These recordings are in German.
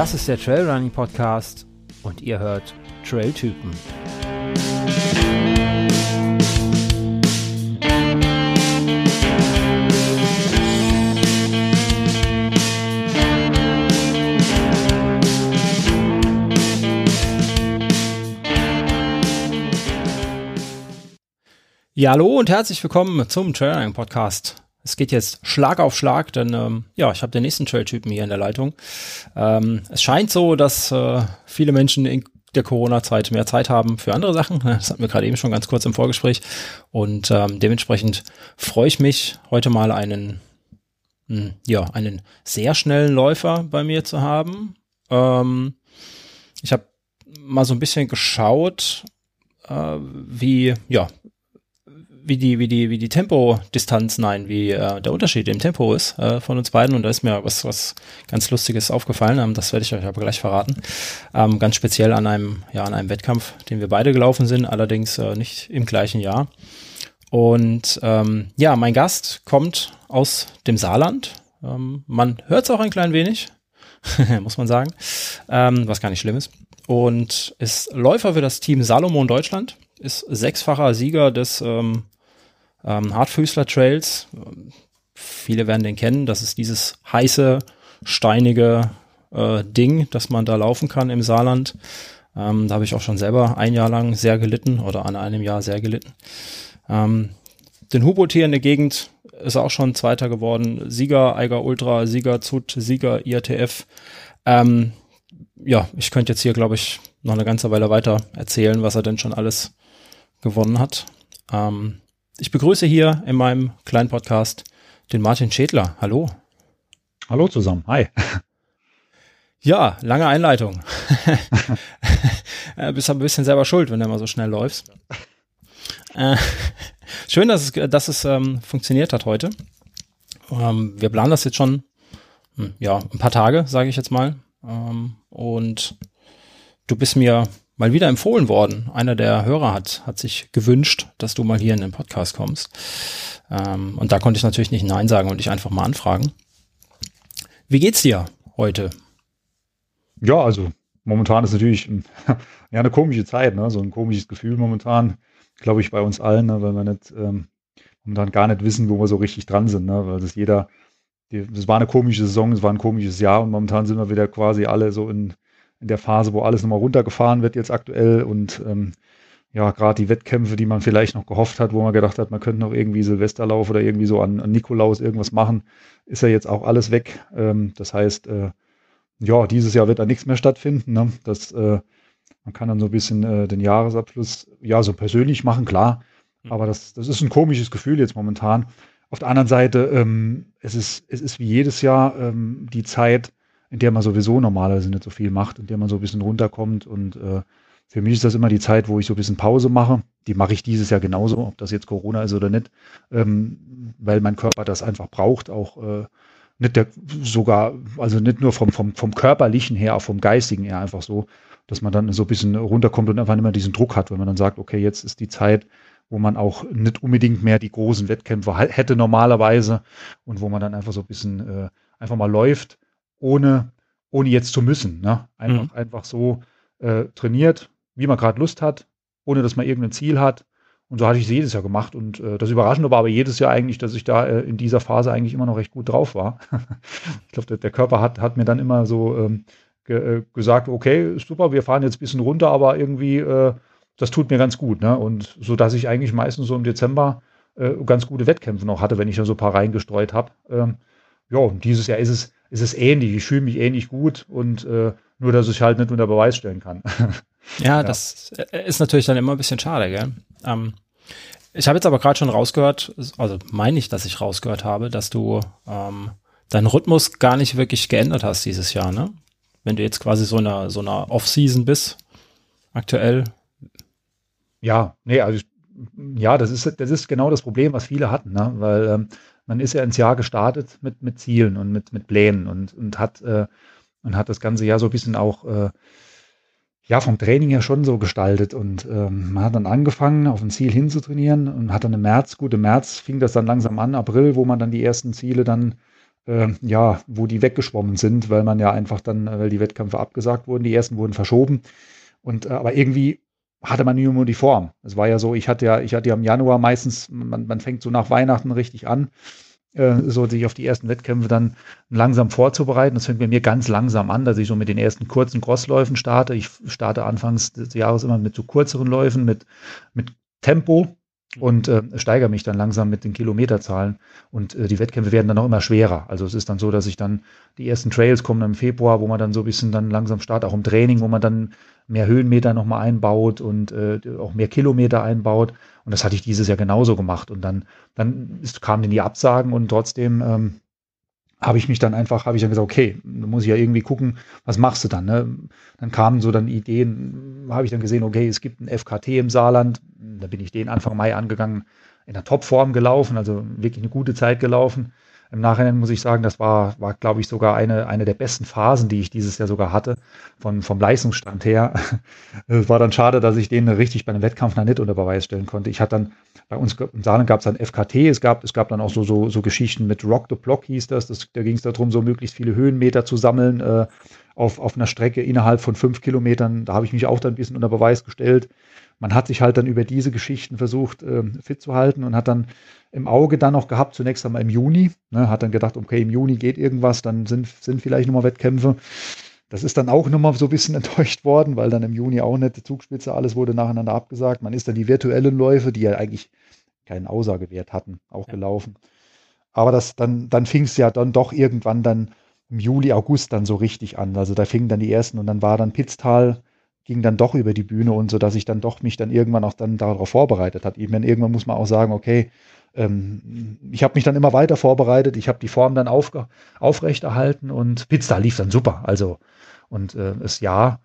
Das ist der Trailrunning Podcast und ihr hört Trailtypen. Ja, hallo und herzlich willkommen zum Trailrunning Podcast. Es geht jetzt Schlag auf Schlag, denn ähm, ja, ich habe den nächsten Trailtypen hier in der Leitung. Ähm, es scheint so, dass äh, viele Menschen in der Corona-Zeit mehr Zeit haben für andere Sachen. Das hatten wir gerade eben schon ganz kurz im Vorgespräch. Und ähm, dementsprechend freue ich mich, heute mal einen, mh, hm, ja, einen sehr schnellen Läufer bei mir zu haben. Ähm, ich habe mal so ein bisschen geschaut, äh, wie, ja, wie die, wie die, wie die Tempodistanz, nein, wie äh, der Unterschied im Tempo ist äh, von uns beiden. Und da ist mir was, was ganz Lustiges aufgefallen. Ähm, das werde ich euch aber gleich verraten. Ähm, ganz speziell an einem, ja, an einem Wettkampf, den wir beide gelaufen sind, allerdings äh, nicht im gleichen Jahr. Und ähm, ja, mein Gast kommt aus dem Saarland. Ähm, man hört es auch ein klein wenig, muss man sagen, ähm, was gar nicht schlimm ist. Und ist Läufer für das Team Salomon Deutschland, ist sechsfacher Sieger des ähm, ähm, Hartfüßler Trails. Viele werden den kennen. Das ist dieses heiße, steinige äh, Ding, das man da laufen kann im Saarland. Ähm, da habe ich auch schon selber ein Jahr lang sehr gelitten oder an einem Jahr sehr gelitten. Ähm, den Hubot hier in der Gegend ist auch schon Zweiter geworden. Sieger Eiger Ultra, Sieger Zut, Sieger IRTF. Ähm, ja, ich könnte jetzt hier, glaube ich, noch eine ganze Weile weiter erzählen, was er denn schon alles gewonnen hat. Ähm, ich begrüße hier in meinem kleinen Podcast den Martin Schädler. Hallo. Hallo zusammen. Hi. Ja, lange Einleitung. äh, bist ein bisschen selber schuld, wenn du immer so schnell läufst. Äh, schön, dass es, dass es ähm, funktioniert hat heute. Ähm, wir planen das jetzt schon, hm, ja, ein paar Tage, sage ich jetzt mal. Ähm, und du bist mir mal wieder empfohlen worden. Einer der Hörer hat, hat sich gewünscht, dass du mal hier in den Podcast kommst. Ähm, und da konnte ich natürlich nicht Nein sagen und dich einfach mal anfragen. Wie geht's dir heute? Ja, also momentan ist natürlich ja, eine komische Zeit, ne? so ein komisches Gefühl momentan, glaube ich, bei uns allen, ne? weil wir nicht ähm, momentan gar nicht wissen, wo wir so richtig dran sind, ne? weil das jeder, das war eine komische Saison, es war ein komisches Jahr und momentan sind wir wieder quasi alle so in, in der Phase, wo alles nochmal runtergefahren wird jetzt aktuell und ähm, ja, gerade die Wettkämpfe, die man vielleicht noch gehofft hat, wo man gedacht hat, man könnte noch irgendwie Silvesterlauf oder irgendwie so an, an Nikolaus irgendwas machen, ist ja jetzt auch alles weg. Ähm, das heißt, äh, ja, dieses Jahr wird da nichts mehr stattfinden. Ne? Das, äh, man kann dann so ein bisschen äh, den Jahresabschluss, ja, so persönlich machen, klar. Mhm. Aber das, das ist ein komisches Gefühl jetzt momentan. Auf der anderen Seite, ähm, es, ist, es ist wie jedes Jahr ähm, die Zeit, in der man sowieso normalerweise nicht so viel macht, in der man so ein bisschen runterkommt. Und äh, für mich ist das immer die Zeit, wo ich so ein bisschen Pause mache. Die mache ich dieses Jahr genauso, ob das jetzt Corona ist oder nicht, ähm, weil mein Körper das einfach braucht, auch äh, nicht der, sogar, also nicht nur vom, vom, vom körperlichen her, auch vom geistigen her einfach so, dass man dann so ein bisschen runterkommt und einfach nicht mehr diesen Druck hat, wenn man dann sagt, okay, jetzt ist die Zeit, wo man auch nicht unbedingt mehr die großen Wettkämpfe hätte normalerweise und wo man dann einfach so ein bisschen äh, einfach mal läuft ohne, ohne jetzt zu müssen. Ne? Einfach, mhm. einfach so äh, trainiert, wie man gerade Lust hat, ohne dass man irgendein Ziel hat. Und so hatte ich es jedes Jahr gemacht. Und äh, das Überraschende war aber jedes Jahr eigentlich, dass ich da äh, in dieser Phase eigentlich immer noch recht gut drauf war. ich glaube, der, der, Körper hat, hat mir dann immer so ähm, ge, äh, gesagt, okay, super, wir fahren jetzt ein bisschen runter, aber irgendwie, äh, das tut mir ganz gut. Ne? Und so, dass ich eigentlich meistens so im Dezember äh, ganz gute Wettkämpfe noch hatte, wenn ich da so ein paar reingestreut habe. Ähm, ja, und dieses Jahr ist es, ist es ähnlich. Ich fühle mich ähnlich gut und äh, nur, dass ich halt nicht unter Beweis stellen kann. ja, ja, das äh, ist natürlich dann immer ein bisschen schade, gell? Ähm, ich habe jetzt aber gerade schon rausgehört, also meine ich, dass ich rausgehört habe, dass du ähm, deinen Rhythmus gar nicht wirklich geändert hast dieses Jahr, ne? Wenn du jetzt quasi so in einer, so einer Off-Season bist, aktuell. Ja, nee, also ich, ja, das ist, das ist genau das Problem, was viele hatten, ne? Weil ähm, man ist ja ins Jahr gestartet mit, mit Zielen und mit, mit Plänen und, und hat, äh, und hat das ganze Jahr so ein bisschen auch äh, ja, vom Training her schon so gestaltet. Und ähm, man hat dann angefangen, auf ein Ziel hinzutrainieren und hat dann im März, gut, im März fing das dann langsam an, April, wo man dann die ersten Ziele dann äh, ja, wo die weggeschwommen sind, weil man ja einfach dann, weil die Wettkämpfe abgesagt wurden, die ersten wurden verschoben. Und äh, aber irgendwie hatte man nur die Form. Es war ja so, ich hatte ja, ich hatte ja im Januar meistens, man, man fängt so nach Weihnachten richtig an, äh, so sich auf die ersten Wettkämpfe dann langsam vorzubereiten. Das fängt bei mir ganz langsam an, dass ich so mit den ersten kurzen Crossläufen starte. Ich starte anfangs des Jahres immer mit so kürzeren Läufen, mit, mit Tempo und äh, steigere mich dann langsam mit den Kilometerzahlen und äh, die Wettkämpfe werden dann auch immer schwerer. Also es ist dann so, dass ich dann die ersten Trails kommen im Februar, wo man dann so ein bisschen dann langsam startet, auch im Training, wo man dann mehr Höhenmeter nochmal einbaut und äh, auch mehr Kilometer einbaut. Und das hatte ich dieses Jahr genauso gemacht. Und dann, dann kamen die Absagen und trotzdem ähm, habe ich mich dann einfach, habe ich dann gesagt, okay, da muss ich ja irgendwie gucken, was machst du dann? Ne? Dann kamen so dann Ideen, habe ich dann gesehen, okay, es gibt ein FKT im Saarland, da bin ich den Anfang Mai angegangen, in der Topform gelaufen, also wirklich eine gute Zeit gelaufen. Im Nachhinein muss ich sagen, das war, war glaube ich, sogar eine, eine der besten Phasen, die ich dieses Jahr sogar hatte, von, vom Leistungsstand her. Es war dann schade, dass ich den richtig bei einem Wettkampf noch nicht unter Beweis stellen konnte. Ich hatte dann, bei uns im Saarland gab es dann FKT, es gab, es gab dann auch so, so, so Geschichten mit Rock the Block hieß das. das da ging es darum, so möglichst viele Höhenmeter zu sammeln äh, auf, auf einer Strecke innerhalb von fünf Kilometern. Da habe ich mich auch dann ein bisschen unter Beweis gestellt. Man hat sich halt dann über diese Geschichten versucht, äh, fit zu halten und hat dann im Auge dann noch gehabt, zunächst einmal im Juni. Ne, hat dann gedacht, okay, im Juni geht irgendwas, dann sind, sind vielleicht nochmal Wettkämpfe. Das ist dann auch nochmal so ein bisschen enttäuscht worden, weil dann im Juni auch nicht die Zugspitze, alles wurde nacheinander abgesagt. Man ist dann die virtuellen Läufe, die ja eigentlich keinen Aussagewert hatten, auch ja. gelaufen. Aber das, dann, dann fing es ja dann doch irgendwann dann im Juli, August dann so richtig an. Also da fingen dann die ersten und dann war dann Pitztal, ging dann doch über die Bühne und so, dass ich dann doch mich dann irgendwann auch dann darauf vorbereitet habe. Meine, irgendwann muss man auch sagen, okay, ähm, ich habe mich dann immer weiter vorbereitet, ich habe die Form dann auf, aufrechterhalten und Pizza lief dann super. Also, und äh, das Jahr,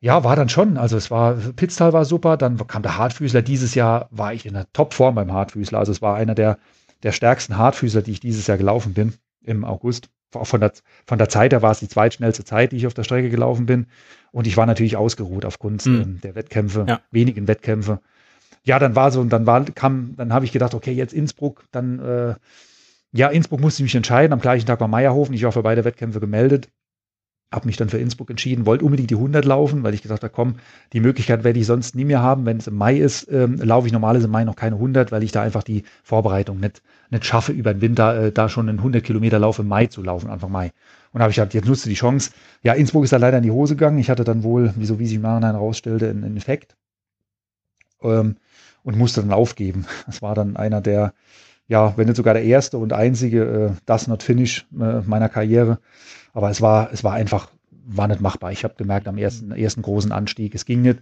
ja, war dann schon. Also es war, Pitztal war super, dann kam der Hartfüßler. Dieses Jahr war ich in der Topform beim Hartfüßler. Also es war einer der, der stärksten Hartfüßler, die ich dieses Jahr gelaufen bin im August. Von der, von der Zeit her war es die zweitschnellste Zeit, die ich auf der Strecke gelaufen bin. Und ich war natürlich ausgeruht aufgrund mhm. der Wettkämpfe, ja. wenigen Wettkämpfe ja, dann war so, und dann war, kam, dann habe ich gedacht, okay, jetzt Innsbruck, dann, äh, ja, Innsbruck musste ich mich entscheiden. Am gleichen Tag war Meierhofen. Ich war für beide Wettkämpfe gemeldet. Habe mich dann für Innsbruck entschieden, wollte unbedingt die 100 laufen, weil ich gesagt habe, komm, die Möglichkeit werde ich sonst nie mehr haben. Wenn es im Mai ist, ähm, laufe ich normalerweise im Mai noch keine 100, weil ich da einfach die Vorbereitung nicht, nicht schaffe, über den Winter äh, da schon einen 100 Kilometer Lauf im Mai zu laufen, Anfang Mai. Und habe ich gesagt, jetzt nutze die Chance. Ja, Innsbruck ist da leider in die Hose gegangen. Ich hatte dann wohl, wieso wie sich im Nachhinein herausstellte, einen, Effekt. Ähm, und musste dann aufgeben. Das war dann einer der, ja, wenn nicht sogar der erste und einzige äh, Das Not Finish äh, meiner Karriere. Aber es war, es war einfach, war nicht machbar. Ich habe gemerkt am ersten, ersten großen Anstieg, es ging nicht.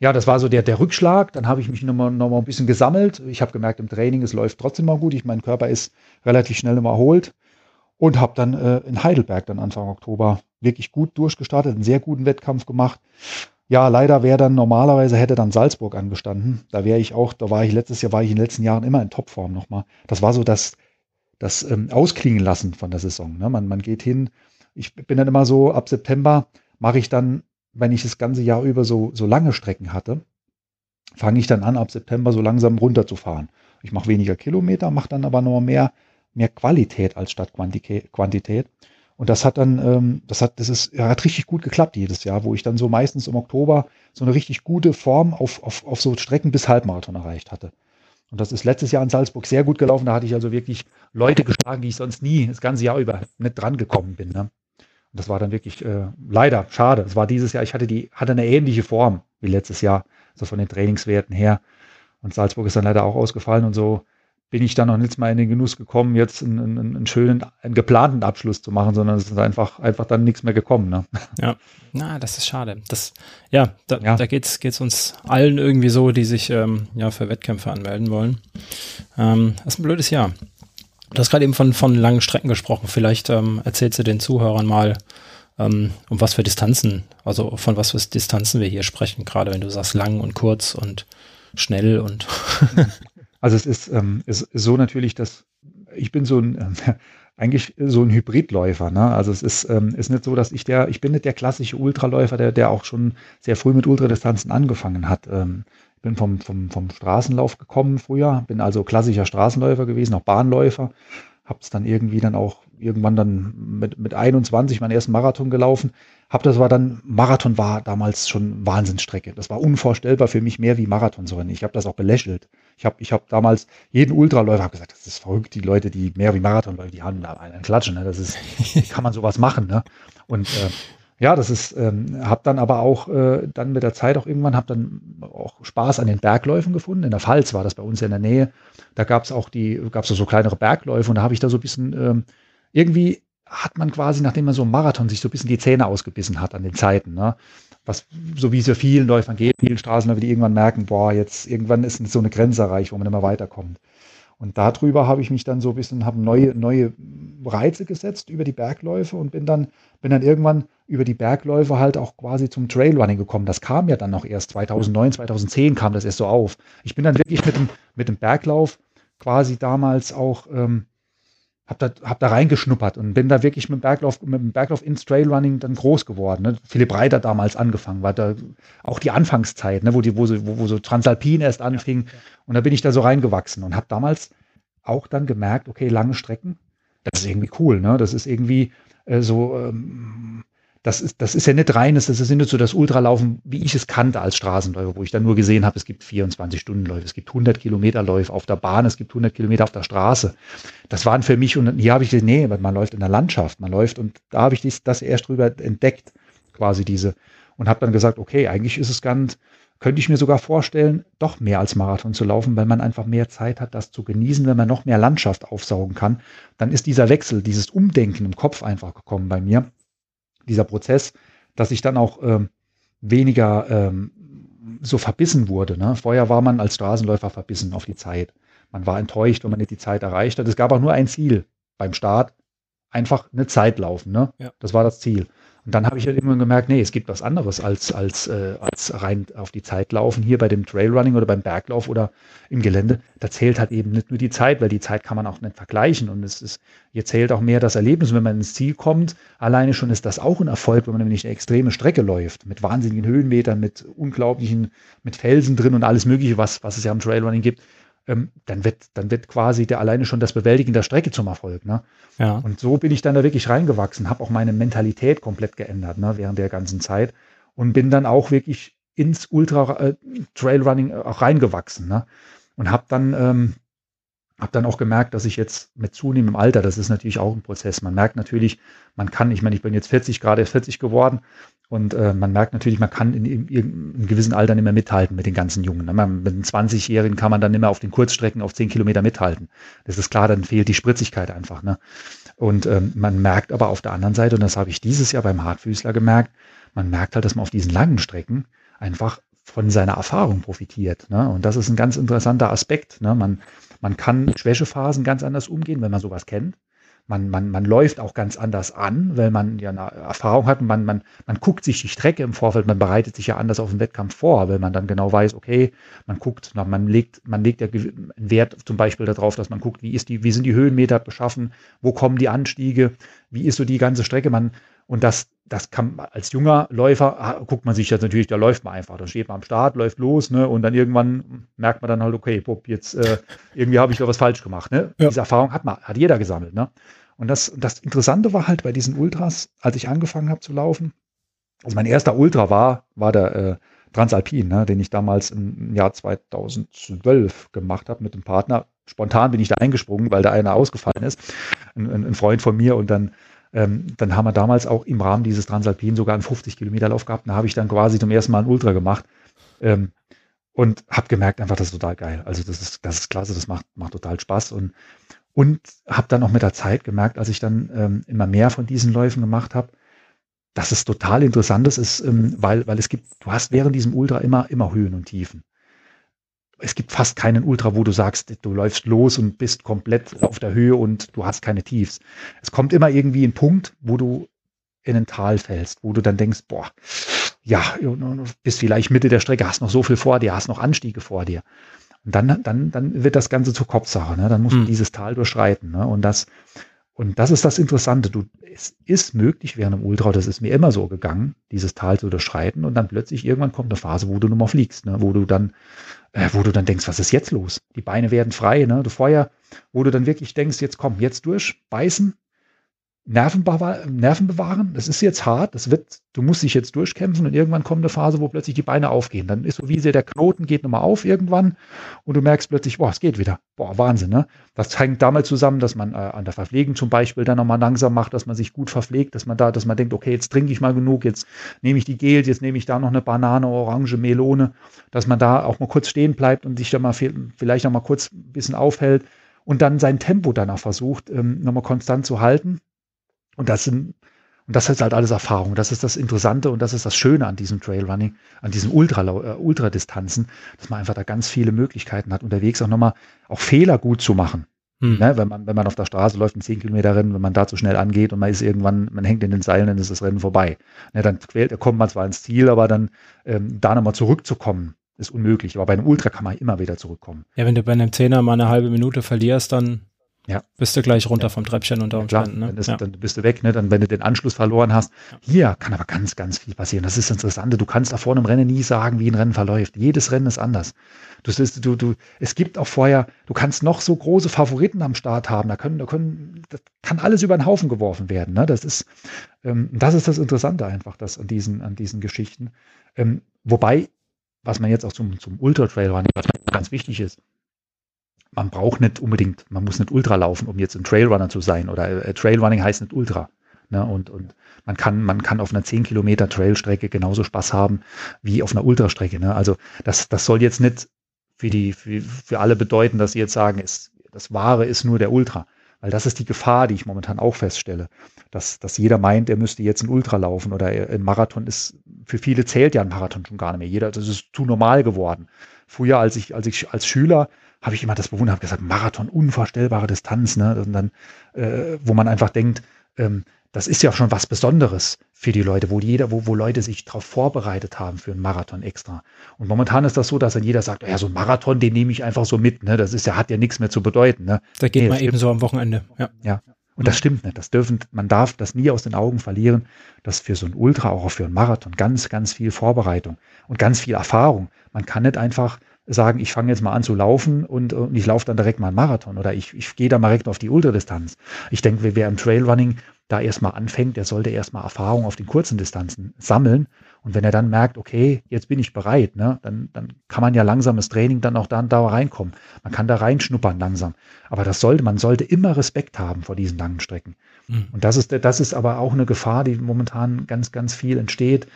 Ja, das war so der, der Rückschlag. Dann habe ich mich nochmal noch mal ein bisschen gesammelt. Ich habe gemerkt im Training, es läuft trotzdem mal gut. Ich, mein Körper ist relativ schnell immer erholt und habe dann äh, in Heidelberg dann Anfang Oktober wirklich gut durchgestartet, einen sehr guten Wettkampf gemacht ja, leider wäre dann normalerweise hätte dann Salzburg angestanden. Da wäre ich auch, da war ich letztes Jahr, war ich in den letzten Jahren immer in Topform nochmal. Das war so das, das ähm, Ausklingen lassen von der Saison. Ne? Man, man geht hin. Ich bin dann immer so, ab September mache ich dann, wenn ich das ganze Jahr über so, so lange Strecken hatte, fange ich dann an, ab September so langsam runterzufahren. Ich mache weniger Kilometer, mache dann aber noch mehr, mehr Qualität als statt Quantität. Und das hat dann, ähm, das hat, das ist, hat richtig gut geklappt jedes Jahr, wo ich dann so meistens im Oktober so eine richtig gute Form auf, auf, auf so Strecken bis Halbmarathon erreicht hatte. Und das ist letztes Jahr in Salzburg sehr gut gelaufen. Da hatte ich also wirklich Leute geschlagen, die ich sonst nie das ganze Jahr über nicht dran gekommen bin. Ne? Und das war dann wirklich äh, leider schade. Es war dieses Jahr, ich hatte die, hatte eine ähnliche Form wie letztes Jahr, so von den Trainingswerten her. Und Salzburg ist dann leider auch ausgefallen und so bin ich dann noch nicht mal in den Genuss gekommen, jetzt einen, einen, einen, schönen, einen geplanten Abschluss zu machen, sondern es ist einfach, einfach dann nichts mehr gekommen. Ne? Ja, na, das ist schade. Das, ja, da, ja. da geht's, geht's uns allen irgendwie so, die sich ähm, ja für Wettkämpfe anmelden wollen. Ähm, das ist ein blödes Jahr. Du hast gerade eben von, von langen Strecken gesprochen. Vielleicht ähm, erzählst du den Zuhörern mal, ähm, um was für Distanzen, also von was für Distanzen wir hier sprechen, gerade wenn du sagst lang und kurz und schnell und Also es ist, ähm, ist so natürlich, dass ich bin so ein äh, eigentlich so ein Hybridläufer. Ne? Also es ist, ähm, ist nicht so, dass ich der, ich bin nicht der klassische Ultraläufer, der, der auch schon sehr früh mit Ultradistanzen angefangen hat. Ähm, bin vom, vom, vom Straßenlauf gekommen früher, bin also klassischer Straßenläufer gewesen, auch Bahnläufer. habe es dann irgendwie dann auch irgendwann dann mit, mit 21 meinen ersten Marathon gelaufen. Hab das war dann, Marathon war damals schon Wahnsinnsstrecke. Das war unvorstellbar für mich mehr wie Marathon so Ich habe das auch belächelt. Ich habe ich hab damals jeden Ultraläufer hab gesagt, das ist verrückt, die Leute, die mehr wie Marathon läufen, die haben da einen Klatschen. Ne? Das ist, wie kann man sowas machen? Ne? Und äh, ja, das ist, ähm, habe dann aber auch äh, dann mit der Zeit auch irgendwann, habe dann auch Spaß an den Bergläufen gefunden. In der Pfalz war das bei uns in der Nähe. Da gab es auch die, gab es so kleinere Bergläufe und da habe ich da so ein bisschen ähm, irgendwie hat man quasi, nachdem man so einen Marathon sich so ein bisschen die Zähne ausgebissen hat an den Zeiten, ne? was so wie es ja vielen Läufern geht, vielen Straßenläufern, die irgendwann merken, boah, jetzt irgendwann ist so eine Grenze erreicht, wo man immer weiterkommt. Und darüber habe ich mich dann so ein bisschen, habe neue, neue Reize gesetzt über die Bergläufe und bin dann, bin dann irgendwann über die Bergläufe halt auch quasi zum Trailrunning gekommen. Das kam ja dann noch erst 2009, 2010 kam das erst so auf. Ich bin dann wirklich mit dem, mit dem Berglauf quasi damals auch ähm, hab da, hab da reingeschnuppert und bin da wirklich mit dem Berglauf, mit dem Berglauf ins Trailrunning dann groß geworden. Ne? Philipp Reiter damals angefangen, war da auch die Anfangszeit, ne? wo, die, wo, so, wo, wo so Transalpin erst anfing. Ja, ja. Und da bin ich da so reingewachsen und habe damals auch dann gemerkt, okay, lange Strecken, das ist irgendwie cool, ne? Das ist irgendwie äh, so, ähm, das ist, das ist ja nicht reines, das ist nicht so das Ultralaufen, wie ich es kannte als Straßenläufer, wo ich dann nur gesehen habe, es gibt 24-Stunden-Läufe, es gibt 100 Kilometer Läufe auf der Bahn, es gibt 100 Kilometer auf der Straße. Das waren für mich, und hier habe ich gesagt, nee, man läuft in der Landschaft, man läuft, und da habe ich dies, das erst drüber entdeckt, quasi diese, und habe dann gesagt, okay, eigentlich ist es ganz, könnte ich mir sogar vorstellen, doch mehr als Marathon zu laufen, weil man einfach mehr Zeit hat, das zu genießen, wenn man noch mehr Landschaft aufsaugen kann. Dann ist dieser Wechsel, dieses Umdenken im Kopf einfach gekommen bei mir dieser Prozess, dass ich dann auch ähm, weniger ähm, so verbissen wurde. Ne? Vorher war man als Straßenläufer verbissen auf die Zeit. Man war enttäuscht, wenn man nicht die Zeit erreicht hat. Es gab auch nur ein Ziel beim Start, einfach eine Zeit laufen. Ne? Ja. Das war das Ziel. Und dann habe ich halt irgendwann gemerkt, nee, es gibt was anderes als, als, äh, als rein auf die Zeit laufen. Hier bei dem Trailrunning oder beim Berglauf oder im Gelände, da zählt halt eben nicht nur die Zeit, weil die Zeit kann man auch nicht vergleichen. Und es ist, hier zählt auch mehr das Erlebnis. wenn man ins Ziel kommt, alleine schon ist das auch ein Erfolg, wenn man nämlich eine extreme Strecke läuft, mit wahnsinnigen Höhenmetern, mit unglaublichen, mit Felsen drin und alles Mögliche, was, was es ja im Trailrunning gibt ähm, dann wird, dann wird quasi der alleine schon das Bewältigen der Strecke zum Erfolg. Ne? Ja. Und so bin ich dann da wirklich reingewachsen, habe auch meine Mentalität komplett geändert ne, während der ganzen Zeit und bin dann auch wirklich ins Ultra äh, Trailrunning auch reingewachsen. Ne? Und habe dann ähm, habe dann auch gemerkt, dass ich jetzt mit zunehmendem Alter, das ist natürlich auch ein Prozess. Man merkt natürlich, man kann, ich meine, ich bin jetzt 40, gerade 40 geworden und äh, man merkt natürlich, man kann in, in, in, in gewissen Alter nicht mehr mithalten mit den ganzen Jungen. Ne? Man, mit einem 20-Jährigen kann man dann nicht mehr auf den Kurzstrecken auf 10 Kilometer mithalten. Das ist klar, dann fehlt die Spritzigkeit einfach. Ne? Und ähm, man merkt aber auf der anderen Seite, und das habe ich dieses Jahr beim Hartfüßler gemerkt, man merkt halt, dass man auf diesen langen Strecken einfach von seiner Erfahrung profitiert. Ne? Und das ist ein ganz interessanter Aspekt. Ne? Man, man kann mit Schwächephasen ganz anders umgehen, wenn man sowas kennt. Man, man, man läuft auch ganz anders an, weil man ja eine Erfahrung hat. Man, man, man guckt sich die Strecke im Vorfeld, man bereitet sich ja anders auf den Wettkampf vor, weil man dann genau weiß, okay, man guckt, man legt, man legt ja einen Wert zum Beispiel darauf, dass man guckt, wie ist die, wie sind die Höhenmeter beschaffen, wo kommen die Anstiege, wie ist so die ganze Strecke. Man, und das, das kann als junger Läufer, ah, guckt man sich jetzt natürlich, da läuft man einfach. Da steht man am Start, läuft los, ne? Und dann irgendwann merkt man dann halt, okay, Pop, jetzt äh, irgendwie habe ich da was falsch gemacht. Ne? Ja. Diese Erfahrung hat man, hat jeder gesammelt, ne? Und das, das Interessante war halt bei diesen Ultras, als ich angefangen habe zu laufen, also mein erster Ultra war, war der äh, Transalpin, ne, den ich damals im Jahr 2012 gemacht habe mit dem Partner. Spontan bin ich da eingesprungen, weil da einer ausgefallen ist, ein, ein Freund von mir und dann ähm, dann haben wir damals auch im Rahmen dieses Transalpin sogar einen 50 Kilometer Lauf gehabt. Da habe ich dann quasi zum ersten Mal ein Ultra gemacht ähm, und habe gemerkt, einfach, das ist total geil. Also das ist, das ist klasse, das macht, macht total Spaß und und habe dann auch mit der Zeit gemerkt, als ich dann ähm, immer mehr von diesen Läufen gemacht habe, dass es total interessant ist, ähm, weil, weil es gibt, du hast während diesem Ultra immer, immer Höhen und Tiefen es gibt fast keinen Ultra, wo du sagst, du läufst los und bist komplett auf der Höhe und du hast keine Tiefs. Es kommt immer irgendwie ein Punkt, wo du in ein Tal fällst, wo du dann denkst, boah, ja, bist vielleicht Mitte der Strecke, hast noch so viel vor dir, hast noch Anstiege vor dir. Und dann, dann, dann wird das Ganze zur Kopfsache, ne? Dann musst mhm. du hm. dieses Tal durchschreiten. Ne? Und das, und das ist das Interessante. Du, es ist möglich während einem Ultra, das ist mir immer so gegangen, dieses Tal zu durchschreiten und dann plötzlich irgendwann kommt eine Phase, wo du nur mal fliegst, ne? wo du dann, äh, wo du dann denkst, was ist jetzt los? Die Beine werden frei, ne? Du vorher, wo du dann wirklich denkst, jetzt komm, jetzt durch, beißen, Nerven, bewahren. Das ist jetzt hart. Das wird, du musst dich jetzt durchkämpfen und irgendwann kommt eine Phase, wo plötzlich die Beine aufgehen. Dann ist so wie sehr der Knoten geht nochmal auf irgendwann und du merkst plötzlich, boah, es geht wieder. Boah, Wahnsinn, ne? Das hängt damit zusammen, dass man äh, an der Verpflegung zum Beispiel dann nochmal langsam macht, dass man sich gut verpflegt, dass man da, dass man denkt, okay, jetzt trinke ich mal genug, jetzt nehme ich die Gel, jetzt nehme ich da noch eine Banane, Orange, Melone, dass man da auch mal kurz stehen bleibt und sich da mal vielleicht noch mal kurz ein bisschen aufhält und dann sein Tempo danach versucht, ähm, nochmal konstant zu halten und das sind, und das ist halt alles Erfahrung. Das ist das Interessante und das ist das Schöne an diesem Trailrunning, an diesen Ultra, äh, Ultradistanzen, dass man einfach da ganz viele Möglichkeiten hat, unterwegs auch nochmal auch Fehler gut zu machen. Hm. Ne, wenn man, wenn man auf der Straße läuft, ein 10 Kilometer Rennen, wenn man da zu schnell angeht und man ist irgendwann, man hängt in den Seilen, dann ist das Rennen vorbei. Ne, dann quält, kommt man zwar ins Ziel, aber dann ähm, da nochmal zurückzukommen, ist unmöglich. Aber bei einem Ultra kann man immer wieder zurückkommen. Ja, wenn du bei einem Zehner mal eine halbe Minute verlierst, dann ja. Bist du gleich runter ja. vom Treppchen unter Umständen. Ne? ja. Dann bist du weg, ne? Dann, wenn du den Anschluss verloren hast. Hier kann aber ganz, ganz viel passieren. Das ist das Interessante. Du kannst da vor einem Rennen nie sagen, wie ein Rennen verläuft. Jedes Rennen ist anders. Du, du, du, es gibt auch vorher, du kannst noch so große Favoriten am Start haben. Da können, da können, das kann alles über den Haufen geworfen werden. Ne? Das ist, ähm, das ist das Interessante einfach, das an diesen, an diesen Geschichten. Ähm, wobei, was man jetzt auch zum, zum Ultra Trail Running ganz wichtig ist, man braucht nicht unbedingt, man muss nicht Ultra laufen, um jetzt ein Trailrunner zu sein. Oder äh, Trailrunning heißt nicht Ultra. Ne? Und, und man kann, man kann auf einer 10 Kilometer Trailstrecke genauso Spaß haben wie auf einer Ultrastrecke. Ne? Also das, das soll jetzt nicht für die, für, für alle bedeuten, dass sie jetzt sagen, ist, das Wahre ist nur der Ultra. Weil das ist die Gefahr, die ich momentan auch feststelle, dass, dass jeder meint, er müsste jetzt ein Ultra laufen oder ein Marathon ist, für viele zählt ja ein Marathon schon gar nicht mehr. Jeder, das ist zu normal geworden. Früher, als ich, als ich als Schüler habe ich immer das bewundert, habe gesagt, Marathon, unvorstellbare Distanz, ne? Und dann, äh, wo man einfach denkt, ähm, das ist ja schon was Besonderes für die Leute, wo jeder, wo, wo Leute sich darauf vorbereitet haben für einen Marathon extra. Und momentan ist das so, dass dann jeder sagt, ja, so ein Marathon, den nehme ich einfach so mit, ne? Das ist ja, hat ja nichts mehr zu bedeuten. Ne? Da geht nee, man eben so am Wochenende. Ja. ja. Und das stimmt nicht. Das dürfen, man darf das nie aus den Augen verlieren, dass für so ein Ultra, auch für einen Marathon, ganz, ganz viel Vorbereitung und ganz viel Erfahrung. Man kann nicht einfach sagen, ich fange jetzt mal an zu laufen und, und ich laufe dann direkt mal einen Marathon oder ich, ich gehe da mal direkt auf die Ultradistanz. Ich denke, wer im Trailrunning da erstmal anfängt, der sollte erstmal Erfahrung auf den kurzen Distanzen sammeln. Und wenn er dann merkt, okay, jetzt bin ich bereit, ne, dann, dann kann man ja langsames Training dann auch dann da reinkommen. Man kann da reinschnuppern langsam. Aber das sollte, man sollte immer Respekt haben vor diesen langen Strecken. Mhm. Und das ist, das ist aber auch eine Gefahr, die momentan ganz, ganz viel entsteht,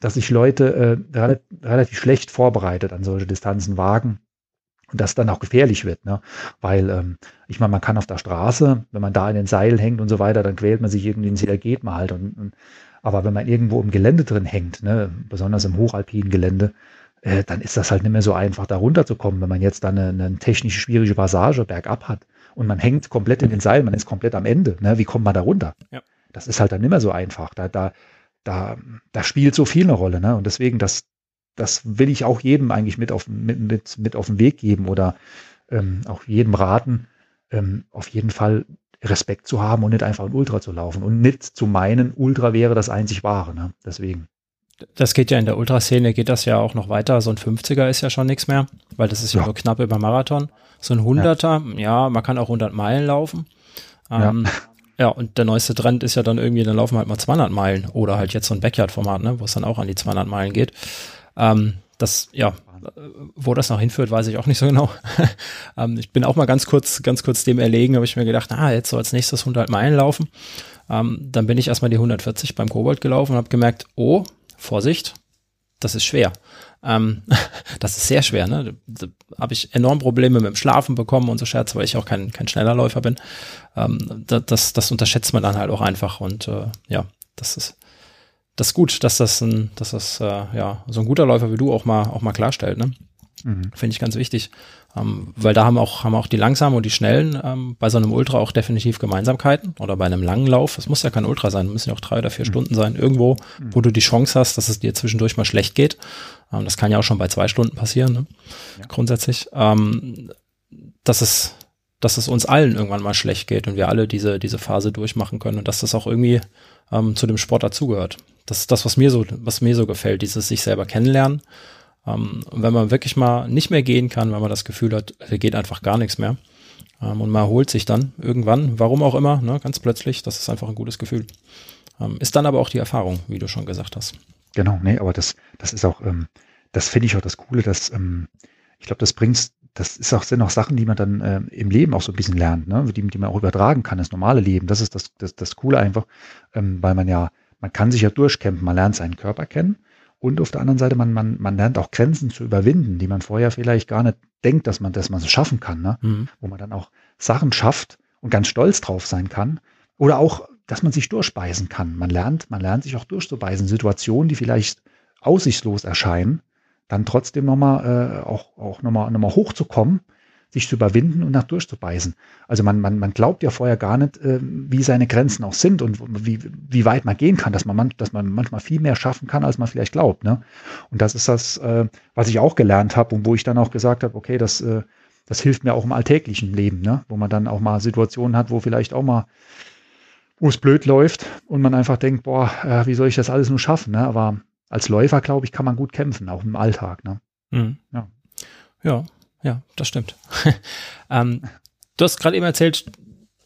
dass sich Leute äh, relativ schlecht vorbereitet an solche Distanzen wagen und das dann auch gefährlich wird, ne? Weil ähm, ich meine, man kann auf der Straße, wenn man da in den Seilen hängt und so weiter, dann quält man sich irgendwie ins geht man halt. Und, und, aber wenn man irgendwo im Gelände drin hängt, ne, besonders im hochalpinen Gelände, äh, dann ist das halt nicht mehr so einfach, da runterzukommen, wenn man jetzt dann eine, eine technisch schwierige Passage bergab hat und man hängt komplett in den Seilen, man ist komplett am Ende. Ne? Wie kommt man da runter? Ja. Das ist halt dann nicht mehr so einfach. Da, da, da, da spielt so viel eine Rolle. Ne? Und deswegen, das, das will ich auch jedem eigentlich mit auf, mit, mit, mit auf den Weg geben oder ähm, auch jedem raten, ähm, auf jeden Fall Respekt zu haben und nicht einfach ein Ultra zu laufen und nicht zu meinen, Ultra wäre das einzig wahre. Ne? Deswegen. Das geht ja in der Ultraszene, geht das ja auch noch weiter. So ein 50er ist ja schon nichts mehr, weil das ist ja, ja. nur knapp über Marathon. So ein 100er, ja, ja man kann auch 100 Meilen laufen. Ähm, ja. Ja, und der neueste Trend ist ja dann irgendwie, dann laufen halt mal 200 Meilen oder halt jetzt so ein Backyard-Format, ne, wo es dann auch an die 200 Meilen geht. Ähm, das, ja, wo das noch hinführt, weiß ich auch nicht so genau. ähm, ich bin auch mal ganz kurz, ganz kurz dem erlegen, habe ich mir gedacht, ah, jetzt soll als nächstes 100 Meilen laufen. Ähm, dann bin ich erstmal die 140 beim Kobold gelaufen und habe gemerkt, oh, Vorsicht, das ist schwer. Ähm, das ist sehr schwer, ne? Da, da habe ich enorm Probleme mit dem Schlafen bekommen und so Scherz, weil ich auch kein, kein schneller Läufer bin. Ähm, da, das, das unterschätzt man dann halt auch einfach und äh, ja, das ist das ist gut, dass das ein, dass das äh, ja so ein guter Läufer wie du auch mal auch mal klarstellt, ne? Mhm. Finde ich ganz wichtig. Ähm, weil da haben auch, haben auch die langsamen und die schnellen ähm, bei so einem Ultra auch definitiv Gemeinsamkeiten oder bei einem langen Lauf. Es muss ja kein Ultra sein, müssen ja auch drei oder vier mhm. Stunden sein, irgendwo, mhm. wo du die Chance hast, dass es dir zwischendurch mal schlecht geht. Ähm, das kann ja auch schon bei zwei Stunden passieren, ne? ja. grundsätzlich. Ähm, das ist dass es uns allen irgendwann mal schlecht geht und wir alle diese, diese Phase durchmachen können und dass das auch irgendwie ähm, zu dem Sport dazugehört. Das ist das, was mir so, was mir so gefällt, dieses sich selber kennenlernen. Ähm, wenn man wirklich mal nicht mehr gehen kann, wenn man das Gefühl hat, hier geht einfach gar nichts mehr. Ähm, und man erholt sich dann irgendwann, warum auch immer, ne, ganz plötzlich, das ist einfach ein gutes Gefühl. Ähm, ist dann aber auch die Erfahrung, wie du schon gesagt hast. Genau, nee, aber das, das ist auch, ähm, das finde ich auch das Coole, dass ähm, ich glaube, das bringt, das ist auch, sind auch Sachen, die man dann äh, im Leben auch so ein bisschen lernt, ne? die, die man auch übertragen kann, das normale Leben. Das ist das, das, das Coole einfach, ähm, weil man ja, man kann sich ja durchkämpfen, man lernt seinen Körper kennen und auf der anderen Seite, man, man, man lernt auch Grenzen zu überwinden, die man vorher vielleicht gar nicht denkt, dass man, dass man so schaffen kann, ne? Mhm. wo man dann auch Sachen schafft und ganz stolz drauf sein kann. Oder auch, dass man sich durchbeißen kann. Man lernt, man lernt sich auch durchzubeißen. Situationen, die vielleicht aussichtslos erscheinen, dann trotzdem nochmal äh, auch, auch nochmal noch mal hochzukommen, sich zu überwinden und nach durchzubeißen. Also man, man, man glaubt ja vorher gar nicht, äh, wie seine Grenzen auch sind und wie, wie weit man gehen kann, dass man, man, dass man manchmal viel mehr schaffen kann, als man vielleicht glaubt. Ne? Und das ist das, äh, was ich auch gelernt habe und wo ich dann auch gesagt habe, okay, das, äh, das hilft mir auch im alltäglichen Leben, ne? wo man dann auch mal Situationen hat, wo vielleicht auch mal wo es blöd läuft und man einfach denkt, boah, äh, wie soll ich das alles nur schaffen? Ne? Aber als Läufer, glaube ich, kann man gut kämpfen, auch im Alltag. Ne? Mhm. Ja. ja, ja, das stimmt. ähm, du hast gerade eben erzählt,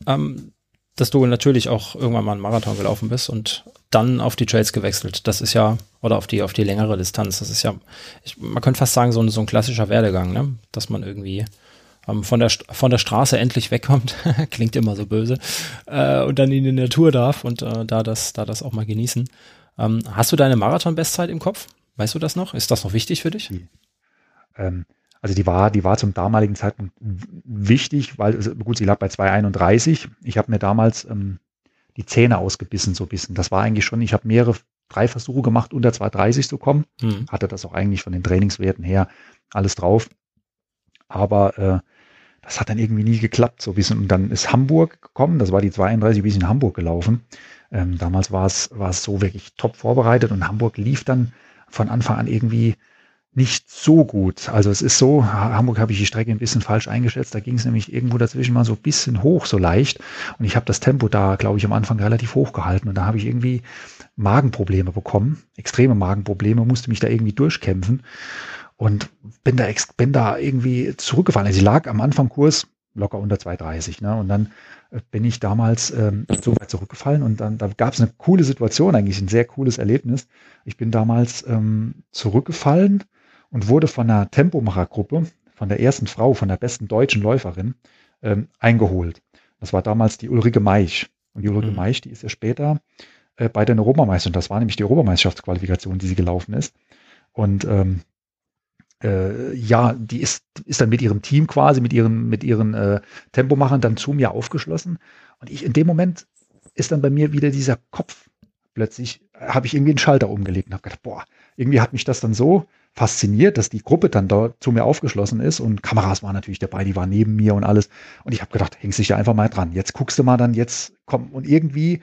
ähm, dass du natürlich auch irgendwann mal einen Marathon gelaufen bist und dann auf die Trails gewechselt. Das ist ja, oder auf die, auf die längere Distanz. Das ist ja, ich, man könnte fast sagen, so ein, so ein klassischer Werdegang, ne? dass man irgendwie ähm, von, der, von der Straße endlich wegkommt. Klingt immer so böse. Äh, und dann in die Natur darf und äh, da, das, da das auch mal genießen. Ähm, hast du deine Marathon-Bestzeit im Kopf? Weißt du das noch? Ist das noch wichtig für dich? Ähm, also die war, die war zum damaligen Zeitpunkt wichtig, weil, also gut, sie lag bei 2,31. Ich habe mir damals ähm, die Zähne ausgebissen, so ein bisschen. Das war eigentlich schon, ich habe mehrere, drei Versuche gemacht, unter 2,30 zu kommen. Hm. Hatte das auch eigentlich von den Trainingswerten her alles drauf. Aber äh, das hat dann irgendwie nie geklappt, so ein bisschen. Und dann ist Hamburg gekommen, das war die 32, bis in Hamburg gelaufen. Ähm, damals war es, war es so wirklich top vorbereitet und Hamburg lief dann von Anfang an irgendwie nicht so gut. Also es ist so, Hamburg habe ich die Strecke ein bisschen falsch eingeschätzt. Da ging es nämlich irgendwo dazwischen mal so ein bisschen hoch, so leicht. Und ich habe das Tempo da, glaube ich, am Anfang relativ hoch gehalten. Und da habe ich irgendwie Magenprobleme bekommen, extreme Magenprobleme, musste mich da irgendwie durchkämpfen und bin da, bin da irgendwie zurückgefallen. Also ich lag am Anfang Kurs locker unter 2,30. Ne? Und dann äh, bin ich damals ähm, so weit zurückgefallen und dann da gab es eine coole Situation, eigentlich ein sehr cooles Erlebnis. Ich bin damals ähm, zurückgefallen und wurde von einer Tempomachergruppe, von der ersten Frau, von der besten deutschen Läuferin, ähm, eingeholt. Das war damals die Ulrike Meich. Und die Ulrike mhm. Meich, die ist ja später äh, bei den Europameisterschaften, das war nämlich die Europameisterschaftsqualifikation, die sie gelaufen ist. Und ähm, äh, ja, die ist, ist dann mit ihrem Team quasi, mit ihren, mit ihren äh, Tempomachern dann zu mir aufgeschlossen. Und ich in dem Moment ist dann bei mir wieder dieser Kopf plötzlich, habe ich irgendwie einen Schalter umgelegt und habe gedacht, boah, irgendwie hat mich das dann so fasziniert, dass die Gruppe dann dort zu mir aufgeschlossen ist und Kameras waren natürlich dabei, die waren neben mir und alles. Und ich habe gedacht, hängst dich ja einfach mal dran. Jetzt guckst du mal dann, jetzt komm. Und irgendwie,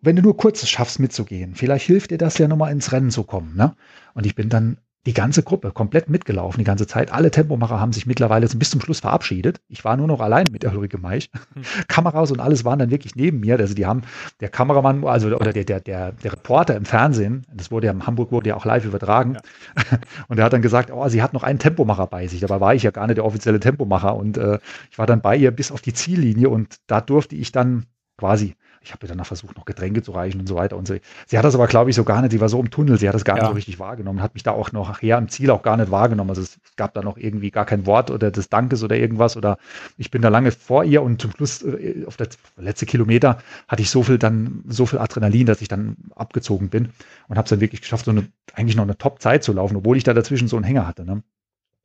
wenn du nur kurz schaffst mitzugehen, vielleicht hilft dir das ja nochmal ins Rennen zu kommen. Ne? Und ich bin dann die ganze Gruppe komplett mitgelaufen, die ganze Zeit. Alle Tempomacher haben sich mittlerweile bis zum Schluss verabschiedet. Ich war nur noch allein mit der Ulrike Meich. Mhm. Kameras und alles waren dann wirklich neben mir. Also die haben, der Kameramann, also oder der, der, der, der Reporter im Fernsehen, das wurde ja in Hamburg wurde ja auch live übertragen. Ja. Und er hat dann gesagt, oh, sie hat noch einen Tempomacher bei sich. Dabei war ich ja gar nicht der offizielle Tempomacher. Und äh, ich war dann bei ihr bis auf die Ziellinie und da durfte ich dann quasi ich habe ihr danach versucht, noch Getränke zu reichen und so weiter und so. Sie hat das aber, glaube ich, so gar nicht. Sie war so im Tunnel, sie hat das gar ja. nicht so richtig wahrgenommen, hat mich da auch noch nachher im Ziel auch gar nicht wahrgenommen. Also es gab da noch irgendwie gar kein Wort oder des Dankes oder irgendwas. Oder ich bin da lange vor ihr und zum Schluss äh, auf der letzte Kilometer hatte ich so viel dann, so viel Adrenalin, dass ich dann abgezogen bin und habe es dann wirklich geschafft, so eine, eigentlich noch eine Top-Zeit zu laufen, obwohl ich da dazwischen so einen Hänger hatte. Ne?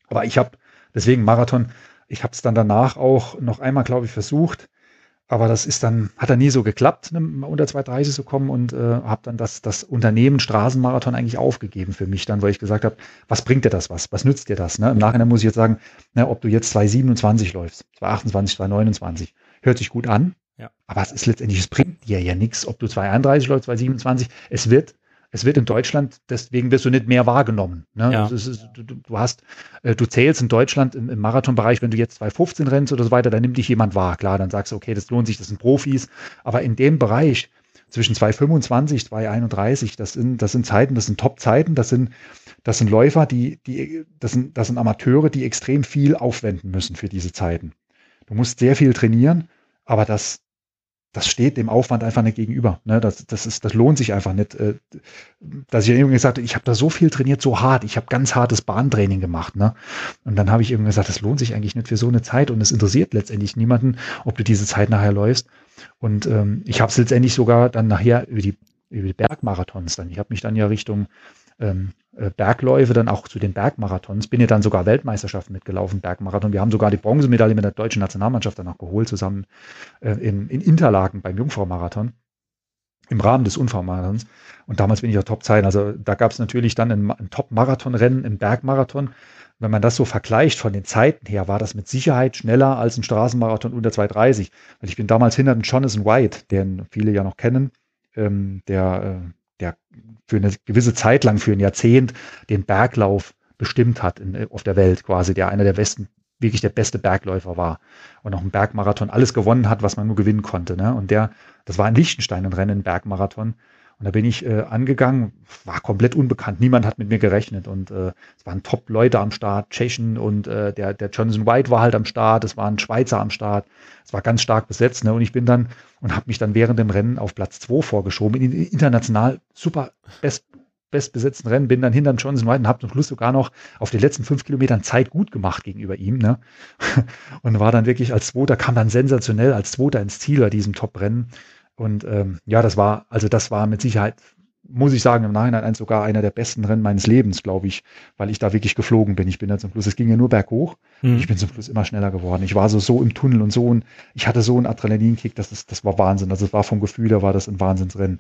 Aber ich habe deswegen Marathon, ich habe es dann danach auch noch einmal, glaube ich, versucht aber das ist dann, hat dann nie so geklappt, ne, unter 2,30 zu kommen und äh, habe dann das, das Unternehmen Straßenmarathon eigentlich aufgegeben für mich dann, weil ich gesagt habe, was bringt dir das was? Was nützt dir das? Ne? Im Nachhinein muss ich jetzt sagen, ne, ob du jetzt 2,27 läufst, 2,28, 2,29, hört sich gut an, ja. aber es ist letztendlich, es bringt dir ja nichts, ob du 2,31 läufst, 2,27, es wird es wird in Deutschland, deswegen wirst du nicht mehr wahrgenommen. Ne? Ja. Also ist, du, du, hast, äh, du zählst in Deutschland im, im, Marathonbereich, wenn du jetzt 2,15 rennst oder so weiter, dann nimmt dich jemand wahr. Klar, dann sagst du, okay, das lohnt sich, das sind Profis. Aber in dem Bereich zwischen 2,25, 2,31, das sind, das sind Zeiten, das sind Top-Zeiten, das sind, das sind Läufer, die, die, das sind, das sind Amateure, die extrem viel aufwenden müssen für diese Zeiten. Du musst sehr viel trainieren, aber das, das steht dem Aufwand einfach nicht gegenüber. Ne? Das, das, ist, das lohnt sich einfach nicht. Äh, dass ich irgendwie gesagt habe, ich habe da so viel trainiert, so hart. Ich habe ganz hartes Bahntraining gemacht. Ne? Und dann habe ich irgendwie gesagt, das lohnt sich eigentlich nicht für so eine Zeit und es interessiert letztendlich niemanden, ob du diese Zeit nachher läufst. Und ähm, ich habe es letztendlich sogar dann nachher über die, über die Bergmarathons dann. Ich habe mich dann ja Richtung ähm, äh, Bergläufe, dann auch zu den Bergmarathons. Bin ja dann sogar Weltmeisterschaften mitgelaufen, Bergmarathon. Wir haben sogar die Bronzemedaille mit der deutschen Nationalmannschaft danach geholt, zusammen äh, in, in Interlaken beim Jungfrau-Marathon im Rahmen des Unfallmarathons. Und damals bin ich auch Top-Zeiten. Also da gab es natürlich dann ein, ein Top-Marathon-Rennen im Bergmarathon. Wenn man das so vergleicht von den Zeiten her, war das mit Sicherheit schneller als ein Straßenmarathon unter 2,30. Weil ich bin damals hinter den Jonathan White, den viele ja noch kennen, ähm, der äh, der für eine gewisse Zeit lang, für ein Jahrzehnt, den Berglauf bestimmt hat in, auf der Welt quasi, der einer der besten, wirklich der beste Bergläufer war und auch im Bergmarathon alles gewonnen hat, was man nur gewinnen konnte. Ne? Und der, das war in Liechtenstein ein Rennen, ein Bergmarathon. Und da bin ich äh, angegangen, war komplett unbekannt, niemand hat mit mir gerechnet und äh, es waren Top-Leute am Start, Tschechen und äh, der, der Jonathan White war halt am Start, es waren Schweizer am Start, es war ganz stark besetzt ne? und ich bin dann und habe mich dann während dem Rennen auf Platz 2 vorgeschoben, in international super best, bestbesetzten Rennen, bin dann hinter Jonathan White und habe zum Schluss sogar noch auf den letzten fünf Kilometern Zeit gut gemacht gegenüber ihm. Ne? Und war dann wirklich als Zweiter, kam dann sensationell als Zweiter ins Ziel bei diesem Top-Rennen. Und ähm, ja, das war, also das war mit Sicherheit, muss ich sagen, im Nachhinein sogar einer der besten Rennen meines Lebens, glaube ich, weil ich da wirklich geflogen bin. Ich bin ja zum Schluss, es ging ja nur berghoch. Mhm. Ich bin zum Schluss immer schneller geworden. Ich war so, so im Tunnel und so, und ich hatte so einen Adrenalinkick, das, ist, das war Wahnsinn. Also es war vom Gefühl, da war das ein Wahnsinnsrennen.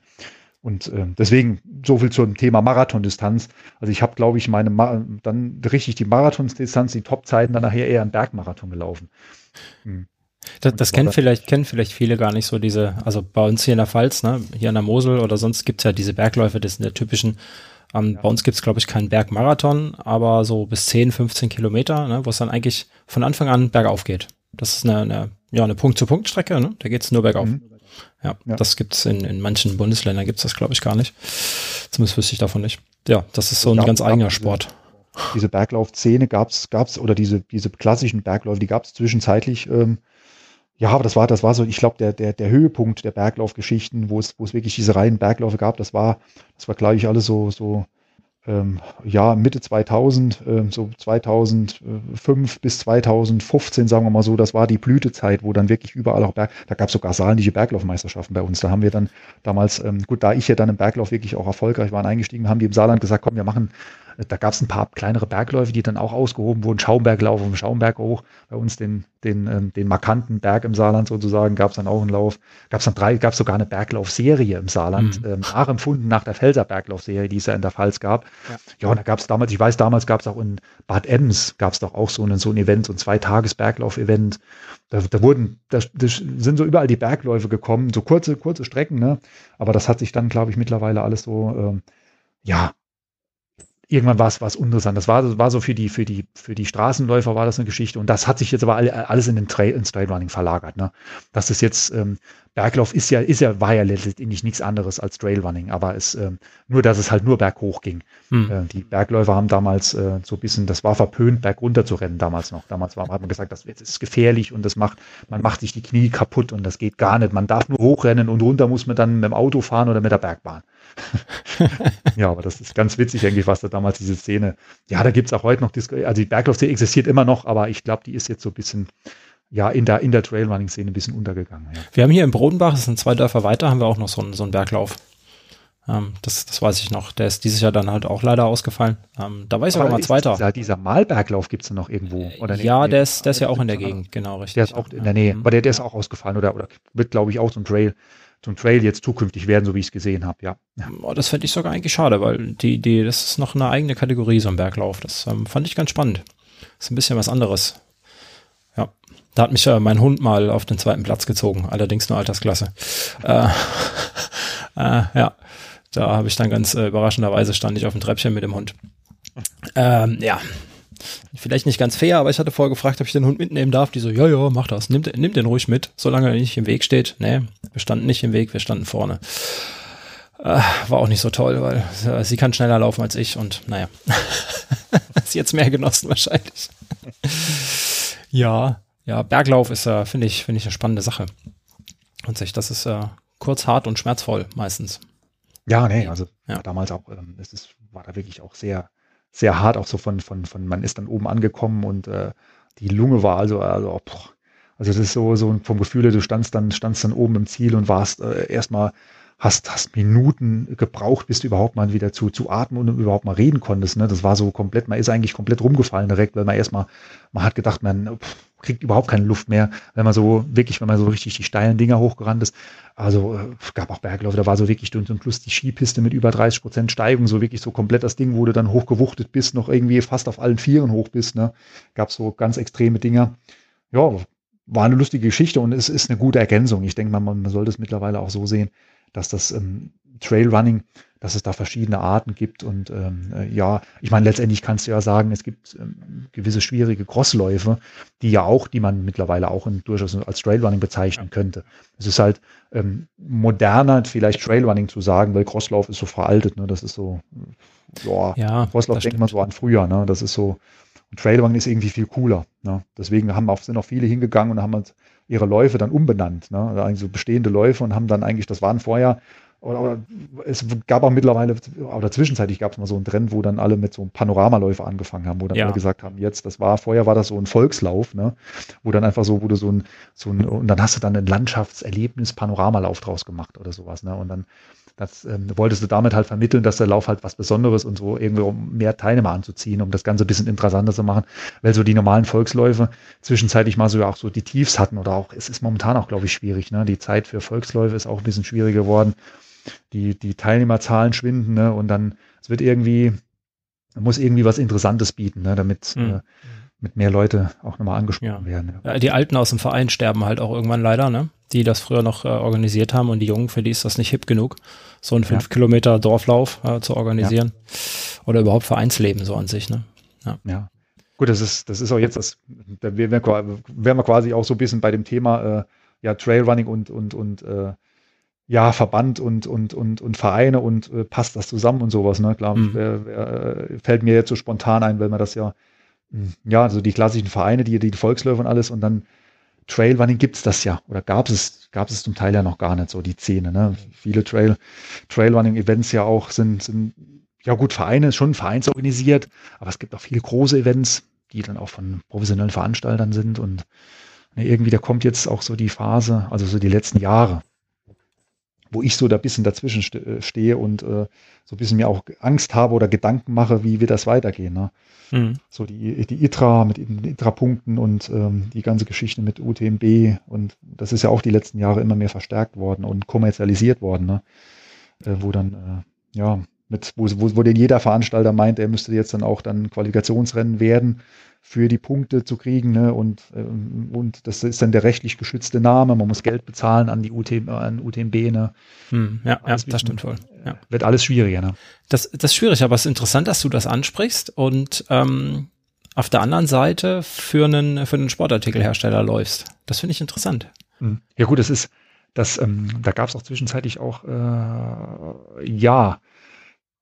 Und äh, deswegen so viel zum Thema Marathondistanz. Also ich habe, glaube ich, meine Ma dann richtig die Marathondistanz, die Topzeiten dann nachher eher im Bergmarathon gelaufen. Hm. Das, das kennen vielleicht, kennen vielleicht viele gar nicht so diese, also bei uns hier in der Pfalz, ne, hier an der Mosel oder sonst gibt's ja diese Bergläufe, das sind der typischen, ähm, ja. bei uns gibt's glaube ich, keinen Bergmarathon, aber so bis 10, 15 Kilometer, ne, wo es dann eigentlich von Anfang an bergauf geht. Das ist eine, eine ja, eine Punkt-zu-Punkt-Strecke, ne? Da geht's nur bergauf. Mhm. Ja, ja, das gibt's in, in manchen Bundesländern gibt's das, glaube ich, gar nicht. Zumindest wüsste ich davon nicht. Ja, das ist so ein ganz eigener Sport. Diese, Berglaufszene gab's, gab's, oder diese, diese klassischen Bergläufe, die gab's zwischenzeitlich ähm, ja, aber das war, das war so, ich glaube, der, der, der Höhepunkt der Berglaufgeschichten, wo es, wo es wirklich diese reinen Bergläufe gab, das war, das war, glaube ich, alles so, so, ähm, ja, Mitte 2000, ähm, so 2005 bis 2015, sagen wir mal so, das war die Blütezeit, wo dann wirklich überall auch Berg, da gab es sogar saarländische Berglaufmeisterschaften bei uns. Da haben wir dann damals, ähm, gut, da ich ja dann im Berglauf wirklich auch erfolgreich war eingestiegen, haben die im Saarland gesagt, komm, wir machen da gab es ein paar kleinere Bergläufe, die dann auch ausgehoben wurden. Schaumberglauf auf dem Schaumberg hoch. Bei uns den, den, ähm, den markanten Berg im Saarland sozusagen gab es dann auch einen Lauf. Gab es dann drei, gab es sogar eine Berglaufserie im Saarland, mhm. ähm, nachempfunden nach der Pfälzer Berglaufserie, die es ja in der Pfalz gab. Ja, ja und da gab es damals, ich weiß, damals gab es auch in Bad Ems, gab es doch auch so ein, so ein Event, so ein Zweitages-Berglauf-Event. Da, da wurden, da, da sind so überall die Bergläufe gekommen, so kurze, kurze Strecken, ne? Aber das hat sich dann, glaube ich, mittlerweile alles so, ähm, ja, irgendwann war es was uninteressant. Das war, das war so für die, für die, für die Straßenläufer war das eine Geschichte. Und das hat sich jetzt aber alles in den Trail, ins Trailrunning verlagert. Ne? Das ist jetzt, ähm, Berglauf ist ja, ist ja, war ja letztendlich nichts anderes als Trailrunning, aber es, ähm, nur, dass es halt nur berghoch ging. Hm. Äh, die Bergläufer haben damals äh, so ein bisschen, das war verpönt, bergunter zu rennen damals noch. Damals war, hat man gesagt, das ist gefährlich und das macht, man macht sich die Knie kaputt und das geht gar nicht. Man darf nur hochrennen und runter muss man dann mit dem Auto fahren oder mit der Bergbahn. ja, aber das ist ganz witzig eigentlich, was da damals diese Szene, ja, da gibt es auch heute noch, Disco, also die Berglauf-Szene existiert immer noch, aber ich glaube, die ist jetzt so ein bisschen, ja, in der, in der Trailrunning-Szene ein bisschen untergegangen. Ja. Wir haben hier in Brodenbach, das sind zwei Dörfer weiter, haben wir auch noch so einen, so einen Berglauf. Ähm, das, das weiß ich noch. Der ist dieses Jahr dann halt auch leider ausgefallen. Ähm, da war ich sogar mal Zweiter. Dieser, dieser Malberglauf gibt es noch irgendwo? Oder ja, der ist, der ist ja auch in der Gegend, genau, richtig. Der ist auch in der Nähe, aber der, der ist auch ausgefallen oder, oder wird, glaube ich, auch so ein Trail zum Trail jetzt zukünftig werden, so wie ich es gesehen habe, ja. ja. Das fände ich sogar eigentlich schade, weil die, die, das ist noch eine eigene Kategorie, so ein Berglauf. Das ähm, fand ich ganz spannend. Ist ein bisschen was anderes. Ja. Da hat mich äh, mein Hund mal auf den zweiten Platz gezogen, allerdings nur Altersklasse. äh, äh, ja. Da habe ich dann ganz äh, überraschenderweise stand ich auf dem Treppchen mit dem Hund. Ähm, ja, vielleicht nicht ganz fair, aber ich hatte vorher gefragt, ob ich den Hund mitnehmen darf. Die so, ja, ja, mach das. Nimm, nimm den ruhig mit, solange er nicht im Weg steht. Nee, wir standen nicht im Weg, wir standen vorne. Äh, war auch nicht so toll, weil äh, sie kann schneller laufen als ich und naja, ist jetzt mehr genossen wahrscheinlich. ja, ja, Berglauf ist, äh, finde ich, finde ich eine spannende Sache. Und sich, das ist äh, kurz, hart und schmerzvoll meistens. Ja, nee, also ja. damals auch, ähm, es ist, war da wirklich auch sehr, sehr hart, auch so von, von, von, man ist dann oben angekommen und äh, die Lunge war also, also, boah, also das ist so, so vom Gefühl, du standst dann, standst dann oben im Ziel und warst äh, erstmal hast, hast Minuten gebraucht, bis du überhaupt mal wieder zu, zu atmen und überhaupt mal reden konntest. Ne? Das war so komplett, man ist eigentlich komplett rumgefallen direkt, weil man erstmal, man hat gedacht, man pff, kriegt überhaupt keine Luft mehr, wenn man so wirklich, wenn man so richtig die steilen Dinger hochgerannt ist. Also äh, gab auch Bergläufe, da war so wirklich zum Schluss die Skipiste mit über 30 Prozent Steigung, so wirklich so komplett das Ding, wo du dann hochgewuchtet bist, noch irgendwie fast auf allen Vieren hoch bist. Ne? Gab so ganz extreme Dinger. Ja, war eine lustige Geschichte und es ist eine gute Ergänzung. Ich denke mal, man sollte es mittlerweile auch so sehen, dass das ähm, Trailrunning, dass es da verschiedene Arten gibt. Und ähm, äh, ja, ich meine, letztendlich kannst du ja sagen, es gibt ähm, gewisse schwierige Crossläufe, die ja auch, die man mittlerweile auch in, durchaus als Trailrunning bezeichnen könnte. Es ist halt ähm, moderner, vielleicht Trailrunning zu sagen, weil Crosslauf ist so veraltet. Ne? Das ist so, ja, ja Crosslauf denkt man so an früher. Ne? Das ist so, und Trailrunning ist irgendwie viel cooler. Ne? Deswegen haben auch, sind auch viele hingegangen und haben halt ihre Läufe dann umbenannt, ne? also eigentlich so bestehende Läufe und haben dann eigentlich, das waren vorher, oder, oder es gab auch mittlerweile, oder zwischenzeitlich gab es mal so einen Trend, wo dann alle mit so einem Panoramaläufe angefangen haben, wo dann ja. alle gesagt haben, jetzt, das war, vorher war das so ein Volkslauf, ne? wo dann einfach so, wo du so ein, so ein, und dann hast du dann ein Landschaftserlebnis Panoramalauf draus gemacht oder sowas, ne? Und dann das ähm, wolltest du damit halt vermitteln, dass der Lauf halt was Besonderes und so irgendwie um mehr Teilnehmer anzuziehen, um das Ganze ein bisschen interessanter zu machen, weil so die normalen Volksläufe zwischenzeitlich mal so ja auch so die Tiefs hatten oder auch, es ist momentan auch, glaube ich, schwierig. Ne? Die Zeit für Volksläufe ist auch ein bisschen schwieriger geworden. Die, die Teilnehmerzahlen schwinden ne? und dann, es wird irgendwie, muss irgendwie was Interessantes bieten, ne? damit mhm. äh, mit mehr Leute auch nochmal angesprochen ja. werden. Ja. Die Alten aus dem Verein sterben halt auch irgendwann leider, ne? Die das früher noch äh, organisiert haben und die Jungen, für die ist das nicht hip genug, so einen fünf ja. Kilometer Dorflauf äh, zu organisieren. Oder überhaupt Vereinsleben so an sich, ne? Ja. Gut, das ist, das ist auch jetzt das, da wären wir quasi auch so ein bisschen bei dem Thema äh, ja, Trailrunning und, und, und äh, ja, Verband und, und, und, und Vereine und äh, passt das zusammen und sowas, ne? Klar, mhm. wär, wär, fällt mir jetzt so spontan ein, weil man das ja hm, ja, also die klassischen Vereine, die, die Volksläufe und alles und dann Trailrunning gibt es das ja oder gab es gab es zum Teil ja noch gar nicht so die Szene. Ne? Viele Trail Trailrunning Events ja auch sind, sind ja gut Vereine schon vereinsorganisiert, aber es gibt auch viele große Events, die dann auch von professionellen Veranstaltern sind und ne, irgendwie da kommt jetzt auch so die Phase, also so die letzten Jahre, wo ich so da ein bisschen dazwischen äh, stehe und äh, so ein bisschen mir auch Angst habe oder Gedanken mache, wie wird das weitergehen. Ne? Mhm. So die, die ITRA mit den ITRA-Punkten und ähm, die ganze Geschichte mit UTMB und das ist ja auch die letzten Jahre immer mehr verstärkt worden und kommerzialisiert worden, ne? Äh, wo dann, äh, ja, mit, wo, wo, wo denn jeder Veranstalter meint, er müsste jetzt dann auch dann Qualifikationsrennen werden für die Punkte zu kriegen. Ne? Und, ähm, und das ist dann der rechtlich geschützte Name. Man muss Geld bezahlen an die UTM, an UTMB. Ne? Hm, ja, ja das stimmt voll. Ja. Wird alles schwieriger. Ne? Das, das ist schwierig, aber es ist interessant, dass du das ansprichst und ähm, auf der anderen Seite für einen, für einen Sportartikelhersteller läufst. Das finde ich interessant. Hm. Ja gut, das ist, das, ähm, da gab es auch zwischenzeitlich auch, äh, ja,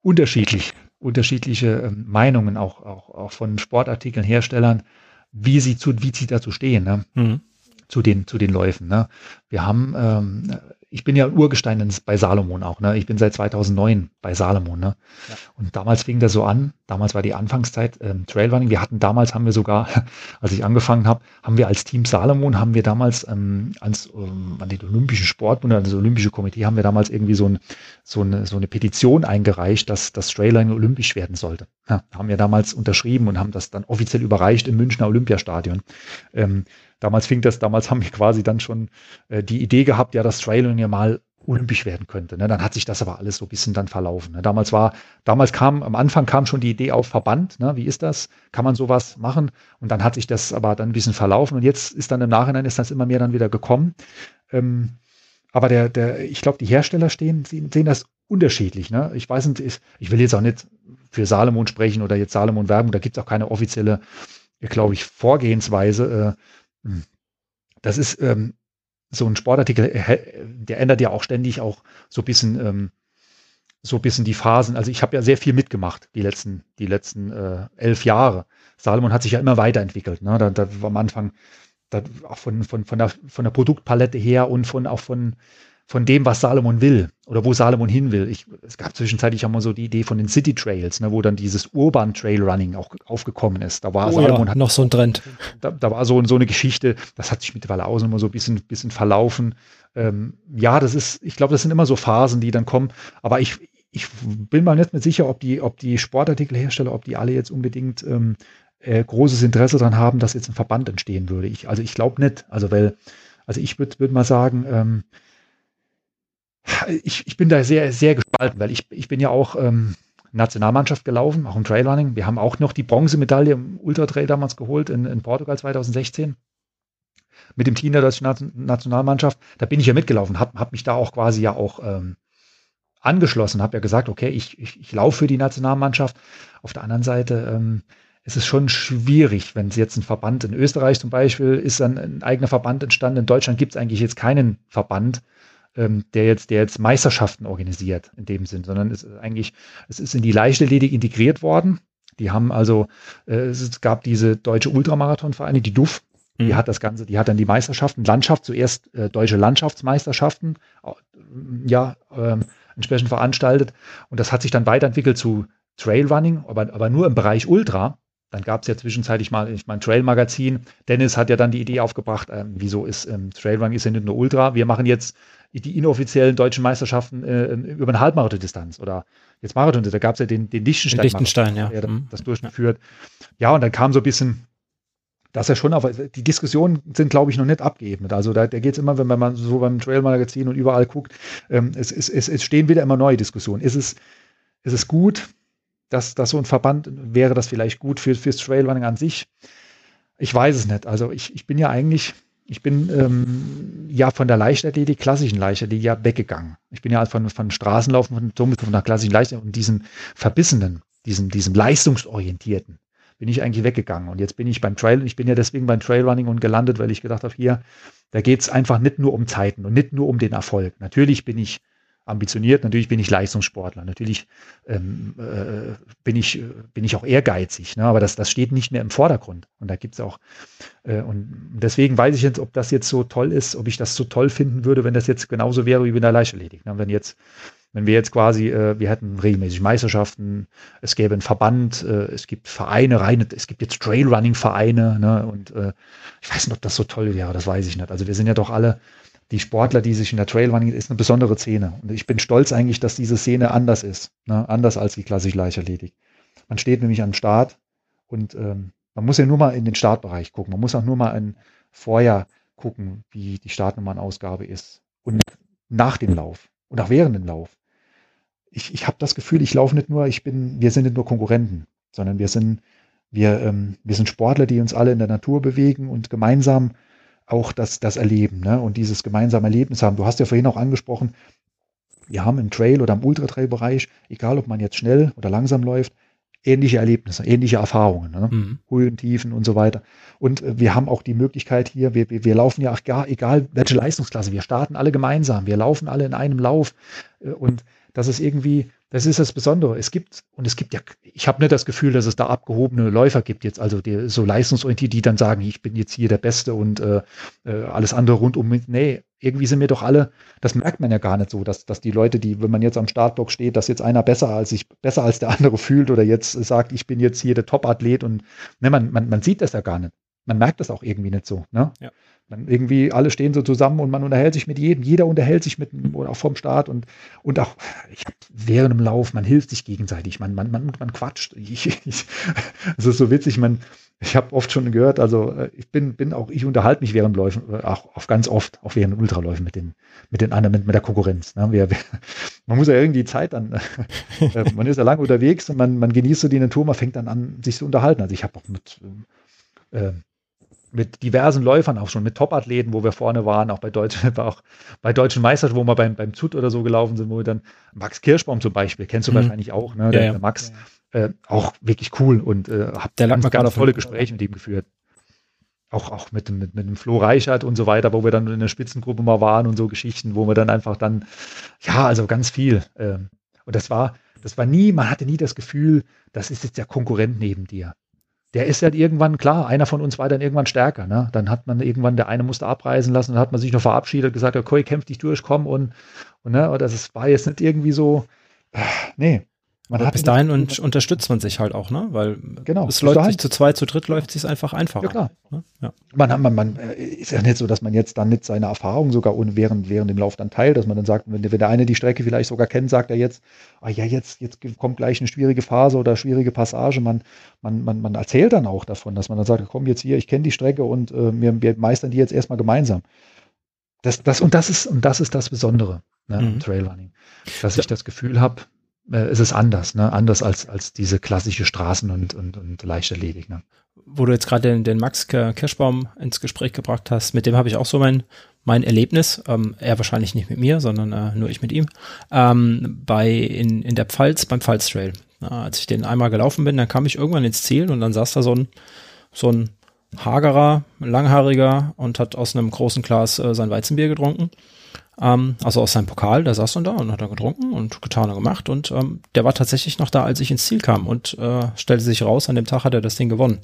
unterschiedlich unterschiedliche ähm, Meinungen auch, auch, auch von Sportartikelherstellern, wie sie zu, wie sie dazu stehen, ne? Mhm. zu den, zu den Läufen. Ne? Wir haben ähm, ich bin ja Urgestein bei Salomon auch, ne? Ich bin seit 2009 bei Salomon, ne? Ja. Und damals fing das so an, damals war die Anfangszeit ähm, Trailrunning. Wir hatten damals, haben wir sogar, als ich angefangen habe, haben wir als Team Salomon, haben wir damals ähm, ans, ähm, an den Olympischen Sportbund, an das Olympische Komitee, haben wir damals irgendwie so, ein, so, eine, so eine Petition eingereicht, dass das Trailrunning olympisch werden sollte. Ja, haben wir damals unterschrieben und haben das dann offiziell überreicht im Münchner Olympiastadion. Ähm, Damals fing das, damals haben wir quasi dann schon äh, die Idee gehabt, ja, dass Trailing ja mal olympisch werden könnte. Ne? Dann hat sich das aber alles so ein bisschen dann verlaufen. Ne? Damals war, damals kam, am Anfang kam schon die Idee auf Verband, ne? wie ist das? Kann man sowas machen? Und dann hat sich das aber dann ein bisschen verlaufen und jetzt ist dann im Nachhinein ist das immer mehr dann wieder gekommen. Ähm, aber der, der, ich glaube, die Hersteller stehen, sehen das unterschiedlich. Ne? Ich weiß nicht, ich, ich will jetzt auch nicht für Salomon sprechen oder jetzt Salomon werben, da gibt es auch keine offizielle, glaube ich, Vorgehensweise. Äh. Das ist ähm, so ein Sportartikel, äh, der ändert ja auch ständig auch so ein bisschen, ähm, so ein bisschen die Phasen. Also ich habe ja sehr viel mitgemacht die letzten, die letzten äh, elf Jahre. Salomon hat sich ja immer weiterentwickelt. Ne? Da, da war am Anfang da, auch von, von, von, der, von der Produktpalette her und von auch von von dem, was Salomon will oder wo Salomon hin will. Ich, es gab zwischenzeitlich auch mal so die Idee von den City Trails, ne, wo dann dieses Urban Trail Running auch aufgekommen ist. Da war oh Salomon ja, hat, noch so ein Trend. Da, da, war so, so eine Geschichte, das hat sich mittlerweile auch immer so ein bisschen, bisschen verlaufen. Ähm, ja, das ist, ich glaube, das sind immer so Phasen, die dann kommen. Aber ich, ich bin mal nicht mehr sicher, ob die, ob die Sportartikelhersteller, ob die alle jetzt unbedingt ähm, äh, großes Interesse daran haben, dass jetzt ein Verband entstehen würde. Ich, also ich glaube nicht. Also weil, also ich würde würd mal sagen, ähm, ich, ich bin da sehr, sehr gespalten, weil ich, ich bin ja auch ähm, Nationalmannschaft gelaufen, auch im Trailrunning. Wir haben auch noch die Bronzemedaille im Ultratrail damals geholt in, in Portugal 2016 mit dem Team der deutschen Nationalmannschaft. Da bin ich ja mitgelaufen, habe hab mich da auch quasi ja auch ähm, angeschlossen, habe ja gesagt, okay, ich, ich, ich laufe für die Nationalmannschaft. Auf der anderen Seite ähm, ist es schon schwierig, wenn es jetzt ein Verband in Österreich zum Beispiel ist, dann ein eigener Verband entstanden. In Deutschland gibt es eigentlich jetzt keinen Verband ähm, der jetzt, der jetzt Meisterschaften organisiert in dem Sinn, sondern es ist eigentlich, es ist in die Leichtathletik integriert worden. Die haben also, äh, es gab diese deutsche Ultramarathonvereine, die DUF, die mhm. hat das Ganze, die hat dann die Meisterschaften, Landschaft, zuerst äh, deutsche Landschaftsmeisterschaften, ja, ähm, entsprechend veranstaltet. Und das hat sich dann weiterentwickelt zu Trailrunning, aber, aber nur im Bereich Ultra. Dann gab es ja zwischenzeitlich mal, ich mein Trail-Magazin. Dennis hat ja dann die Idee aufgebracht, ähm, wieso ist ähm, Trailrunning ist ja nicht nur Ultra. Wir machen jetzt die inoffiziellen deutschen Meisterschaften äh, über eine Halbmarathon-Distanz oder jetzt Marathon, da gab es ja den, den Lichtenstein, Lichtenstein ja. der mhm. das durchgeführt. Ja. ja, und dann kam so ein bisschen, das ja schon, aber die Diskussionen sind, glaube ich, noch nicht abgeebnet. Also da, da geht es immer, wenn man so beim Trail-Magazin und überall guckt, ähm, es, es, es, es stehen wieder immer neue Diskussionen. Ist es, ist es gut, dass, dass so ein Verband, wäre das vielleicht gut für, fürs Trailrunning an sich? Ich weiß es nicht. Also ich, ich bin ja eigentlich ich bin ähm, ja von der Leichtathletik, klassischen Leichtathletik, ja weggegangen. Ich bin ja von, von Straßenlaufen, von, von der klassischen Leichtathletik und diesem verbissenen, diesem, diesem leistungsorientierten bin ich eigentlich weggegangen. Und jetzt bin ich beim Trail, ich bin ja deswegen beim Trailrunning und gelandet, weil ich gedacht habe, hier, da geht es einfach nicht nur um Zeiten und nicht nur um den Erfolg. Natürlich bin ich ambitioniert, natürlich bin ich Leistungssportler, natürlich ähm, äh, bin, ich, bin ich auch ehrgeizig, ne? aber das, das steht nicht mehr im Vordergrund. Und da gibt es auch, äh, und deswegen weiß ich jetzt, ob das jetzt so toll ist, ob ich das so toll finden würde, wenn das jetzt genauso wäre wie bei der Leichtathletik. Ne? Wenn jetzt, wenn wir jetzt quasi, äh, wir hätten regelmäßig Meisterschaften, es gäbe einen Verband, äh, es gibt Vereine, reine, es gibt jetzt Trailrunning-Vereine, ne? und äh, ich weiß nicht, ob das so toll wäre, das weiß ich nicht. Also wir sind ja doch alle die Sportler, die sich in der Trailrunning, ist eine besondere Szene. Und ich bin stolz eigentlich, dass diese Szene anders ist, ne? anders als die klassische Leichtathletik. Man steht nämlich am Start und ähm, man muss ja nur mal in den Startbereich gucken. Man muss auch nur mal ein vorher gucken, wie die Startnummernausgabe ist. Und nach dem Lauf und auch während dem Lauf. Ich, ich habe das Gefühl, ich laufe nicht nur, ich bin, wir sind nicht nur Konkurrenten, sondern wir sind, wir, ähm, wir sind Sportler, die uns alle in der Natur bewegen und gemeinsam auch das, das Erleben ne? und dieses gemeinsame Erlebnis haben. Du hast ja vorhin auch angesprochen, wir haben im Trail- oder im Ultratrail-Bereich, egal ob man jetzt schnell oder langsam läuft, ähnliche Erlebnisse, ähnliche Erfahrungen, ne? mhm. Höhen, Tiefen und so weiter. Und äh, wir haben auch die Möglichkeit hier, wir, wir, wir laufen ja auch gar, egal welche Leistungsklasse, wir starten alle gemeinsam, wir laufen alle in einem Lauf äh, und das ist irgendwie, das ist das Besondere. Es gibt, und es gibt ja, ich habe nicht das Gefühl, dass es da abgehobene Läufer gibt jetzt, also die, so leistungsorientiert, die dann sagen, ich bin jetzt hier der Beste und äh, äh, alles andere rundum. Nee, irgendwie sind wir doch alle, das merkt man ja gar nicht so, dass, dass die Leute, die, wenn man jetzt am Startblock steht, dass jetzt einer besser als sich, besser als der andere fühlt oder jetzt sagt, ich bin jetzt hier der Top-Athlet und ne, man, man, man sieht das ja gar nicht. Man merkt das auch irgendwie nicht so. Ne? Ja. Man irgendwie alle stehen so zusammen und man unterhält sich mit jedem, jeder unterhält sich mit oder auch vom Start und, und auch ich, während dem Lauf, man hilft sich gegenseitig, man, man, man, man quatscht. Es ist so witzig, man, ich habe oft schon gehört, also äh, ich bin, bin auch, ich unterhalte mich während Läufen, äh, auch, auch ganz oft, auch während Ultraläufen mit den, mit den anderen, mit, mit der Konkurrenz. Ne? Wir, wir, man muss ja irgendwie Zeit dann, äh, man ist ja lange unterwegs und man, man genießt so die Natur, man fängt dann an, sich zu unterhalten. Also ich habe auch mit äh, mit diversen Läufern auch schon, mit Top-Athleten, wo wir vorne waren, auch bei deutschen, auch bei deutschen Meisterschaften, wo wir beim, beim Zut oder so gelaufen sind, wo wir dann Max Kirschbaum zum Beispiel, kennst du mhm. wahrscheinlich auch, ne? Ja, der, ja. der Max, äh, auch wirklich cool und äh, hab der ganz, ganz tolle Gespräche mit ihm geführt. Auch, auch mit, mit, mit dem Flo Reichert und so weiter, wo wir dann in der Spitzengruppe mal waren und so Geschichten, wo wir dann einfach dann, ja, also ganz viel. Ähm, und das war, das war nie, man hatte nie das Gefühl, das ist jetzt der Konkurrent neben dir der ist halt irgendwann, klar, einer von uns war dann irgendwann stärker. Ne? Dann hat man irgendwann, der eine musste abreisen lassen, dann hat man sich noch verabschiedet, gesagt, okay, kämpf dich durch, komm und, und ne, das war jetzt nicht irgendwie so, äh, nee, man Aber bis dahin und unterstützt man sich halt auch, ne? Weil genau, es läuft sich zu zweit, zu dritt läuft es einfach einfacher. Ja, klar. Ne? Ja. Man, man, man äh, ist ja nicht so, dass man jetzt dann nicht seine Erfahrung sogar während, während dem Lauf dann teilt, dass man dann sagt, wenn, wenn der eine die Strecke vielleicht sogar kennt, sagt er jetzt, ah ja, jetzt, jetzt kommt gleich eine schwierige Phase oder schwierige Passage. Man, man, man, man erzählt dann auch davon, dass man dann sagt, komm jetzt hier, ich kenne die Strecke und äh, wir, wir meistern die jetzt erstmal gemeinsam. Das, das, und das ist, und das ist das Besondere ne, mhm. Trailrunning. Dass ich das Gefühl habe, äh, ist es anders, ne? Anders als, als diese klassische Straßen- und, und, und leicht erledigt. Ne? Wo du jetzt gerade den, den Max Kirschbaum ins Gespräch gebracht hast, mit dem habe ich auch so mein, mein Erlebnis, ähm, er wahrscheinlich nicht mit mir, sondern äh, nur ich mit ihm, ähm, bei in, in der Pfalz, beim Pfalz Trail. Ja, als ich den einmal gelaufen bin, dann kam ich irgendwann ins Ziel und dann saß da so ein, so ein hagerer, langhaariger und hat aus einem großen Glas äh, sein Weizenbier getrunken. Ähm, also aus seinem Pokal, der saß dann da und hat er getrunken und getan und gemacht und ähm, der war tatsächlich noch da, als ich ins Ziel kam und äh, stellte sich raus, an dem Tag hat er das Ding gewonnen.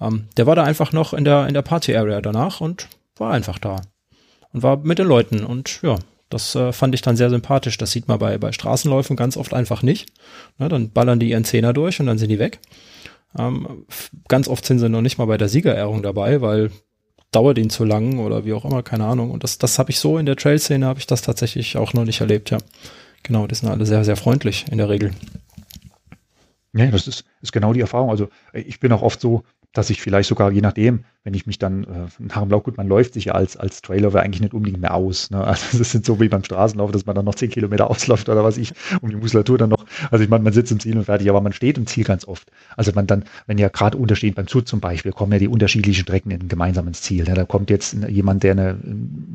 Ähm, der war da einfach noch in der, in der Party-Area danach und war einfach da und war mit den Leuten und ja, das äh, fand ich dann sehr sympathisch. Das sieht man bei, bei Straßenläufen ganz oft einfach nicht. Na, dann ballern die ihren Zehner durch und dann sind die weg. Ähm, ganz oft sind sie noch nicht mal bei der Siegerehrung dabei, weil dauert ihnen zu lang oder wie auch immer, keine Ahnung. Und das, das habe ich so in der Trail-Szene, habe ich das tatsächlich auch noch nicht erlebt, ja. Genau, die sind alle sehr, sehr freundlich in der Regel. Ja, das ist, ist genau die Erfahrung. Also ich bin auch oft so, dass ich vielleicht sogar, je nachdem, wenn ich mich dann äh, nach dem Lauf, gut, man läuft sich ja als, als Trailer eigentlich nicht unbedingt mehr aus. Ne? Also es ist so wie beim Straßenlauf, dass man dann noch zehn Kilometer ausläuft oder was ich, um die Muskulatur dann noch, also ich meine, man sitzt im Ziel und fertig, aber man steht im Ziel ganz oft. Also man dann, wenn ja gerade untersteht, beim Zug zum Beispiel, kommen ja die unterschiedlichen Strecken in, gemeinsam ins Ziel. Ne? Da kommt jetzt jemand, der eine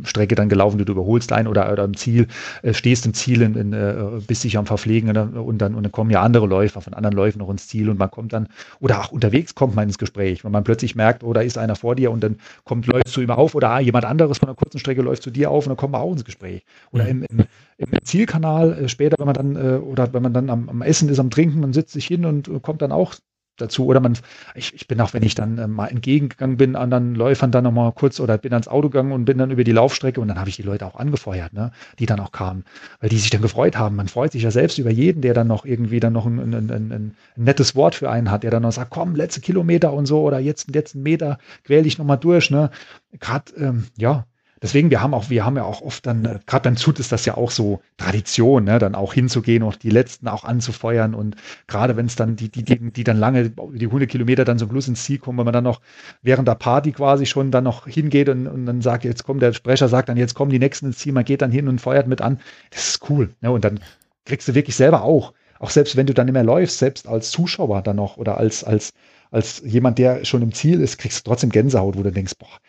Strecke dann gelaufen, du überholst ein oder, oder im Ziel, äh, stehst im Ziel, in, in, äh, bist dich am Verpflegen und dann, und dann, und dann kommen ja andere Läufer von anderen Läufen noch ins Ziel und man kommt dann, oder auch unterwegs kommt man ins Gespräch, wenn man plötzlich merkt, oh, da ist einer vor dir und dann kommt, läuft zu ihm auf oder ah, jemand anderes von einer kurzen Strecke läuft zu dir auf und dann kommen wir auch ins Gespräch. Oder im, im, im Zielkanal äh, später, wenn man dann, äh, oder wenn man dann am, am, Essen ist, am Trinken, man sitzt sich hin und äh, kommt dann auch dazu. Oder man, ich, ich bin auch, wenn ich dann äh, mal entgegengegangen bin, anderen Läufern dann nochmal kurz oder bin ans Auto gegangen und bin dann über die Laufstrecke und dann habe ich die Leute auch angefeuert, ne, die dann auch kamen, weil die sich dann gefreut haben. Man freut sich ja selbst über jeden, der dann noch irgendwie dann noch ein, ein, ein, ein nettes Wort für einen hat, der dann noch sagt, komm, letzte Kilometer und so oder jetzt, jetzt einen Meter quäl dich nochmal durch, ne. Gerade, ähm, ja, deswegen, wir haben auch, wir haben ja auch oft dann, äh, gerade beim Zut ist das ja auch so Tradition, ne, dann auch hinzugehen und die letzten auch anzufeuern und gerade wenn es dann die, die, die, die dann lange, die 100 Kilometer dann zum Schluss ins Ziel kommen, wenn man dann noch während der Party quasi schon dann noch hingeht und, und dann sagt, jetzt kommt der Sprecher sagt dann, jetzt kommen die nächsten ins Ziel, man geht dann hin und feuert mit an. Das ist cool, ne, und dann kriegst du wirklich selber auch, auch selbst wenn du dann nicht mehr läufst, selbst als Zuschauer dann noch oder als, als, als jemand, der schon im Ziel ist, kriegst du trotzdem Gänsehaut, wo du denkst, boah,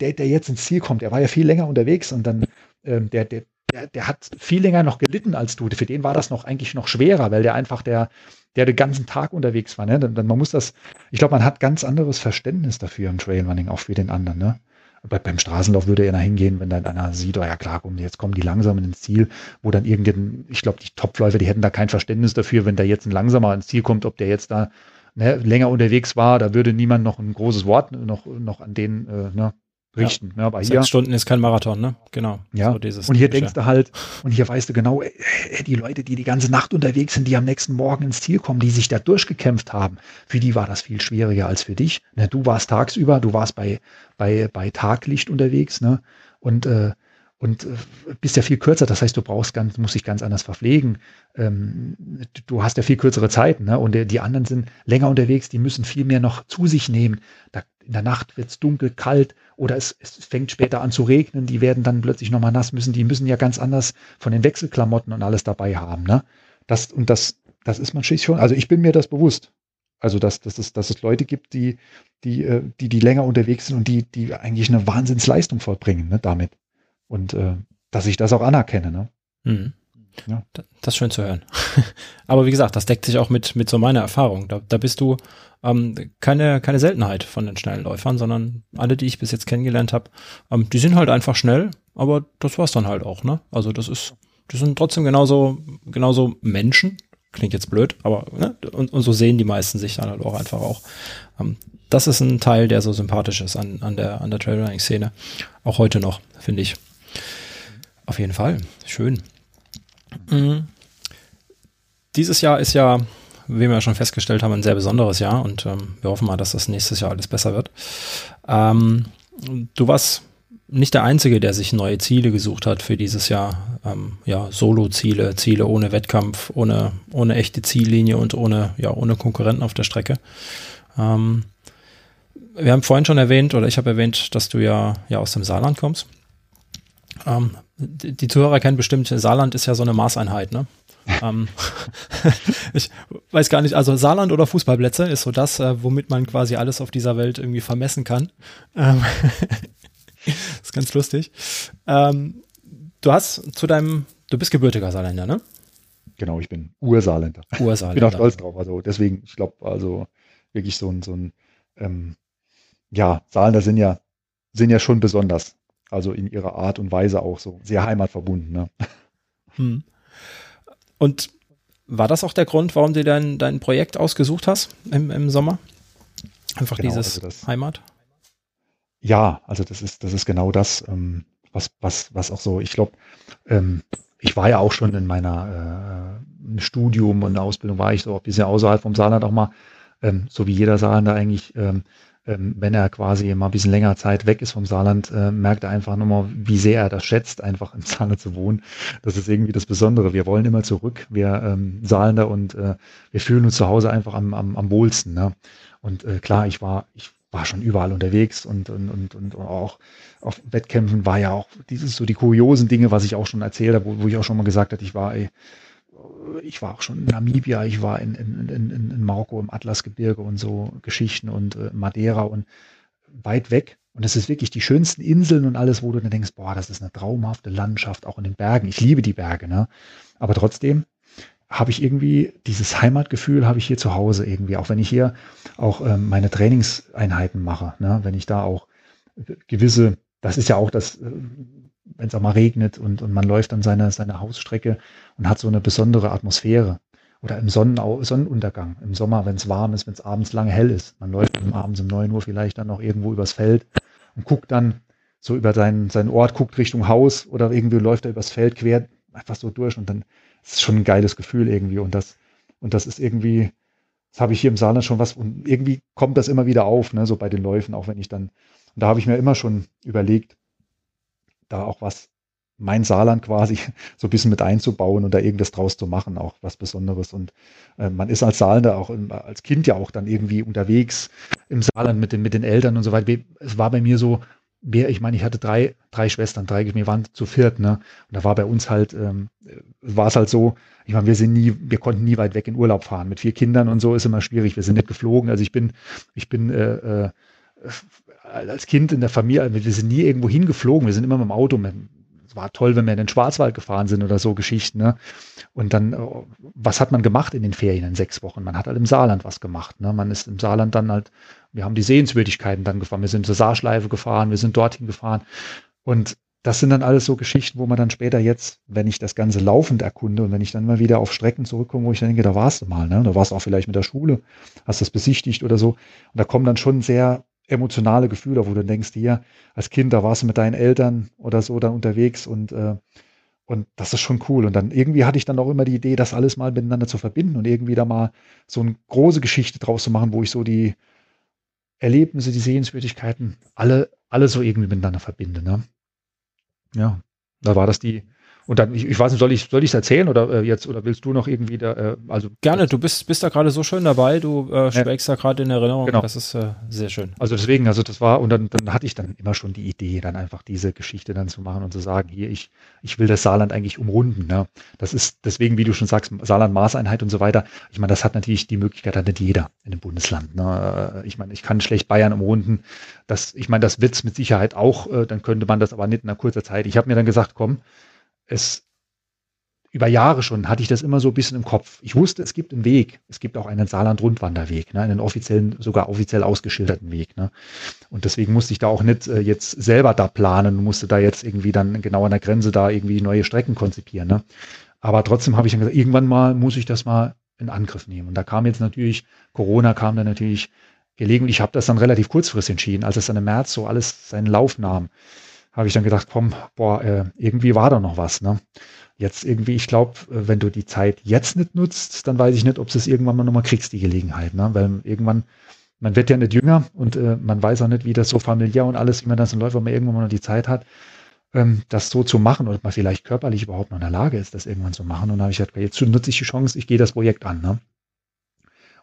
der, der jetzt ins Ziel kommt, der war ja viel länger unterwegs und dann, ähm, der, der, der, der hat viel länger noch gelitten als du. Für den war das noch eigentlich noch schwerer, weil der einfach der, der den ganzen Tag unterwegs war. Ne? Man muss das, ich glaube, man hat ganz anderes Verständnis dafür im Trailrunning, auch für den anderen. Ne? Bei, beim Straßenlauf würde er hingehen, wenn dann einer sieht, oh ja klar, komm, jetzt kommen die langsam ins Ziel, wo dann irgendein, ich glaube, die Topläufer, die hätten da kein Verständnis dafür, wenn da jetzt ein langsamer ins Ziel kommt, ob der jetzt da ne, länger unterwegs war, da würde niemand noch ein großes Wort noch, noch an den, äh, ne, richten. Ja. Ne? Sechs Stunden ist kein Marathon, ne? Genau. Ja. So und hier denkst du halt, und hier weißt du genau, äh, äh, die Leute, die die ganze Nacht unterwegs sind, die am nächsten Morgen ins Ziel kommen, die sich da durchgekämpft haben, für die war das viel schwieriger als für dich. Ne? Du warst tagsüber, du warst bei, bei, bei Taglicht unterwegs, ne? Und äh, und äh, bist ja viel kürzer, das heißt, du brauchst ganz, musst dich ganz anders verpflegen. Ähm, du hast ja viel kürzere Zeiten, ne? Und die anderen sind länger unterwegs, die müssen viel mehr noch zu sich nehmen. Da, in der Nacht wird es dunkel, kalt oder es, es fängt später an zu regnen, die werden dann plötzlich nochmal nass müssen, die müssen ja ganz anders von den Wechselklamotten und alles dabei haben, ne? Das, und das, das ist man schließlich schon, also ich bin mir das bewusst. Also dass, dass, es, dass es Leute gibt, die, die, äh, die, die länger unterwegs sind und die, die eigentlich eine Wahnsinnsleistung vollbringen ne, damit. Und äh, dass ich das auch anerkenne. Ne? Mhm. Ja. Das ist schön zu hören. Aber wie gesagt, das deckt sich auch mit, mit so meiner Erfahrung. Da, da bist du ähm, keine, keine Seltenheit von den schnellen Läufern, sondern alle, die ich bis jetzt kennengelernt habe, ähm, die sind halt einfach schnell, aber das war's dann halt auch, ne? Also das ist, die sind trotzdem genauso, genauso Menschen. Klingt jetzt blöd, aber ne? und, und so sehen die meisten sich dann halt auch einfach auch. Ähm, das ist ein Teil, der so sympathisch ist an, an der, an der Trailrunning-Szene. Auch heute noch, finde ich. Auf jeden Fall. Schön. Mhm. Dieses Jahr ist ja, wie wir ja schon festgestellt haben, ein sehr besonderes Jahr und ähm, wir hoffen mal, dass das nächstes Jahr alles besser wird. Ähm, du warst nicht der Einzige, der sich neue Ziele gesucht hat für dieses Jahr. Ähm, ja, Solo-Ziele, Ziele ohne Wettkampf, ohne, ohne echte Ziellinie und ohne, ja, ohne Konkurrenten auf der Strecke. Ähm, wir haben vorhin schon erwähnt, oder ich habe erwähnt, dass du ja, ja aus dem Saarland kommst. Ähm, die, die Zuhörer kennen bestimmt, Saarland ist ja so eine Maßeinheit, ne? ähm, ich weiß gar nicht, also Saarland oder Fußballplätze ist so das, äh, womit man quasi alles auf dieser Welt irgendwie vermessen kann. Ähm, ist ganz lustig. Ähm, du hast zu deinem, du bist gebürtiger Saarländer, ne? Genau, ich bin Ursaarländer. Ursaarländer. bin auch stolz drauf. Also deswegen, ich glaube, also wirklich so ein, so ein ähm, ja, Saarländer sind ja, sind ja schon besonders. Also in ihrer Art und Weise auch so sehr heimatverbunden. Ne? Hm. Und war das auch der Grund, warum du dein, dein Projekt ausgesucht hast im, im Sommer? Einfach genau, dieses also Heimat? Ja, also das ist, das ist genau das, ähm, was, was, was auch so, ich glaube, ähm, ich war ja auch schon in meiner äh, Studium und Ausbildung war ich so ein bisschen außerhalb vom Saarland auch mal, ähm, so wie jeder Saarländer eigentlich, ähm, wenn er quasi mal ein bisschen länger Zeit weg ist vom Saarland, äh, merkt er einfach nochmal, wie sehr er das schätzt, einfach im Saarland zu wohnen. Das ist irgendwie das Besondere. Wir wollen immer zurück, wir ähm, Saarländer und äh, wir fühlen uns zu Hause einfach am, am, am wohlsten. Ne? Und äh, klar, ich war, ich war schon überall unterwegs und, und, und, und auch auf Wettkämpfen war ja auch dieses so die kuriosen Dinge, was ich auch schon erzählt habe, wo, wo ich auch schon mal gesagt habe, ich war ey, ich war auch schon in Namibia, ich war in, in, in, in Marokko im Atlasgebirge und so Geschichten und äh, Madeira und weit weg. Und das ist wirklich die schönsten Inseln und alles, wo du dann denkst, boah, das ist eine traumhafte Landschaft, auch in den Bergen. Ich liebe die Berge, ne? Aber trotzdem habe ich irgendwie dieses Heimatgefühl, habe ich hier zu Hause irgendwie, auch wenn ich hier auch ähm, meine Trainingseinheiten mache, ne? wenn ich da auch gewisse, das ist ja auch das, äh, wenn es auch mal regnet und, und man läuft dann seine, seine Hausstrecke und hat so eine besondere Atmosphäre. Oder im Sonnenau Sonnenuntergang, im Sommer, wenn es warm ist, wenn es abends lange hell ist. Man läuft abends um neun Uhr vielleicht dann noch irgendwo übers Feld und guckt dann so über seinen, seinen Ort, guckt Richtung Haus oder irgendwie läuft er übers Feld quer einfach so durch und dann ist es schon ein geiles Gefühl irgendwie und das, und das ist irgendwie, das habe ich hier im Saarland schon was und irgendwie kommt das immer wieder auf, ne, so bei den Läufen, auch wenn ich dann, und da habe ich mir immer schon überlegt, da auch was, mein Saarland quasi so ein bisschen mit einzubauen und da irgendwas draus zu machen, auch was Besonderes. Und äh, man ist als Saarländer auch im, als Kind ja auch dann irgendwie unterwegs im Saarland mit den, mit den Eltern und so weiter. Es war bei mir so, wir, ich meine, ich hatte drei, drei Schwestern, drei, wir waren zu viert, ne? Und da war bei uns halt, ähm, war es halt so, ich meine, wir sind nie, wir konnten nie weit weg in Urlaub fahren. Mit vier Kindern und so ist immer schwierig. Wir sind nicht geflogen. Also ich bin, ich bin äh, äh, als Kind in der Familie, wir sind nie irgendwo hingeflogen, wir sind immer mit dem Auto. Es war toll, wenn wir in den Schwarzwald gefahren sind oder so Geschichten. Ne? Und dann, äh, was hat man gemacht in den Ferien in sechs Wochen? Man hat halt im Saarland was gemacht. Ne? Man ist im Saarland dann halt, wir haben die Sehenswürdigkeiten dann gefahren, wir sind zur Saarschleife gefahren, wir sind dorthin gefahren. Und das sind dann alles so Geschichten, wo man dann später jetzt, wenn ich das Ganze laufend erkunde und wenn ich dann mal wieder auf Strecken zurückkomme, wo ich dann denke, da warst du mal, ne? Da warst du auch vielleicht mit der Schule, hast das besichtigt oder so. Und da kommen dann schon sehr emotionale Gefühle, wo du denkst, hier, als Kind, da warst du mit deinen Eltern oder so dann unterwegs und, äh, und das ist schon cool. Und dann irgendwie hatte ich dann auch immer die Idee, das alles mal miteinander zu verbinden und irgendwie da mal so eine große Geschichte draus zu machen, wo ich so die Erlebnisse, die Sehenswürdigkeiten, alle, alle so irgendwie miteinander verbinde. Ne? Ja, da war das die, Und dann, ich, ich weiß nicht, soll ich soll ich erzählen oder äh, jetzt oder willst du noch irgendwie da, äh, also gerne, du bist bist da gerade so schön dabei, du äh, schwelgst ja. da gerade in Erinnerung, genau. das ist äh, sehr schön. Also deswegen, also das war und dann, dann hatte ich dann immer schon die Idee, dann einfach diese Geschichte dann zu machen und zu sagen, hier ich ich will das Saarland eigentlich umrunden. Ne? Das ist deswegen, wie du schon sagst, Saarland Maßeinheit und so weiter. Ich meine, das hat natürlich die Möglichkeit hat nicht jeder in dem Bundesland. Ne? Ich meine, ich kann schlecht Bayern umrunden. Das, ich meine, das wird's mit Sicherheit auch. Äh, dann könnte man das aber nicht in einer kurzer Zeit. Ich habe mir dann gesagt, komm, es über Jahre schon hatte ich das immer so ein bisschen im Kopf. Ich wusste, es gibt einen Weg. Es gibt auch einen Saarland-Rundwanderweg, ne, einen offiziellen, sogar offiziell ausgeschilderten Weg. Ne. Und deswegen musste ich da auch nicht äh, jetzt selber da planen und musste da jetzt irgendwie dann genau an der Grenze da irgendwie neue Strecken konzipieren. Ne. Aber trotzdem habe ich dann gesagt, irgendwann mal muss ich das mal in Angriff nehmen. Und da kam jetzt natürlich, Corona kam dann natürlich gelegen. Ich habe das dann relativ kurzfristig entschieden, als es dann im März so alles seinen Lauf nahm habe ich dann gedacht, komm, boah, äh, irgendwie war da noch was. Ne? Jetzt irgendwie, ich glaube, äh, wenn du die Zeit jetzt nicht nutzt, dann weiß ich nicht, ob du es irgendwann mal nochmal kriegst, die Gelegenheit. Ne? Weil irgendwann, man wird ja nicht jünger und äh, man weiß auch nicht, wie das so familiär und alles, wie man das dann läuft, wenn man irgendwann mal noch die Zeit hat, ähm, das so zu machen und man vielleicht körperlich überhaupt noch in der Lage ist, das irgendwann zu machen. Und dann habe ich gesagt, jetzt nutze ich die Chance, ich gehe das Projekt an. Ne?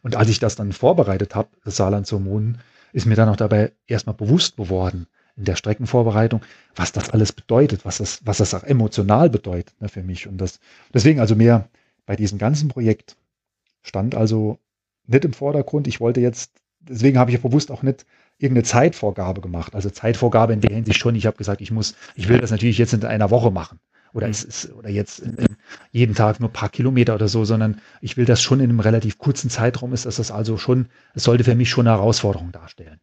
Und als ich das dann vorbereitet habe, das Saarland zu wohnen, ist mir dann auch dabei erstmal bewusst geworden, in der Streckenvorbereitung, was das alles bedeutet, was das, was das auch emotional bedeutet ne, für mich. Und das, deswegen also mehr bei diesem ganzen Projekt stand also nicht im Vordergrund. Ich wollte jetzt, deswegen habe ich bewusst auch nicht irgendeine Zeitvorgabe gemacht. Also Zeitvorgabe in der Hinsicht schon. Ich habe gesagt, ich muss, ich will das natürlich jetzt in einer Woche machen. Oder mhm. es ist, oder jetzt in, in jeden Tag nur ein paar Kilometer oder so, sondern ich will das schon in einem relativ kurzen Zeitraum ist, dass das also schon, es sollte für mich schon eine Herausforderung darstellen.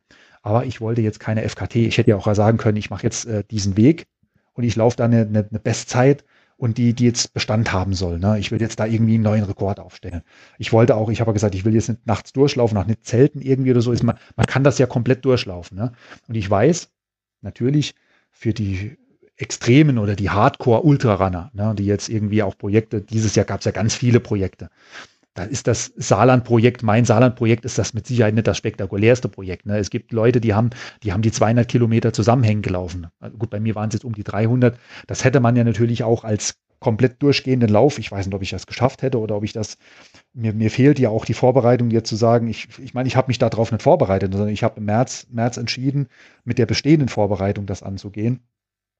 Aber ich wollte jetzt keine FKT. Ich hätte ja auch sagen können, ich mache jetzt äh, diesen Weg und ich laufe da eine, eine, eine Bestzeit und die, die jetzt Bestand haben soll. Ne? Ich will jetzt da irgendwie einen neuen Rekord aufstellen. Ich wollte auch, ich habe gesagt, ich will jetzt nicht nachts durchlaufen, nach nicht Zelten irgendwie oder so. Ist man, man kann das ja komplett durchlaufen. Ne? Und ich weiß, natürlich, für die Extremen oder die Hardcore-Ultrarunner, ne, die jetzt irgendwie auch Projekte, dieses Jahr gab es ja ganz viele Projekte da ist das Saarland-Projekt, mein Saarland-Projekt ist das mit Sicherheit nicht das spektakulärste Projekt. Ne? Es gibt Leute, die haben, die haben die 200 Kilometer zusammenhängend gelaufen. Also gut, bei mir waren es jetzt um die 300. Das hätte man ja natürlich auch als komplett durchgehenden Lauf. Ich weiß nicht, ob ich das geschafft hätte oder ob ich das, mir, mir fehlt ja auch die Vorbereitung jetzt zu sagen, ich, ich meine, ich habe mich darauf nicht vorbereitet, sondern ich habe im März, März entschieden, mit der bestehenden Vorbereitung das anzugehen.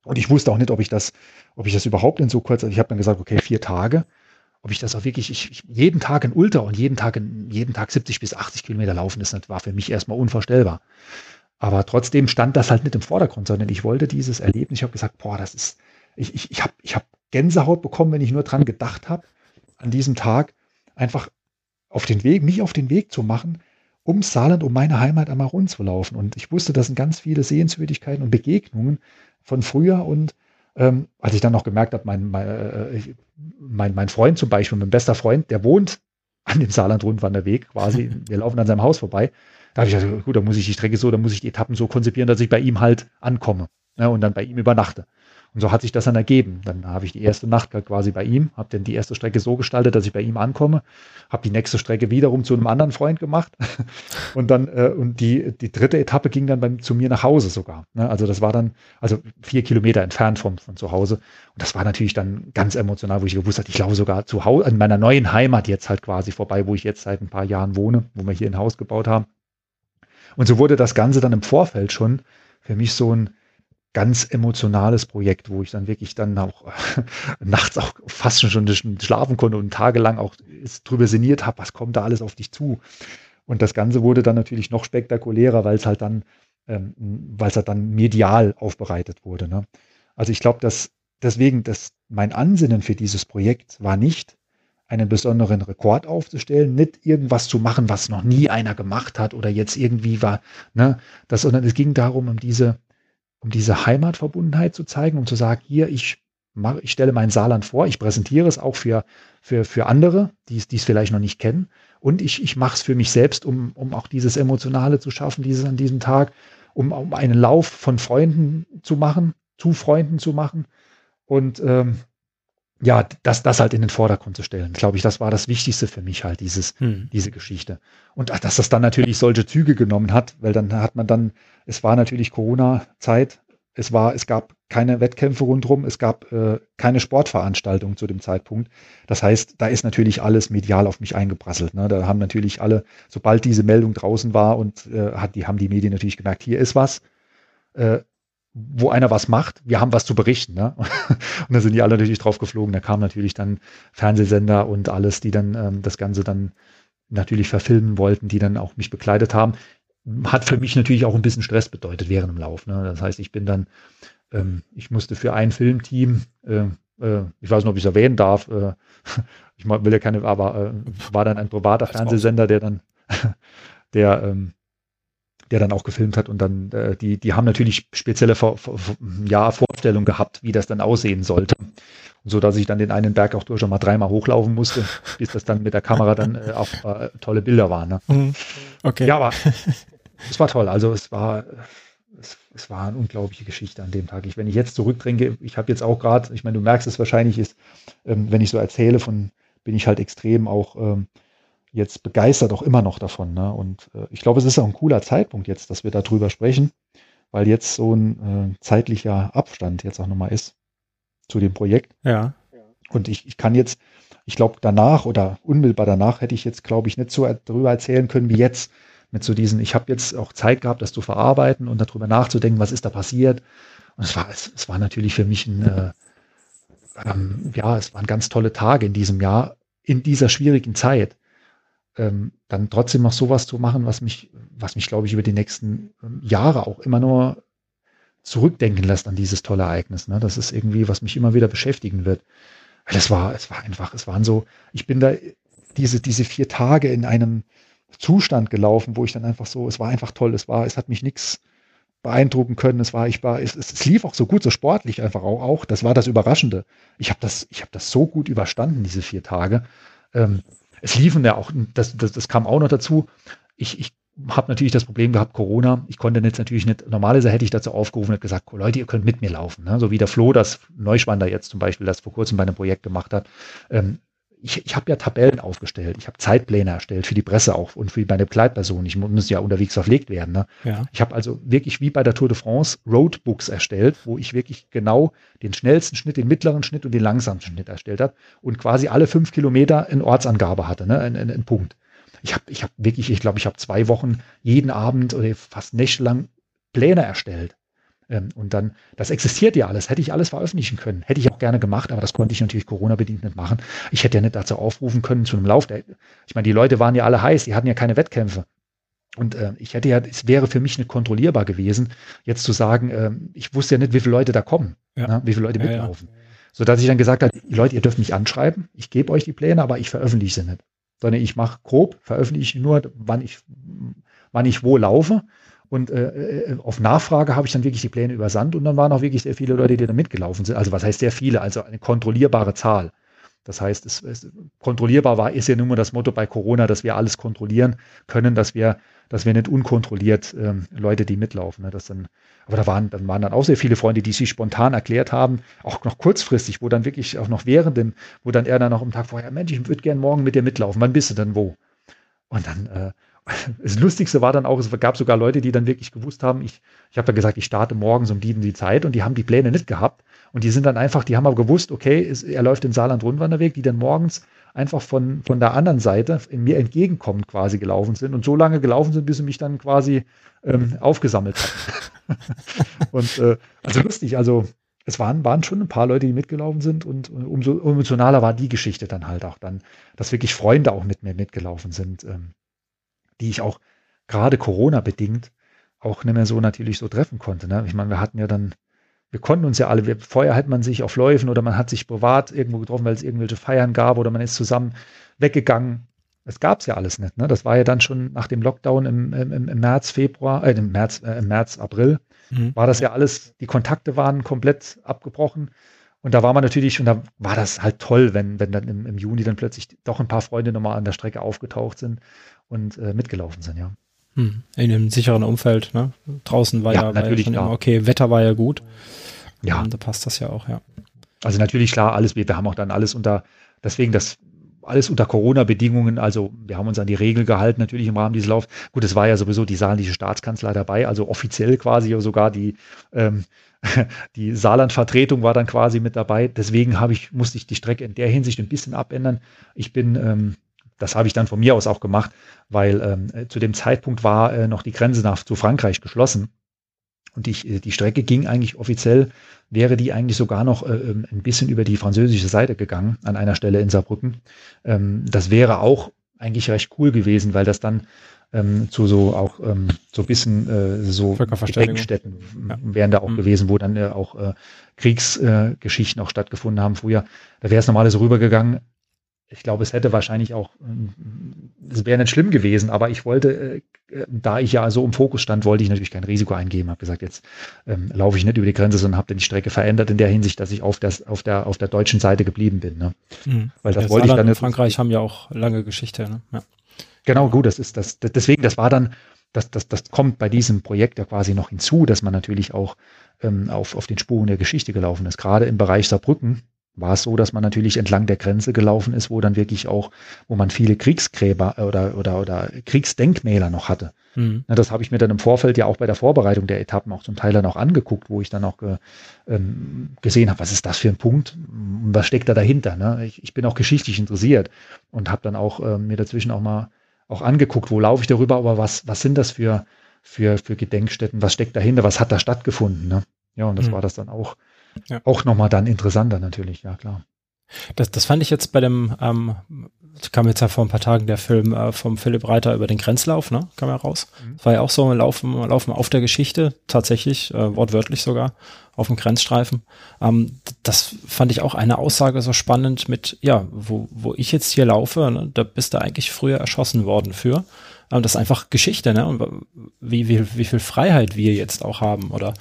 Und ich wusste auch nicht, ob ich das, ob ich das überhaupt in so kurz, also ich habe dann gesagt, okay, vier Tage ob ich das auch wirklich, ich, ich, jeden Tag in Ultra und jeden Tag, in, jeden Tag 70 bis 80 Kilometer laufen, das war für mich erstmal unvorstellbar. Aber trotzdem stand das halt nicht im Vordergrund, sondern ich wollte dieses Erlebnis. Ich habe gesagt, boah, das ist, ich, ich, ich habe ich hab Gänsehaut bekommen, wenn ich nur dran gedacht habe, an diesem Tag einfach auf den Weg, mich auf den Weg zu machen, um Saarland, um meine Heimat einmal rund zu laufen. Und ich wusste, das sind ganz viele Sehenswürdigkeiten und Begegnungen von früher und ähm, als ich dann noch gemerkt habe, mein, mein, äh, mein, mein Freund zum Beispiel, mein bester Freund, der wohnt an dem Saarland-Rundwanderweg quasi. Wir laufen an seinem Haus vorbei. Da habe ich gesagt, gut, da muss ich die Strecke so, da muss ich die Etappen so konzipieren, dass ich bei ihm halt ankomme ne, und dann bei ihm übernachte. Und so hat sich das dann ergeben. Dann habe ich die erste Nacht quasi bei ihm, habe dann die erste Strecke so gestaltet, dass ich bei ihm ankomme, habe die nächste Strecke wiederum zu einem anderen Freund gemacht und dann äh, und die die dritte Etappe ging dann bei, zu mir nach Hause sogar. Ne? Also das war dann also vier Kilometer entfernt vom von zu Hause und das war natürlich dann ganz emotional, wo ich gewusst habe, ich laufe sogar zu Hause an meiner neuen Heimat jetzt halt quasi vorbei, wo ich jetzt seit ein paar Jahren wohne, wo wir hier ein Haus gebaut haben. Und so wurde das Ganze dann im Vorfeld schon für mich so ein ganz emotionales Projekt, wo ich dann wirklich dann auch äh, nachts auch fast schon schlafen konnte und tagelang auch drüber sinniert habe, was kommt da alles auf dich zu. Und das Ganze wurde dann natürlich noch spektakulärer, weil es halt dann, ähm, weil es halt dann medial aufbereitet wurde. Ne? Also ich glaube, dass deswegen, dass mein Ansinnen für dieses Projekt war nicht, einen besonderen Rekord aufzustellen, nicht irgendwas zu machen, was noch nie einer gemacht hat oder jetzt irgendwie war, ne, das, sondern es ging darum, um diese, um diese Heimatverbundenheit zu zeigen, um zu sagen, hier, ich mache, ich stelle mein Saarland vor, ich präsentiere es auch für, für, für andere, die es vielleicht noch nicht kennen. Und ich, ich mache es für mich selbst, um, um auch dieses Emotionale zu schaffen, dieses an diesem Tag, um, um einen Lauf von Freunden zu machen, zu Freunden zu machen. Und ähm, ja, das, das halt in den Vordergrund zu stellen. Glaube ich, das war das Wichtigste für mich halt, dieses, hm. diese Geschichte. Und dass das dann natürlich solche Züge genommen hat, weil dann hat man dann, es war natürlich Corona-Zeit, es war, es gab keine Wettkämpfe rundherum, es gab äh, keine Sportveranstaltung zu dem Zeitpunkt. Das heißt, da ist natürlich alles medial auf mich eingeprasselt. Ne? Da haben natürlich alle, sobald diese Meldung draußen war und äh, hat, die haben die Medien natürlich gemerkt, hier ist was, äh, wo einer was macht, wir haben was zu berichten. Ne? und da sind die alle natürlich drauf geflogen. Da kamen natürlich dann Fernsehsender und alles, die dann ähm, das Ganze dann natürlich verfilmen wollten, die dann auch mich begleitet haben hat für mich natürlich auch ein bisschen Stress bedeutet während dem Lauf. Ne? Das heißt, ich bin dann, ähm, ich musste für ein Filmteam, äh, äh, ich weiß nicht, ob ich es erwähnen darf, äh, ich will ja keine, aber äh, war dann ein privater Fernsehsender, der dann, der, ähm, der dann auch gefilmt hat und dann, äh, die, die haben natürlich spezielle Vor Vor ja, Vorstellungen gehabt, wie das dann aussehen sollte. Und so dass ich dann den einen Berg auch durch schon mal dreimal hochlaufen musste, bis das dann mit der Kamera dann äh, auch äh, tolle Bilder waren. Ne? Mhm. Okay. Ja, aber es war toll. Also es war, es, es, war eine unglaubliche Geschichte an dem Tag. Ich, wenn ich jetzt zurückdränge, ich habe jetzt auch gerade, ich meine, du merkst es wahrscheinlich, ist, ähm, wenn ich so erzähle, von bin ich halt extrem auch ähm, jetzt begeistert auch immer noch davon. Ne? Und äh, ich glaube, es ist auch ein cooler Zeitpunkt jetzt, dass wir darüber sprechen, weil jetzt so ein äh, zeitlicher Abstand jetzt auch nochmal ist zu dem Projekt. Ja. Und ich, ich kann jetzt, ich glaube, danach oder unmittelbar danach hätte ich jetzt, glaube ich, nicht so darüber erzählen können wie jetzt, mit so diesen, ich habe jetzt auch Zeit gehabt, das zu verarbeiten und darüber nachzudenken, was ist da passiert. Und es war, es, es war natürlich für mich ein, äh, ähm, ja, es waren ganz tolle Tage in diesem Jahr, in dieser schwierigen Zeit. Ähm, dann trotzdem noch sowas zu machen, was mich, was mich, glaube ich, über die nächsten ähm, Jahre auch immer nur zurückdenken lässt an dieses tolle Ereignis. Ne? Das ist irgendwie, was mich immer wieder beschäftigen wird. Weil es war, es war einfach, es waren so, ich bin da diese, diese vier Tage in einem, Zustand gelaufen, wo ich dann einfach so, es war einfach toll, es war, es hat mich nichts beeindrucken können, es war, ich war, es, es, lief auch so gut, so sportlich einfach auch, auch. das war das Überraschende. Ich habe das, ich habe das so gut überstanden, diese vier Tage. Ähm, es liefen ja auch, das, das, das kam auch noch dazu. Ich, ich habe natürlich das Problem gehabt, Corona. Ich konnte jetzt natürlich nicht, normalerweise hätte ich dazu aufgerufen und gesagt, Leute, ihr könnt mit mir laufen. Ne? So wie der Flo, das Neuschwander jetzt zum Beispiel, das vor kurzem bei einem Projekt gemacht hat. Ähm, ich, ich habe ja Tabellen aufgestellt, ich habe Zeitpläne erstellt für die Presse auch und für meine Begleitperson. Ich muss ja unterwegs verpflegt werden. Ne? Ja. Ich habe also wirklich wie bei der Tour de France Roadbooks erstellt, wo ich wirklich genau den schnellsten Schnitt, den mittleren Schnitt und den langsamsten Schnitt erstellt habe und quasi alle fünf Kilometer eine Ortsangabe hatte, ne? ein, ein, ein Punkt. Ich habe ich hab wirklich, ich glaube, ich habe zwei Wochen jeden Abend oder fast nächtelang Pläne erstellt. Ähm, und dann, das existiert ja alles, hätte ich alles veröffentlichen können. Hätte ich auch gerne gemacht, aber das konnte ich natürlich Corona-bedingt nicht machen. Ich hätte ja nicht dazu aufrufen können zu einem Lauf. Ich meine, die Leute waren ja alle heiß, die hatten ja keine Wettkämpfe. Und äh, ich hätte ja, es wäre für mich nicht kontrollierbar gewesen, jetzt zu sagen, äh, ich wusste ja nicht, wie viele Leute da kommen, ja. ne, wie viele Leute mitlaufen. Ja, ja. So dass ich dann gesagt habe, Leute, ihr dürft mich anschreiben, ich gebe euch die Pläne, aber ich veröffentliche sie nicht. Sondern ich mache grob, veröffentliche nur, wann ich, wann ich wo laufe und äh, äh, auf Nachfrage habe ich dann wirklich die Pläne übersandt und dann waren auch wirklich sehr viele Leute, die da mitgelaufen sind. Also was heißt sehr viele? Also eine kontrollierbare Zahl. Das heißt, es, es kontrollierbar war, ist ja nun mal das Motto bei Corona, dass wir alles kontrollieren können, dass wir, dass wir nicht unkontrolliert ähm, Leute, die mitlaufen. Ne, das dann, aber da waren, dann waren dann auch sehr viele Freunde, die sich spontan erklärt haben, auch noch kurzfristig, wo dann wirklich auch noch während dem, wo dann er dann noch am Tag vorher, Mensch, ich würde gern morgen mit dir mitlaufen. Wann bist du denn wo? Und dann, äh, das Lustigste war dann auch, es gab sogar Leute, die dann wirklich gewusst haben, ich, ich habe da gesagt, ich starte morgens um die und die Zeit und die haben die Pläne nicht gehabt. Und die sind dann einfach, die haben aber gewusst, okay, es, er läuft den Saarland-Rundwanderweg, die dann morgens einfach von, von der anderen Seite in mir entgegenkommend quasi gelaufen sind und so lange gelaufen sind, bis sie mich dann quasi ähm, aufgesammelt haben. und äh, also lustig, also es waren, waren schon ein paar Leute, die mitgelaufen sind und umso emotionaler war die Geschichte dann halt auch dann, dass wirklich Freunde auch mit mir mitgelaufen sind. Ähm, die ich auch gerade Corona-bedingt auch nicht mehr so natürlich so treffen konnte. Ne? Ich meine, wir hatten ja dann, wir konnten uns ja alle, wir, vorher hat man sich auf Läufen oder man hat sich privat irgendwo getroffen, weil es irgendwelche Feiern gab oder man ist zusammen weggegangen. Das gab es ja alles nicht. Ne? Das war ja dann schon nach dem Lockdown im, im, im März, Februar, äh, im März, äh, im März, April, mhm. war das ja alles, die Kontakte waren komplett abgebrochen. Und da war man natürlich, und da war das halt toll, wenn, wenn dann im, im Juni dann plötzlich doch ein paar Freunde nochmal an der Strecke aufgetaucht sind und äh, mitgelaufen sind, ja. Hm. In einem sicheren Umfeld, ne? Draußen war ja, ja, natürlich, war ja immer okay, Wetter war ja gut. Ja. Und da passt das ja auch, ja. Also natürlich klar, alles, wir, wir haben auch dann alles unter, deswegen das alles unter Corona-Bedingungen. Also wir haben uns an die Regel gehalten, natürlich im Rahmen dieses Laufs. Gut, es war ja sowieso die saarländische Staatskanzlei dabei, also offiziell quasi sogar die, ähm, die Saarland-Vertretung war dann quasi mit dabei. Deswegen habe ich, musste ich die Strecke in der Hinsicht ein bisschen abändern. Ich bin, ähm, das habe ich dann von mir aus auch gemacht, weil ähm, zu dem Zeitpunkt war äh, noch die Grenze nach zu Frankreich geschlossen. Und die, die Strecke ging eigentlich offiziell, wäre die eigentlich sogar noch äh, ähm, ein bisschen über die französische Seite gegangen, an einer Stelle in Saarbrücken. Ähm, das wäre auch eigentlich recht cool gewesen, weil das dann ähm, zu so auch ähm, so ein bisschen äh, so Gedenkstätten ja. wären da auch mhm. gewesen, wo dann äh, auch äh, Kriegsgeschichten äh, auch stattgefunden haben früher. Da wäre es normal so rübergegangen ich glaube, es hätte wahrscheinlich auch, äh, es wäre nicht schlimm gewesen, aber ich wollte, äh, da ich ja so im Fokus stand, wollte ich natürlich kein Risiko eingeben. Habe gesagt, jetzt ähm, laufe ich nicht über die Grenze, sondern habe dann die Strecke verändert in der Hinsicht, dass ich auf, das, auf, der, auf der deutschen Seite geblieben bin. Ne? Mhm. Weil das ja, wollte ich dann. In Frankreich haben ja auch lange Geschichte. Ne? Ja. Genau, gut, das ist das. Deswegen, das war dann, das, das, das kommt bei diesem Projekt ja quasi noch hinzu, dass man natürlich auch ähm, auf, auf den Spuren der Geschichte gelaufen ist. Gerade im Bereich Saarbrücken war es so, dass man natürlich entlang der Grenze gelaufen ist, wo dann wirklich auch, wo man viele Kriegsgräber oder, oder, oder Kriegsdenkmäler noch hatte. Mhm. das habe ich mir dann im Vorfeld ja auch bei der Vorbereitung der Etappen auch zum Teil dann auch angeguckt, wo ich dann auch ge, ähm, gesehen habe, was ist das für ein Punkt und was steckt da dahinter. Ne? Ich, ich bin auch geschichtlich interessiert und habe dann auch ähm, mir dazwischen auch mal auch angeguckt, wo laufe ich darüber, aber was, was sind das für, für, für Gedenkstätten, was steckt dahinter, was hat da stattgefunden. Ne? Ja, und das mhm. war das dann auch ja. Auch nochmal dann interessanter natürlich, ja klar. Das, das fand ich jetzt bei dem, ähm, kam jetzt ja vor ein paar Tagen der Film äh, vom Philipp Reiter über den Grenzlauf, ne? Kam ja raus. Mhm. Das war ja auch so ein Laufen, Laufen auf der Geschichte, tatsächlich, äh, wortwörtlich sogar, auf dem Grenzstreifen. Ähm, das fand ich auch eine Aussage so spannend mit, ja, wo, wo ich jetzt hier laufe, ne, da bist du eigentlich früher erschossen worden für. Ähm, das ist einfach Geschichte, ne? Und wie, wie, wie viel Freiheit wir jetzt auch haben oder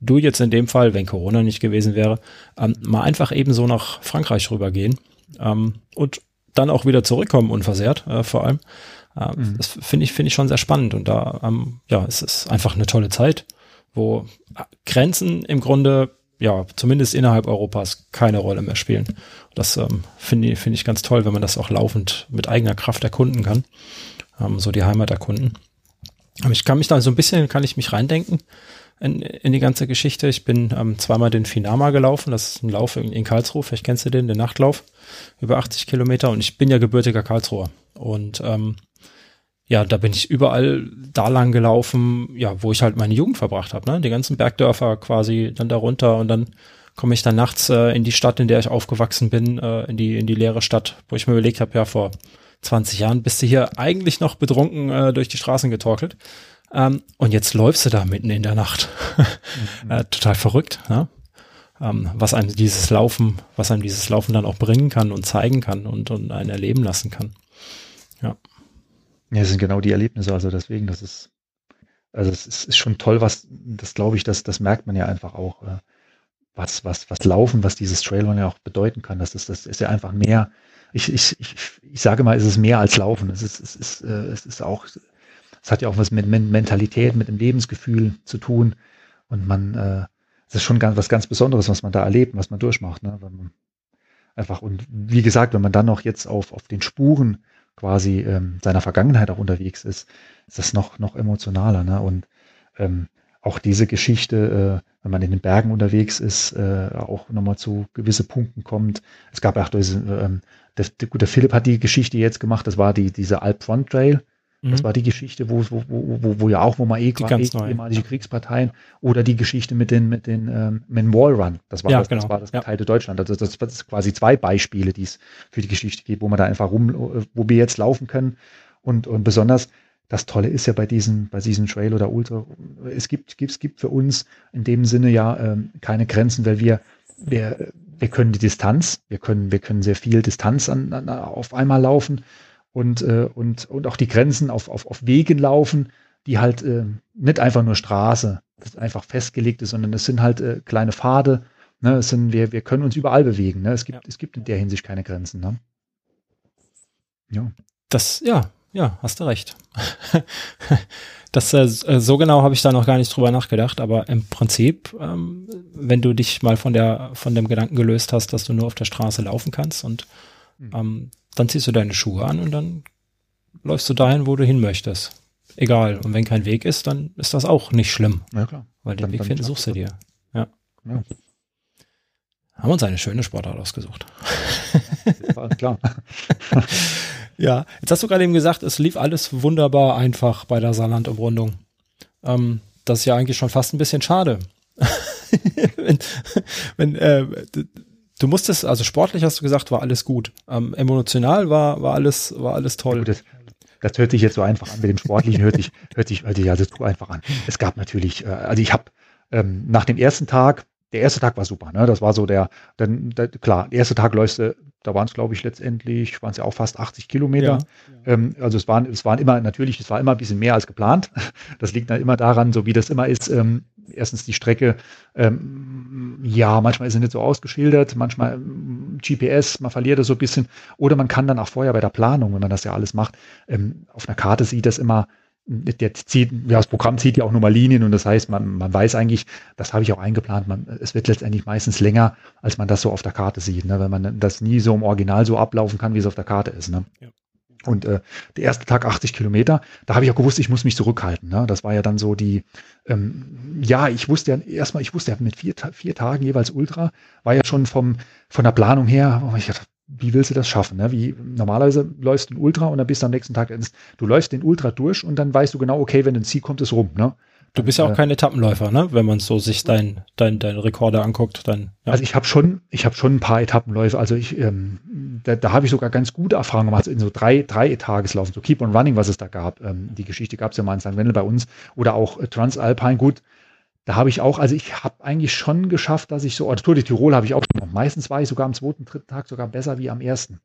du jetzt in dem Fall, wenn Corona nicht gewesen wäre, ähm, mal einfach eben so nach Frankreich rübergehen ähm, und dann auch wieder zurückkommen, unversehrt äh, vor allem. Äh, mhm. Das finde ich, finde ich schon sehr spannend und da, ähm, ja, es ist einfach eine tolle Zeit, wo Grenzen im Grunde, ja, zumindest innerhalb Europas keine Rolle mehr spielen. Das ähm, finde ich, finde ich ganz toll, wenn man das auch laufend mit eigener Kraft erkunden kann, ähm, so die Heimat erkunden. Ich kann mich da so ein bisschen, kann ich mich reindenken in, in die ganze Geschichte. Ich bin ähm, zweimal den Finama gelaufen. Das ist ein Lauf in, in Karlsruhe. Vielleicht kennst du den, den Nachtlauf. Über 80 Kilometer. Und ich bin ja gebürtiger Karlsruher. Und ähm, ja, da bin ich überall da lang gelaufen, ja, wo ich halt meine Jugend verbracht habe. Ne? Die ganzen Bergdörfer quasi dann darunter und dann komme ich dann nachts äh, in die Stadt, in der ich aufgewachsen bin, äh, in die in die leere Stadt, wo ich mir überlegt habe, ja vor 20 Jahren bist du hier eigentlich noch betrunken äh, durch die Straßen getorkelt. Ähm, und jetzt läufst du da mitten in der Nacht. Mhm. äh, total verrückt, ja? ähm, was einem dieses Laufen, was einem dieses Laufen dann auch bringen kann und zeigen kann und, und einen erleben lassen kann. Ja. Ja, das sind genau die Erlebnisse, also deswegen, das ist, also es ist, ist schon toll, was, das glaube ich, das, das merkt man ja einfach auch, äh, was, was, was Laufen, was dieses Trailrun ja auch bedeuten kann. Das ist, das ist ja einfach mehr, ich, ich, ich, ich sage mal, es ist mehr als Laufen. Es ist, es ist, äh, es ist auch es hat ja auch was mit Mentalität, mit dem Lebensgefühl zu tun. Und man, äh, es ist schon ganz, was ganz Besonderes, was man da erlebt, was man durchmacht. Ne? Wenn man einfach, und wie gesagt, wenn man dann noch jetzt auf, auf den Spuren quasi ähm, seiner Vergangenheit auch unterwegs ist, ist das noch, noch emotionaler. Ne? Und ähm, auch diese Geschichte, äh, wenn man in den Bergen unterwegs ist, äh, auch nochmal zu gewisse Punkten kommt. Es gab auch diese, ähm, der, der, Philipp hat die Geschichte jetzt gemacht, das war die, diese Alp Front Trail. Das mhm. war die Geschichte, wo, wo, wo, wo, ja auch, wo man eh gerade ehemalige Kriegsparteien oder die Geschichte mit den, mit den ähm, mit dem Wall Run. Das war, ja, das, genau. das, war das geteilte ja. Deutschland. Also das, das ist quasi zwei Beispiele, die es für die Geschichte gibt, wo man da einfach rum, wo wir jetzt laufen können. Und, und besonders das Tolle ist ja bei diesen, bei diesen Trail oder Ultra, es gibt, gibt, es gibt für uns in dem Sinne ja ähm, keine Grenzen, weil wir, wir, wir können die Distanz, wir können, wir können sehr viel Distanz an, an, auf einmal laufen und, äh, und, und auch die Grenzen auf, auf, auf Wegen laufen, die halt äh, nicht einfach nur Straße, das einfach festgelegt ist, sondern es sind halt äh, kleine Pfade. Ne? Es sind, wir, wir können uns überall bewegen. Ne? Es, gibt, ja. es gibt in der Hinsicht keine Grenzen. Ne? Ja. Das, ja, ja, hast du recht. das äh, so genau habe ich da noch gar nicht drüber nachgedacht, aber im Prinzip, ähm, wenn du dich mal von der von dem Gedanken gelöst hast, dass du nur auf der Straße laufen kannst und hm. ähm, dann ziehst du deine Schuhe an und dann läufst du dahin, wo du hin möchtest. Egal. Und wenn kein Weg ist, dann ist das auch nicht schlimm. Ja, klar. Weil den Dann- Weg dann finden suchst du dir. Ja. Ja. Haben uns eine schöne Sportart ausgesucht. War klar. Ja, jetzt hast du gerade eben gesagt, es lief alles wunderbar einfach bei der Saarland-Umrundung. Ähm, das ist ja eigentlich schon fast ein bisschen schade. wenn, wenn, äh, du musstest, also sportlich hast du gesagt, war alles gut. Ähm, emotional war, war alles, war alles toll. Gut, das, das hört sich jetzt so einfach an. Mit dem Sportlichen hört sich, hört sich, hört sich also so einfach an. Es gab natürlich, äh, also ich habe ähm, nach dem ersten Tag, der erste Tag war super, ne? Das war so der, dann, klar, der erste Tag läufst du, da waren es, glaube ich, letztendlich, waren es ja auch fast 80 Kilometer. Ähm, also es waren, es waren immer, natürlich, es war immer ein bisschen mehr als geplant. Das liegt dann immer daran, so wie das immer ist, ähm, erstens die Strecke, ähm, ja, manchmal ist sie nicht so ausgeschildert, manchmal GPS, man verliert das so ein bisschen. Oder man kann dann auch vorher bei der Planung, wenn man das ja alles macht, auf einer Karte sieht das immer, der zieht, ja, das Programm zieht ja auch nur mal Linien und das heißt, man, man weiß eigentlich, das habe ich auch eingeplant, man, es wird letztendlich meistens länger, als man das so auf der Karte sieht, ne, wenn man das nie so im Original so ablaufen kann, wie es auf der Karte ist. Ne? Ja. Und äh, der erste Tag 80 Kilometer, da habe ich auch gewusst, ich muss mich zurückhalten. Ne? Das war ja dann so die, ähm, ja, ich wusste ja erstmal, ich wusste ja mit vier, vier Tagen jeweils Ultra, war ja schon vom, von der Planung her, oh, ich dachte, wie willst du das schaffen? Ne? Wie normalerweise läufst du ein Ultra und dann bist du am nächsten Tag, ins- du läufst den Ultra durch und dann weißt du genau, okay, wenn ein Ziel kommt, ist rum. Ne? Du bist ja auch Äh, kein Etappenläufer, ne? Wenn man so sich dein, dein, dein Rekorde anguckt, dann. Ja. Also ich habe schon, ich habe schon ein paar Etappenläufe. Also ich, ähm, da, da habe ich sogar ganz gute Erfahrungen gemacht in so drei, drei Tageslaufen, so Keep on Running, was es da gab. Ähm, die Geschichte gab es ja mal in St. Wendel bei uns oder auch äh, Transalpine. Gut, da habe ich auch, also ich habe eigentlich schon geschafft, dass ich so, oder Tour de Tirol habe ich auch gemacht. Meistens war ich sogar am zweiten, dritten Tag sogar besser wie am ersten.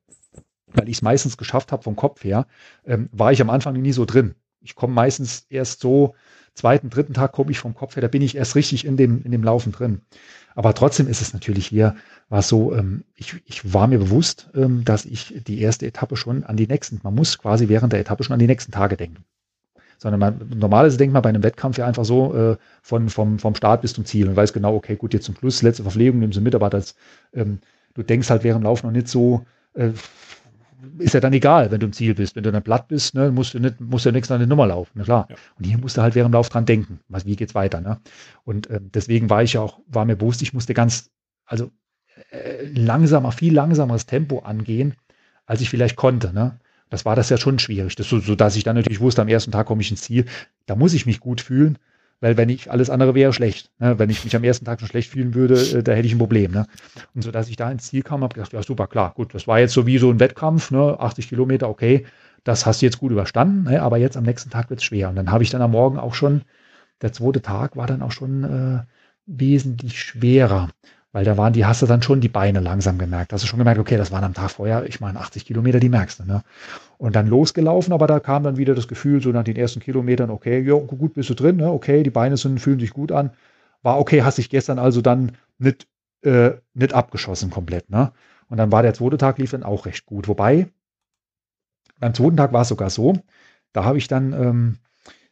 Weil ich es meistens geschafft habe vom Kopf her, ähm, war ich am Anfang nie so drin. Ich komme meistens erst so, zweiten, dritten Tag komme ich vom Kopf her, da bin ich erst richtig in dem, in dem Laufen drin. Aber trotzdem ist es natürlich hier, war so, ähm, ich, ich war mir bewusst, ähm, dass ich die erste Etappe schon an die nächsten, man muss quasi während der Etappe schon an die nächsten Tage denken. Sondern man, normalerweise denkt man bei einem Wettkampf ja einfach so äh, von, vom, vom Start bis zum Ziel und weiß genau, okay, gut, jetzt zum Schluss, letzte Verpflegung, nimmst du mit, aber das, ähm, du denkst halt während dem Lauf noch nicht so, äh, ist ja dann egal, wenn du im Ziel bist. Wenn du dann platt bist, ne, musst du nicht, musst du ja nichts an die Nummer laufen, na klar. Ja. Und hier musst du halt während dem Lauf dran denken, was, wie geht's weiter, ne? Und ähm, deswegen war ich ja auch, war mir bewusst, ich musste ganz, also äh, langsamer, viel langsameres Tempo angehen, als ich vielleicht konnte, ne? Das war das ja schon schwierig, das so, so dass ich dann natürlich wusste, am ersten Tag komme ich ins Ziel. Da muss ich mich gut fühlen, weil wenn ich alles andere wäre schlecht. Ne? Wenn ich mich am ersten Tag schon schlecht fühlen würde, äh, da hätte ich ein Problem. Ne? Und so, dass ich da ins Ziel kam, habe gedacht, ja super, klar, gut, das war jetzt so wie so ein Wettkampf, ne? 80 Kilometer, okay, das hast du jetzt gut überstanden, ne? aber jetzt am nächsten Tag wird es schwer. Und dann habe ich dann am Morgen auch schon, der zweite Tag war dann auch schon äh, wesentlich schwerer, weil da waren die, hast du dann schon die Beine langsam gemerkt. Hast du schon gemerkt, okay, das waren am Tag vorher, ich meine, 80 Kilometer, die merkst du. Ne? Und dann losgelaufen, aber da kam dann wieder das Gefühl, so nach den ersten Kilometern, okay, ja, gut bist du drin, ne? okay, die Beine sind, fühlen sich gut an. War okay, hast dich gestern also dann nicht, äh, nicht abgeschossen komplett. Ne? Und dann war der zweite Tag, lief dann auch recht gut. Wobei, beim zweiten Tag war es sogar so, da habe ich dann, ähm,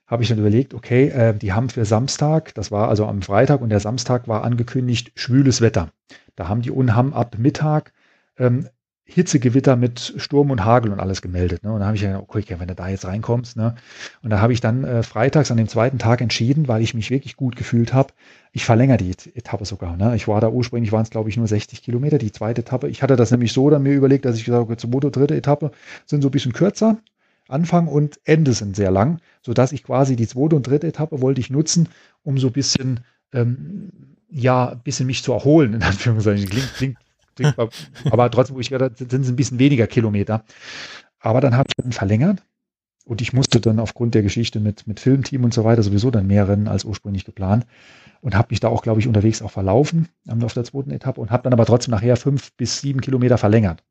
habe ich dann überlegt, okay, äh, die haben für Samstag, das war also am Freitag und der Samstag war angekündigt schwüles Wetter. Da haben die und haben ab Mittag ähm, Hitzegewitter mit Sturm und Hagel und alles gemeldet. Ne? Und da habe ich ja, okay, wenn du da jetzt reinkommst, ne? Und da habe ich dann äh, freitags an dem zweiten Tag entschieden, weil ich mich wirklich gut gefühlt habe, ich verlängere die Et- Etappe sogar. Ne? Ich war da ursprünglich, waren es glaube ich nur 60 Kilometer, die zweite Etappe. Ich hatte das nämlich so dann mir überlegt, dass ich gesagt habe, zweite, dritte Etappe sind so ein bisschen kürzer. Anfang und Ende sind sehr lang, sodass ich quasi die zweite und dritte Etappe wollte ich nutzen, um so ein bisschen, ähm, ja, ein bisschen mich zu erholen, in Anführungszeichen. Klingt, klingt, klingt aber trotzdem, wo ich habe, sind es ein bisschen weniger Kilometer. Aber dann habe ich dann verlängert und ich musste dann aufgrund der Geschichte mit, mit Filmteam und so weiter sowieso dann mehr rennen als ursprünglich geplant und habe mich da auch, glaube ich, unterwegs auch verlaufen auf der zweiten Etappe und habe dann aber trotzdem nachher fünf bis sieben Kilometer verlängert.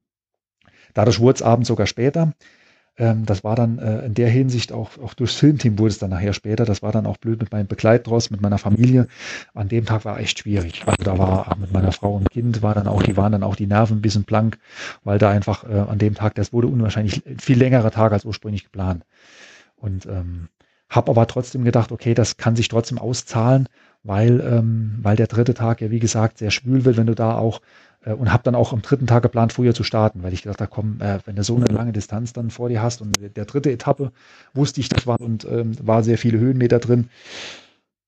Dadurch wurde es abends sogar später. Ähm, das war dann äh, in der Hinsicht auch, auch durchs Filmteam wurde es dann nachher später. Das war dann auch blöd mit meinem Begleitross, mit meiner Familie. An dem Tag war echt schwierig. Also da war mit meiner Frau und Kind war dann auch, die waren dann auch die Nerven ein bisschen blank, weil da einfach äh, an dem Tag, das wurde unwahrscheinlich viel längerer Tag als ursprünglich geplant. Und ähm, habe aber trotzdem gedacht, okay, das kann sich trotzdem auszahlen, weil, ähm, weil der dritte Tag ja, wie gesagt, sehr schwül wird, wenn du da auch und habe dann auch am dritten Tag geplant, früher zu starten, weil ich gedacht habe, komm, äh, wenn du so eine lange Distanz dann vor dir hast und der dritte Etappe wusste ich, das war und ähm, war sehr viele Höhenmeter drin.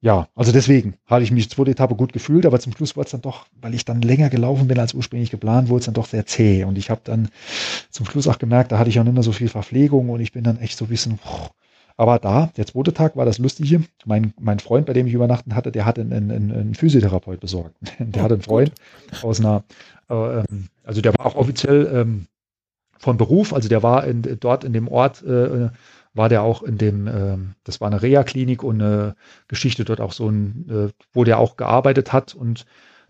Ja, also deswegen hatte ich mich zweite Etappe gut gefühlt, aber zum Schluss wurde es dann doch, weil ich dann länger gelaufen bin als ursprünglich geplant, wurde es dann doch sehr zäh. Und ich habe dann zum Schluss auch gemerkt, da hatte ich auch nicht mehr so viel Verpflegung und ich bin dann echt so ein bisschen, aber da, der zweite Tag war das Lustige. Mein, mein Freund, bei dem ich übernachten hatte, der hat einen, einen, einen Physiotherapeut besorgt. Der hat einen Freund aus einer, äh, ähm, also der war auch offiziell ähm, von Beruf, also der war in, dort in dem Ort, äh, war der auch in dem, äh, das war eine Reha-Klinik und eine Geschichte dort auch so ein, äh, wo der auch gearbeitet hat und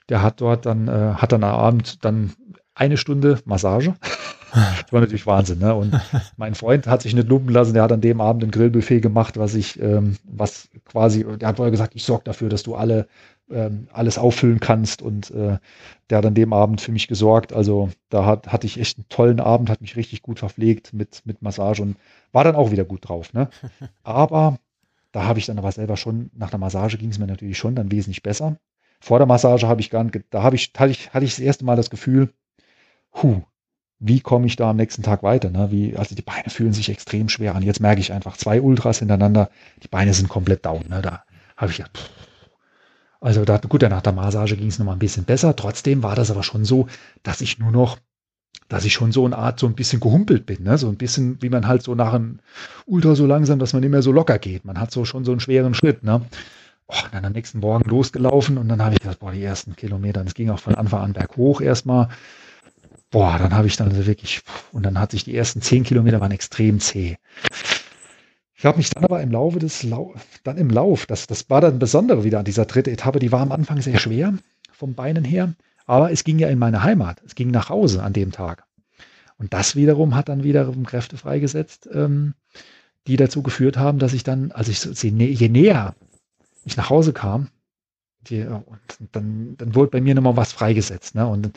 der hat dort dann, äh, hat dann am Abend dann eine Stunde Massage das war natürlich Wahnsinn. Ne? Und mein Freund hat sich nicht lumpen lassen. Der hat an dem Abend ein Grillbuffet gemacht, was ich, ähm, was quasi, der hat vorher gesagt, ich sorge dafür, dass du alle ähm, alles auffüllen kannst. Und äh, der hat an dem Abend für mich gesorgt. Also da hat, hatte ich echt einen tollen Abend, hat mich richtig gut verpflegt mit, mit Massage und war dann auch wieder gut drauf. Ne? Aber da habe ich dann aber selber schon, nach der Massage ging es mir natürlich schon dann wesentlich besser. Vor der Massage habe ich gar nicht, da habe ich, hatte ich, hatte ich das erste Mal das Gefühl, huh, wie komme ich da am nächsten Tag weiter? Ne? Wie, also die Beine fühlen sich extrem schwer an. Jetzt merke ich einfach zwei Ultras hintereinander, die Beine sind komplett down. Ne? Da habe ich ja, also da, gut, nach der Massage ging es noch mal ein bisschen besser. Trotzdem war das aber schon so, dass ich nur noch, dass ich schon so eine Art so ein bisschen gehumpelt bin, ne? so ein bisschen, wie man halt so nach einem Ultra so langsam, dass man nicht mehr so locker geht. Man hat so schon so einen schweren Schritt. Ne? Oh, dann am nächsten Morgen losgelaufen und dann habe ich gesagt, boah, die ersten Kilometer, es ging auch von Anfang an berghoch erstmal boah, dann habe ich dann wirklich, und dann hat sich die ersten zehn Kilometer waren extrem zäh. Ich habe mich dann aber im Laufe des Lau dann im Lauf, das, das war dann Besondere wieder an dieser dritten Etappe, die war am Anfang sehr schwer vom Beinen her, aber es ging ja in meine Heimat, es ging nach Hause an dem Tag. Und das wiederum hat dann wiederum Kräfte freigesetzt, ähm, die dazu geführt haben, dass ich dann, als ich je näher ich nach Hause kam, die, dann, dann wurde bei mir nochmal was freigesetzt. Ne? Und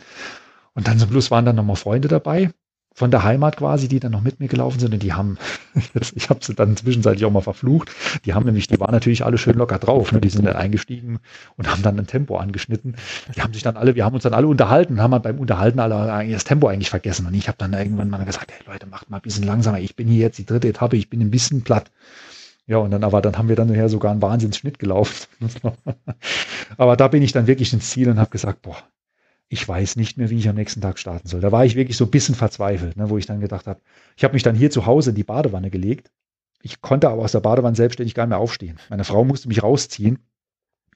und dann zum Schluss waren dann nochmal Freunde dabei, von der Heimat quasi, die dann noch mit mir gelaufen sind und die haben, ich habe sie dann zwischenzeitlich auch mal verflucht, die haben nämlich, die waren natürlich alle schön locker drauf, ne? die sind dann eingestiegen und haben dann ein Tempo angeschnitten. Die haben sich dann alle, wir haben uns dann alle unterhalten, haben beim Unterhalten alle das Tempo eigentlich vergessen und ich habe dann irgendwann mal gesagt, hey Leute, macht mal ein bisschen langsamer, ich bin hier jetzt die dritte Etappe, ich bin ein bisschen platt. Ja, und dann, aber dann haben wir dann nachher sogar einen Wahnsinnsschnitt gelaufen. aber da bin ich dann wirklich ins Ziel und habe gesagt, boah, ich weiß nicht mehr, wie ich am nächsten Tag starten soll. Da war ich wirklich so ein bisschen verzweifelt, ne, wo ich dann gedacht habe, ich habe mich dann hier zu Hause in die Badewanne gelegt. Ich konnte aber aus der Badewanne selbstständig gar nicht mehr aufstehen. Meine Frau musste mich rausziehen.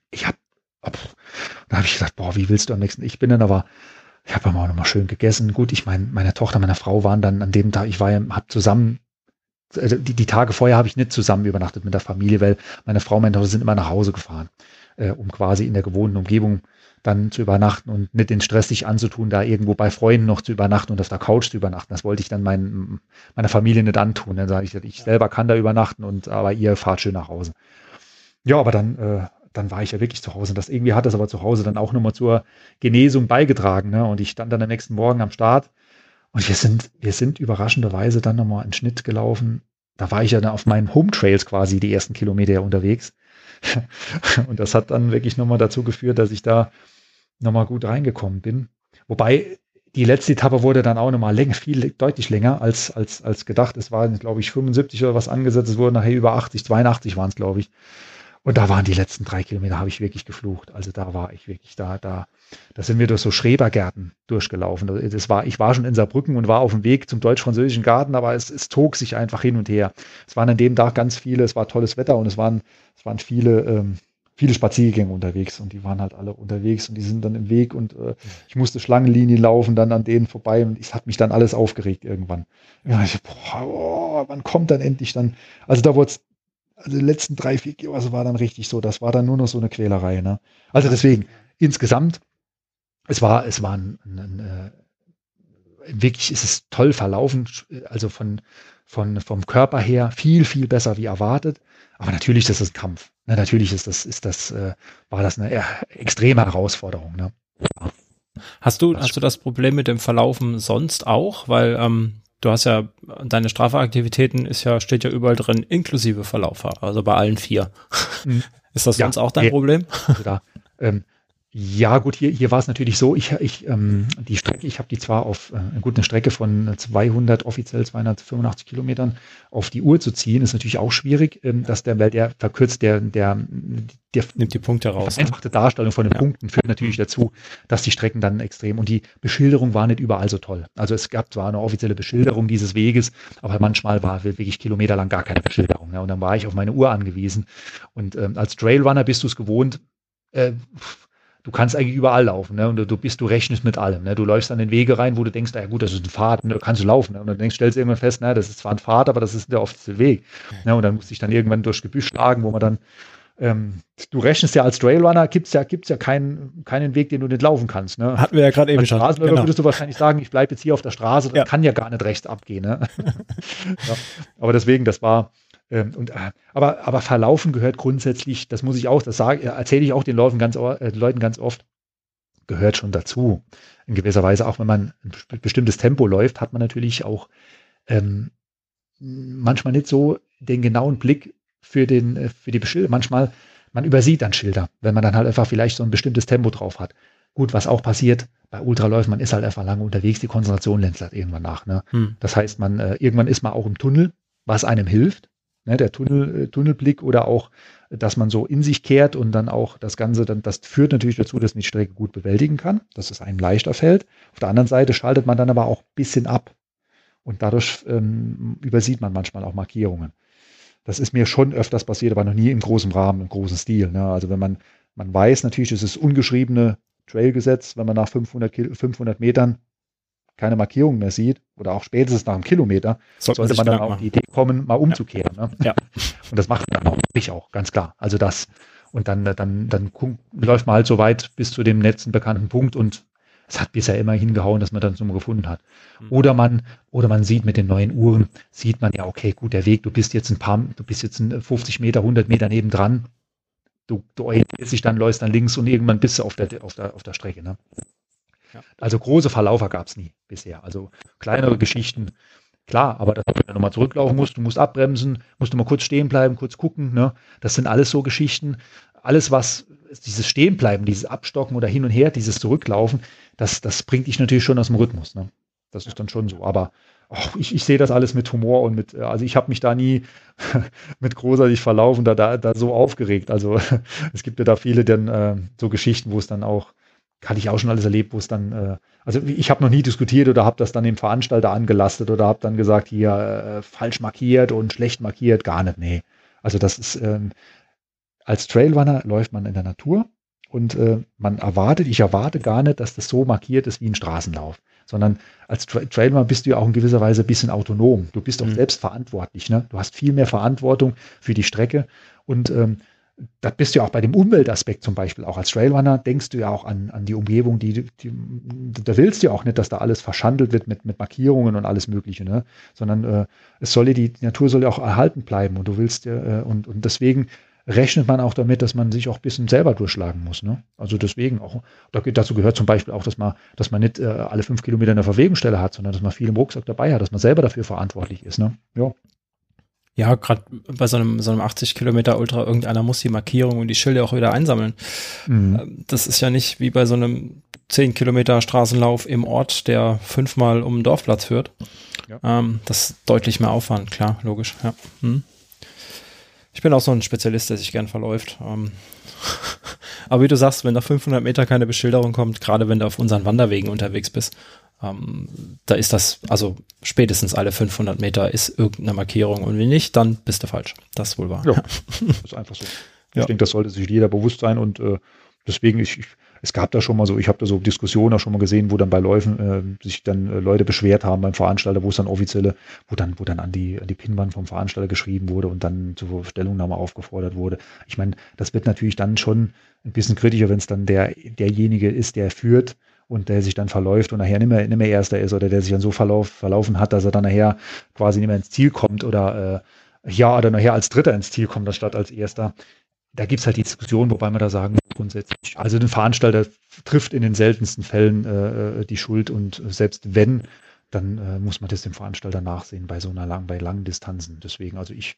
Ich habe, da habe ich gedacht, boah, wie willst du am nächsten? Ich bin dann aber, ich habe aber auch nochmal schön gegessen. Gut, ich meine, meine Tochter, meine Frau waren dann an dem Tag, ich war ja, habe zusammen also die, die Tage vorher habe ich nicht zusammen übernachtet mit der Familie, weil meine Frau und meine Tochter sind immer nach Hause gefahren, äh, um quasi in der gewohnten Umgebung dann zu übernachten und nicht den Stress sich anzutun, da irgendwo bei Freunden noch zu übernachten und auf der Couch zu übernachten. Das wollte ich dann mein, meiner Familie nicht antun. Dann sage ich, ich selber kann da übernachten und aber ihr fahrt schön nach Hause. Ja, aber dann, äh, dann war ich ja wirklich zu Hause. Und das irgendwie hat das aber zu Hause dann auch nochmal zur Genesung beigetragen. Ne? Und ich stand dann am nächsten Morgen am Start und wir sind, wir sind überraschenderweise dann nochmal einen Schnitt gelaufen. Da war ich ja dann auf meinen Home Trails quasi die ersten Kilometer unterwegs. und das hat dann wirklich nochmal dazu geführt, dass ich da nochmal gut reingekommen bin. Wobei die letzte Etappe wurde dann auch nochmal länger, viel, deutlich länger als, als, als gedacht. Es waren, glaube ich, 75 oder was angesetzt. Es wurden nachher über 80, 82 waren es, glaube ich. Und da waren die letzten drei Kilometer, habe ich wirklich geflucht. Also da war ich wirklich da, da, da sind wir durch so Schrebergärten durchgelaufen. Das war, ich war schon in Saarbrücken und war auf dem Weg zum deutsch-französischen Garten, aber es, es zog sich einfach hin und her. Es waren an dem Tag ganz viele, es war tolles Wetter und es waren, es waren viele, ähm, viele Spaziergänge unterwegs und die waren halt alle unterwegs und die sind dann im Weg und äh, ich musste Schlangenlinien laufen, dann an denen vorbei und es hat mich dann alles aufgeregt irgendwann. Ja, ich, boah, oh, wann kommt dann endlich dann? Also da wurde es, also die letzten drei, vier Jahre also war dann richtig so, das war dann nur noch so eine Quälerei. Ne? Also deswegen, insgesamt, es war, es war ein, ein, ein äh, wirklich ist es toll verlaufen, also von, von, vom Körper her viel, viel besser wie erwartet. Aber natürlich ist das ein Kampf. Ne, natürlich ist das, ist das, äh, war das eine extreme Herausforderung. Ne? Hast du, hast du das Problem mit dem Verlaufen sonst auch? Weil ähm, du hast ja, deine Strafaktivitäten ist ja, steht ja überall drin, inklusive Verlaufer, also bei allen vier. Mhm. Ist das sonst auch dein Problem? Also da, ähm, ja, gut, hier, hier war es natürlich so, ich, ich, ähm, die Strecke, ich habe die zwar auf äh, gut, eine Strecke von 200, offiziell 285 Kilometern auf die Uhr zu ziehen, ist natürlich auch schwierig, ähm, dass der, weil der verkürzt, der, der, der nimmt die Punkte raus. Die vereinfachte Darstellung von den ja. Punkten führt natürlich dazu, dass die Strecken dann extrem und die Beschilderung war nicht überall so toll. Also es gab zwar eine offizielle Beschilderung dieses Weges, aber manchmal war wirklich kilometerlang gar keine Beschilderung. Ja, und dann war ich auf meine Uhr angewiesen. Und ähm, als Trailrunner bist du es gewohnt, äh, du kannst eigentlich überall laufen, ne? Und du, du bist, du rechnest mit allem. Ne? Du läufst an den Wege rein, wo du denkst, ja gut, das ist ein Pfad, ne? da kannst du laufen. Ne? Und dann denkst, stellst du irgendwann fest, na, das ist zwar ein Pfad, aber das ist der offizielle Weg. Ne? Und dann musst du dich dann irgendwann durchs Gebüsch schlagen, wo man dann, ähm, du rechnest ja als Trailrunner, gibt's ja, gibt's ja keinen, keinen Weg, den du nicht laufen kannst. Ne? Hatten wir ja gerade eben schon. Straßenläufer genau. würdest du wahrscheinlich sagen, ich bleibe jetzt hier auf der Straße, das ja. kann ja gar nicht rechts abgehen. Ne? ja. Aber deswegen, das war, ähm, und, äh, aber, aber Verlaufen gehört grundsätzlich, das muss ich auch, das sage, erzähle ich auch den Leuten ganz, äh, Leuten ganz oft, gehört schon dazu. In gewisser Weise, auch wenn man ein bestimmtes Tempo läuft, hat man natürlich auch ähm, manchmal nicht so den genauen Blick für, den, äh, für die Beschilder. Manchmal, man übersieht dann Schilder, wenn man dann halt einfach vielleicht so ein bestimmtes Tempo drauf hat. Gut, was auch passiert bei Ultraläufen, man ist halt einfach lange unterwegs, die Konzentration lässt halt irgendwann nach. Ne? Hm. Das heißt, man äh, irgendwann ist man auch im Tunnel, was einem hilft. Ne? Der Tunnel, äh, Tunnelblick oder auch dass man so in sich kehrt und dann auch das Ganze, dann, das führt natürlich dazu, dass man die Strecke gut bewältigen kann, dass es einem leichter fällt. Auf der anderen Seite schaltet man dann aber auch ein bisschen ab und dadurch ähm, übersieht man manchmal auch Markierungen. Das ist mir schon öfters passiert, aber noch nie im großen Rahmen, im großen Stil. Ne? Also wenn man, man weiß natürlich, es ist ungeschriebene Trailgesetz, wenn man nach 500, 500 Metern keine Markierung mehr sieht oder auch spätestens nach einem Kilometer, sollte, sollte man dann auf die Idee kommen, mal umzukehren. Ja. Ne? ja. Und das macht man dann auch, ich auch, ganz klar. Also das, und dann, dann, dann läuft man halt so weit bis zu dem letzten bekannten Punkt und es hat bisher immer hingehauen, dass man dann so gefunden hat. Mhm. Oder man, oder man sieht mit den neuen Uhren, sieht man ja, okay, gut, der Weg, du bist jetzt ein paar, du bist jetzt ein 50 Meter, 100 Meter nebendran. Du, du orientierst dich dann, läufst dann links und irgendwann bist du auf der, auf der, auf der Strecke. Ne? Also große Verlaufer gab es nie bisher. Also kleinere Geschichten, klar, aber dass du nochmal zurücklaufen musst, du musst abbremsen, musst du mal kurz stehen bleiben, kurz gucken. Ne? Das sind alles so Geschichten. Alles, was dieses Stehenbleiben, dieses Abstocken oder hin und her, dieses Zurücklaufen, das, das bringt dich natürlich schon aus dem Rhythmus. Ne? Das ist dann schon so. Aber oh, ich, ich sehe das alles mit Humor und mit, also ich habe mich da nie mit großartig verlaufen, da, da, da so aufgeregt. Also es gibt ja da viele dann äh, so Geschichten, wo es dann auch hatte ich auch schon alles erlebt, wo es dann, äh, also ich habe noch nie diskutiert oder habe das dann dem Veranstalter angelastet oder habe dann gesagt, hier äh, falsch markiert und schlecht markiert, gar nicht, nee. Also das ist, ähm, als Trailrunner läuft man in der Natur und äh, man erwartet, ich erwarte gar nicht, dass das so markiert ist wie ein Straßenlauf, sondern als Tra Trailrunner bist du ja auch in gewisser Weise ein bisschen autonom. Du bist auch mhm. selbst verantwortlich, ne? Du hast viel mehr Verantwortung für die Strecke und ähm, da bist du ja auch bei dem Umweltaspekt zum Beispiel, auch als Trailrunner, denkst du ja auch an, an die Umgebung, die, die, da willst du ja auch nicht, dass da alles verschandelt wird mit, mit Markierungen und alles Mögliche, ne? sondern äh, es soll die, die Natur soll ja auch erhalten bleiben und du willst äh, und, und deswegen rechnet man auch damit, dass man sich auch ein bisschen selber durchschlagen muss. Ne? Also deswegen auch, dazu gehört zum Beispiel auch, dass man, dass man nicht äh, alle fünf Kilometer eine Verwegungsstelle hat, sondern dass man viel im Rucksack dabei hat, dass man selber dafür verantwortlich ist. Ne? Ja. Ja, gerade bei so einem, so einem 80 Kilometer Ultra, irgendeiner muss die Markierung und die Schilder auch wieder einsammeln. Mhm. Ähm, das ist ja nicht wie bei so einem 10 Kilometer Straßenlauf im Ort, der fünfmal um den Dorfplatz führt. Ja. Ähm, das ist deutlich mehr Aufwand, klar, logisch, ja. Hm. Ich bin auch so ein Spezialist, der sich gern verläuft. Ähm. Aber wie du sagst, wenn nach 500 Meter keine Beschilderung kommt, gerade wenn du auf unseren Wanderwegen unterwegs bist, ähm, da ist das, also spätestens alle 500 Meter ist irgendeine Markierung und wenn nicht, dann bist du falsch. Das ist wohl wahr. Ja, ist einfach so. Ich ja. denke, das sollte sich jeder bewusst sein und äh, deswegen, ich, ich, es gab da schon mal so, ich habe da so Diskussionen auch schon mal gesehen, wo dann bei Läufen äh, sich dann äh, Leute beschwert haben beim Veranstalter, wo es dann offizielle, wo dann, wo dann an die, an die Pinwand vom Veranstalter geschrieben wurde und dann zur Stellungnahme aufgefordert wurde. Ich meine, das wird natürlich dann schon ein bisschen kritischer, wenn es dann der, derjenige ist, der führt und der sich dann verläuft und nachher nicht mehr, nicht mehr Erster ist oder der sich dann so verlauf, verlaufen hat, dass er dann nachher quasi nicht mehr ins Ziel kommt oder äh, ja, oder nachher als Dritter ins Ziel kommt, anstatt als Erster. Da gibt's halt die Diskussion, wobei man da sagen grundsätzlich, also den Veranstalter trifft in den seltensten Fällen äh, äh, die Schuld und selbst wenn, dann äh, muss man das dem Veranstalter nachsehen bei so einer langen, bei langen Distanzen. Deswegen, also ich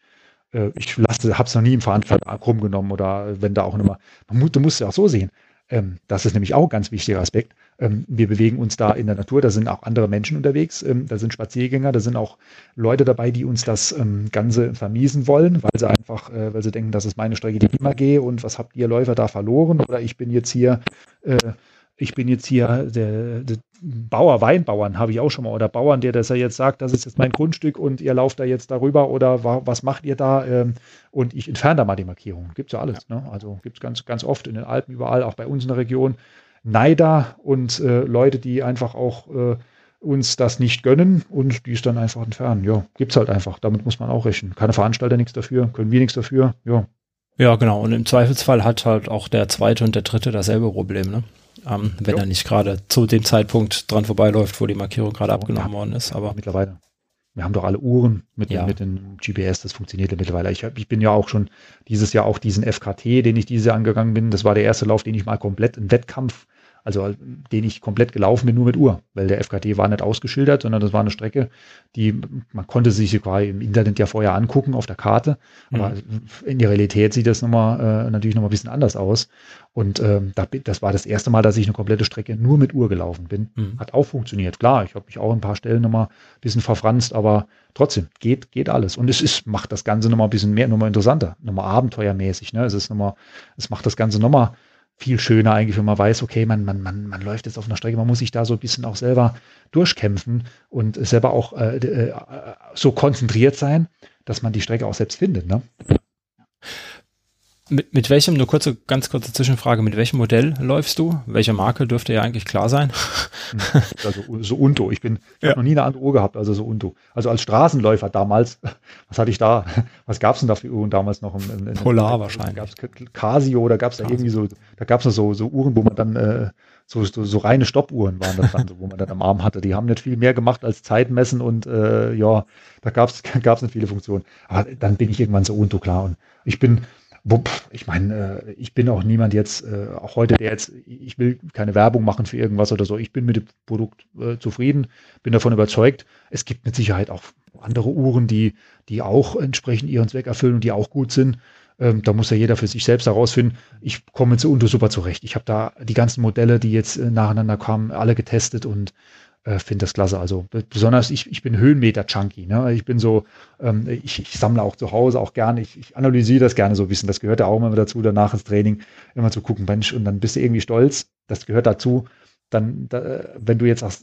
äh, ich lasse, habe es noch nie im Fahrradvertrag rumgenommen oder wenn da auch immer, man muss, du musst ja auch so sehen. Ähm, das ist nämlich auch ein ganz wichtiger Aspekt. Ähm, wir bewegen uns da in der Natur, da sind auch andere Menschen unterwegs, ähm, da sind Spaziergänger, da sind auch Leute dabei, die uns das ähm, Ganze vermiesen wollen, weil sie einfach, äh, weil sie denken, das ist meine Strecke, die ich immer gehe und was habt ihr Läufer da verloren oder ich bin jetzt hier äh, ich bin jetzt hier der, der Bauer, Weinbauern habe ich auch schon mal, oder Bauern, der das ja jetzt sagt, das ist jetzt mein Grundstück und ihr lauft da jetzt darüber oder was macht ihr da? Ähm, und ich entferne da mal die Markierung. Gibt es ja alles. Ja. Ne? Also gibt es ganz, ganz oft in den Alpen, überall, auch bei uns in der Region. Neider und äh, Leute, die einfach auch äh, uns das nicht gönnen und die es dann einfach entfernen. Ja, gibt es halt einfach. Damit muss man auch rechnen. Keine Veranstalter nichts dafür, können wir nichts dafür. Ja. Ja, genau. Und im Zweifelsfall hat halt auch der zweite und der dritte dasselbe Problem, ne? Ähm, wenn jo. er nicht gerade zu dem Zeitpunkt dran vorbeiläuft, wo die Markierung gerade abgenommen ja, worden ist. Aber mittlerweile. Wir haben doch alle Uhren mit, ja. mit den GPS, das funktioniert ja mittlerweile. Ich, ich bin ja auch schon dieses Jahr auch diesen FKT, den ich dieses Jahr angegangen bin. Das war der erste Lauf, den ich mal komplett im Wettkampf also den ich komplett gelaufen bin, nur mit Uhr, weil der FKT war nicht ausgeschildert, sondern das war eine Strecke, die man konnte sich quasi im Internet ja vorher angucken auf der Karte, aber mhm. in der Realität sieht das nochmal, äh, natürlich nochmal ein bisschen anders aus. Und ähm, da, das war das erste Mal, dass ich eine komplette Strecke nur mit Uhr gelaufen bin. Mhm. Hat auch funktioniert, klar. Ich habe mich auch ein paar Stellen nochmal ein bisschen verfranst, aber trotzdem, geht, geht alles. Und es ist, macht das Ganze nochmal ein bisschen mehr, nochmal interessanter, nochmal abenteuermäßig. Ne? Es ist nochmal, es macht das Ganze nochmal viel schöner eigentlich, wenn man weiß, okay, man, man, man, man läuft jetzt auf einer Strecke, man muss sich da so ein bisschen auch selber durchkämpfen und selber auch äh, äh, so konzentriert sein, dass man die Strecke auch selbst findet. Ne? Mit, mit welchem, nur kurze, ganz kurze Zwischenfrage, mit welchem Modell läufst du? Welche Marke dürfte ja eigentlich klar sein? Also so Unto. Ich bin, ich ja. habe noch nie eine andere Uhr gehabt, also so Unto. Also als Straßenläufer damals, was hatte ich da? Was gab es denn da für Uhren damals noch? In, in, Polar in, wahrscheinlich. Gab es Casio oder gab es da irgendwie so, da gab es so, so Uhren, wo man dann äh, so, so, so reine Stoppuhren waren das dann, so, wo man dann am Arm hatte. Die haben nicht viel mehr gemacht als Zeit messen und äh, ja, da gab es nicht viele Funktionen. Aber dann bin ich irgendwann so Unto klar und ich bin ich meine, äh, ich bin auch niemand jetzt, äh, auch heute, der jetzt, ich will keine Werbung machen für irgendwas oder so. Ich bin mit dem Produkt äh, zufrieden, bin davon überzeugt. Es gibt mit Sicherheit auch andere Uhren, die, die auch entsprechend ihren Zweck erfüllen und die auch gut sind. Ähm, da muss ja jeder für sich selbst herausfinden. Ich komme zu Unto super zurecht. Ich habe da die ganzen Modelle, die jetzt nacheinander kamen, alle getestet und äh, finde das klasse. Also besonders ich, ich bin Höhenmeter-Junkie. Ne? Ich bin so, ähm, ich, ich sammle auch zu Hause auch gerne, ich, ich analysiere das gerne so bisschen. Das gehört ja auch immer dazu, danach ins Training immer zu gucken, Mensch, und dann bist du irgendwie stolz. Das gehört dazu. Dann, da, wenn du jetzt auch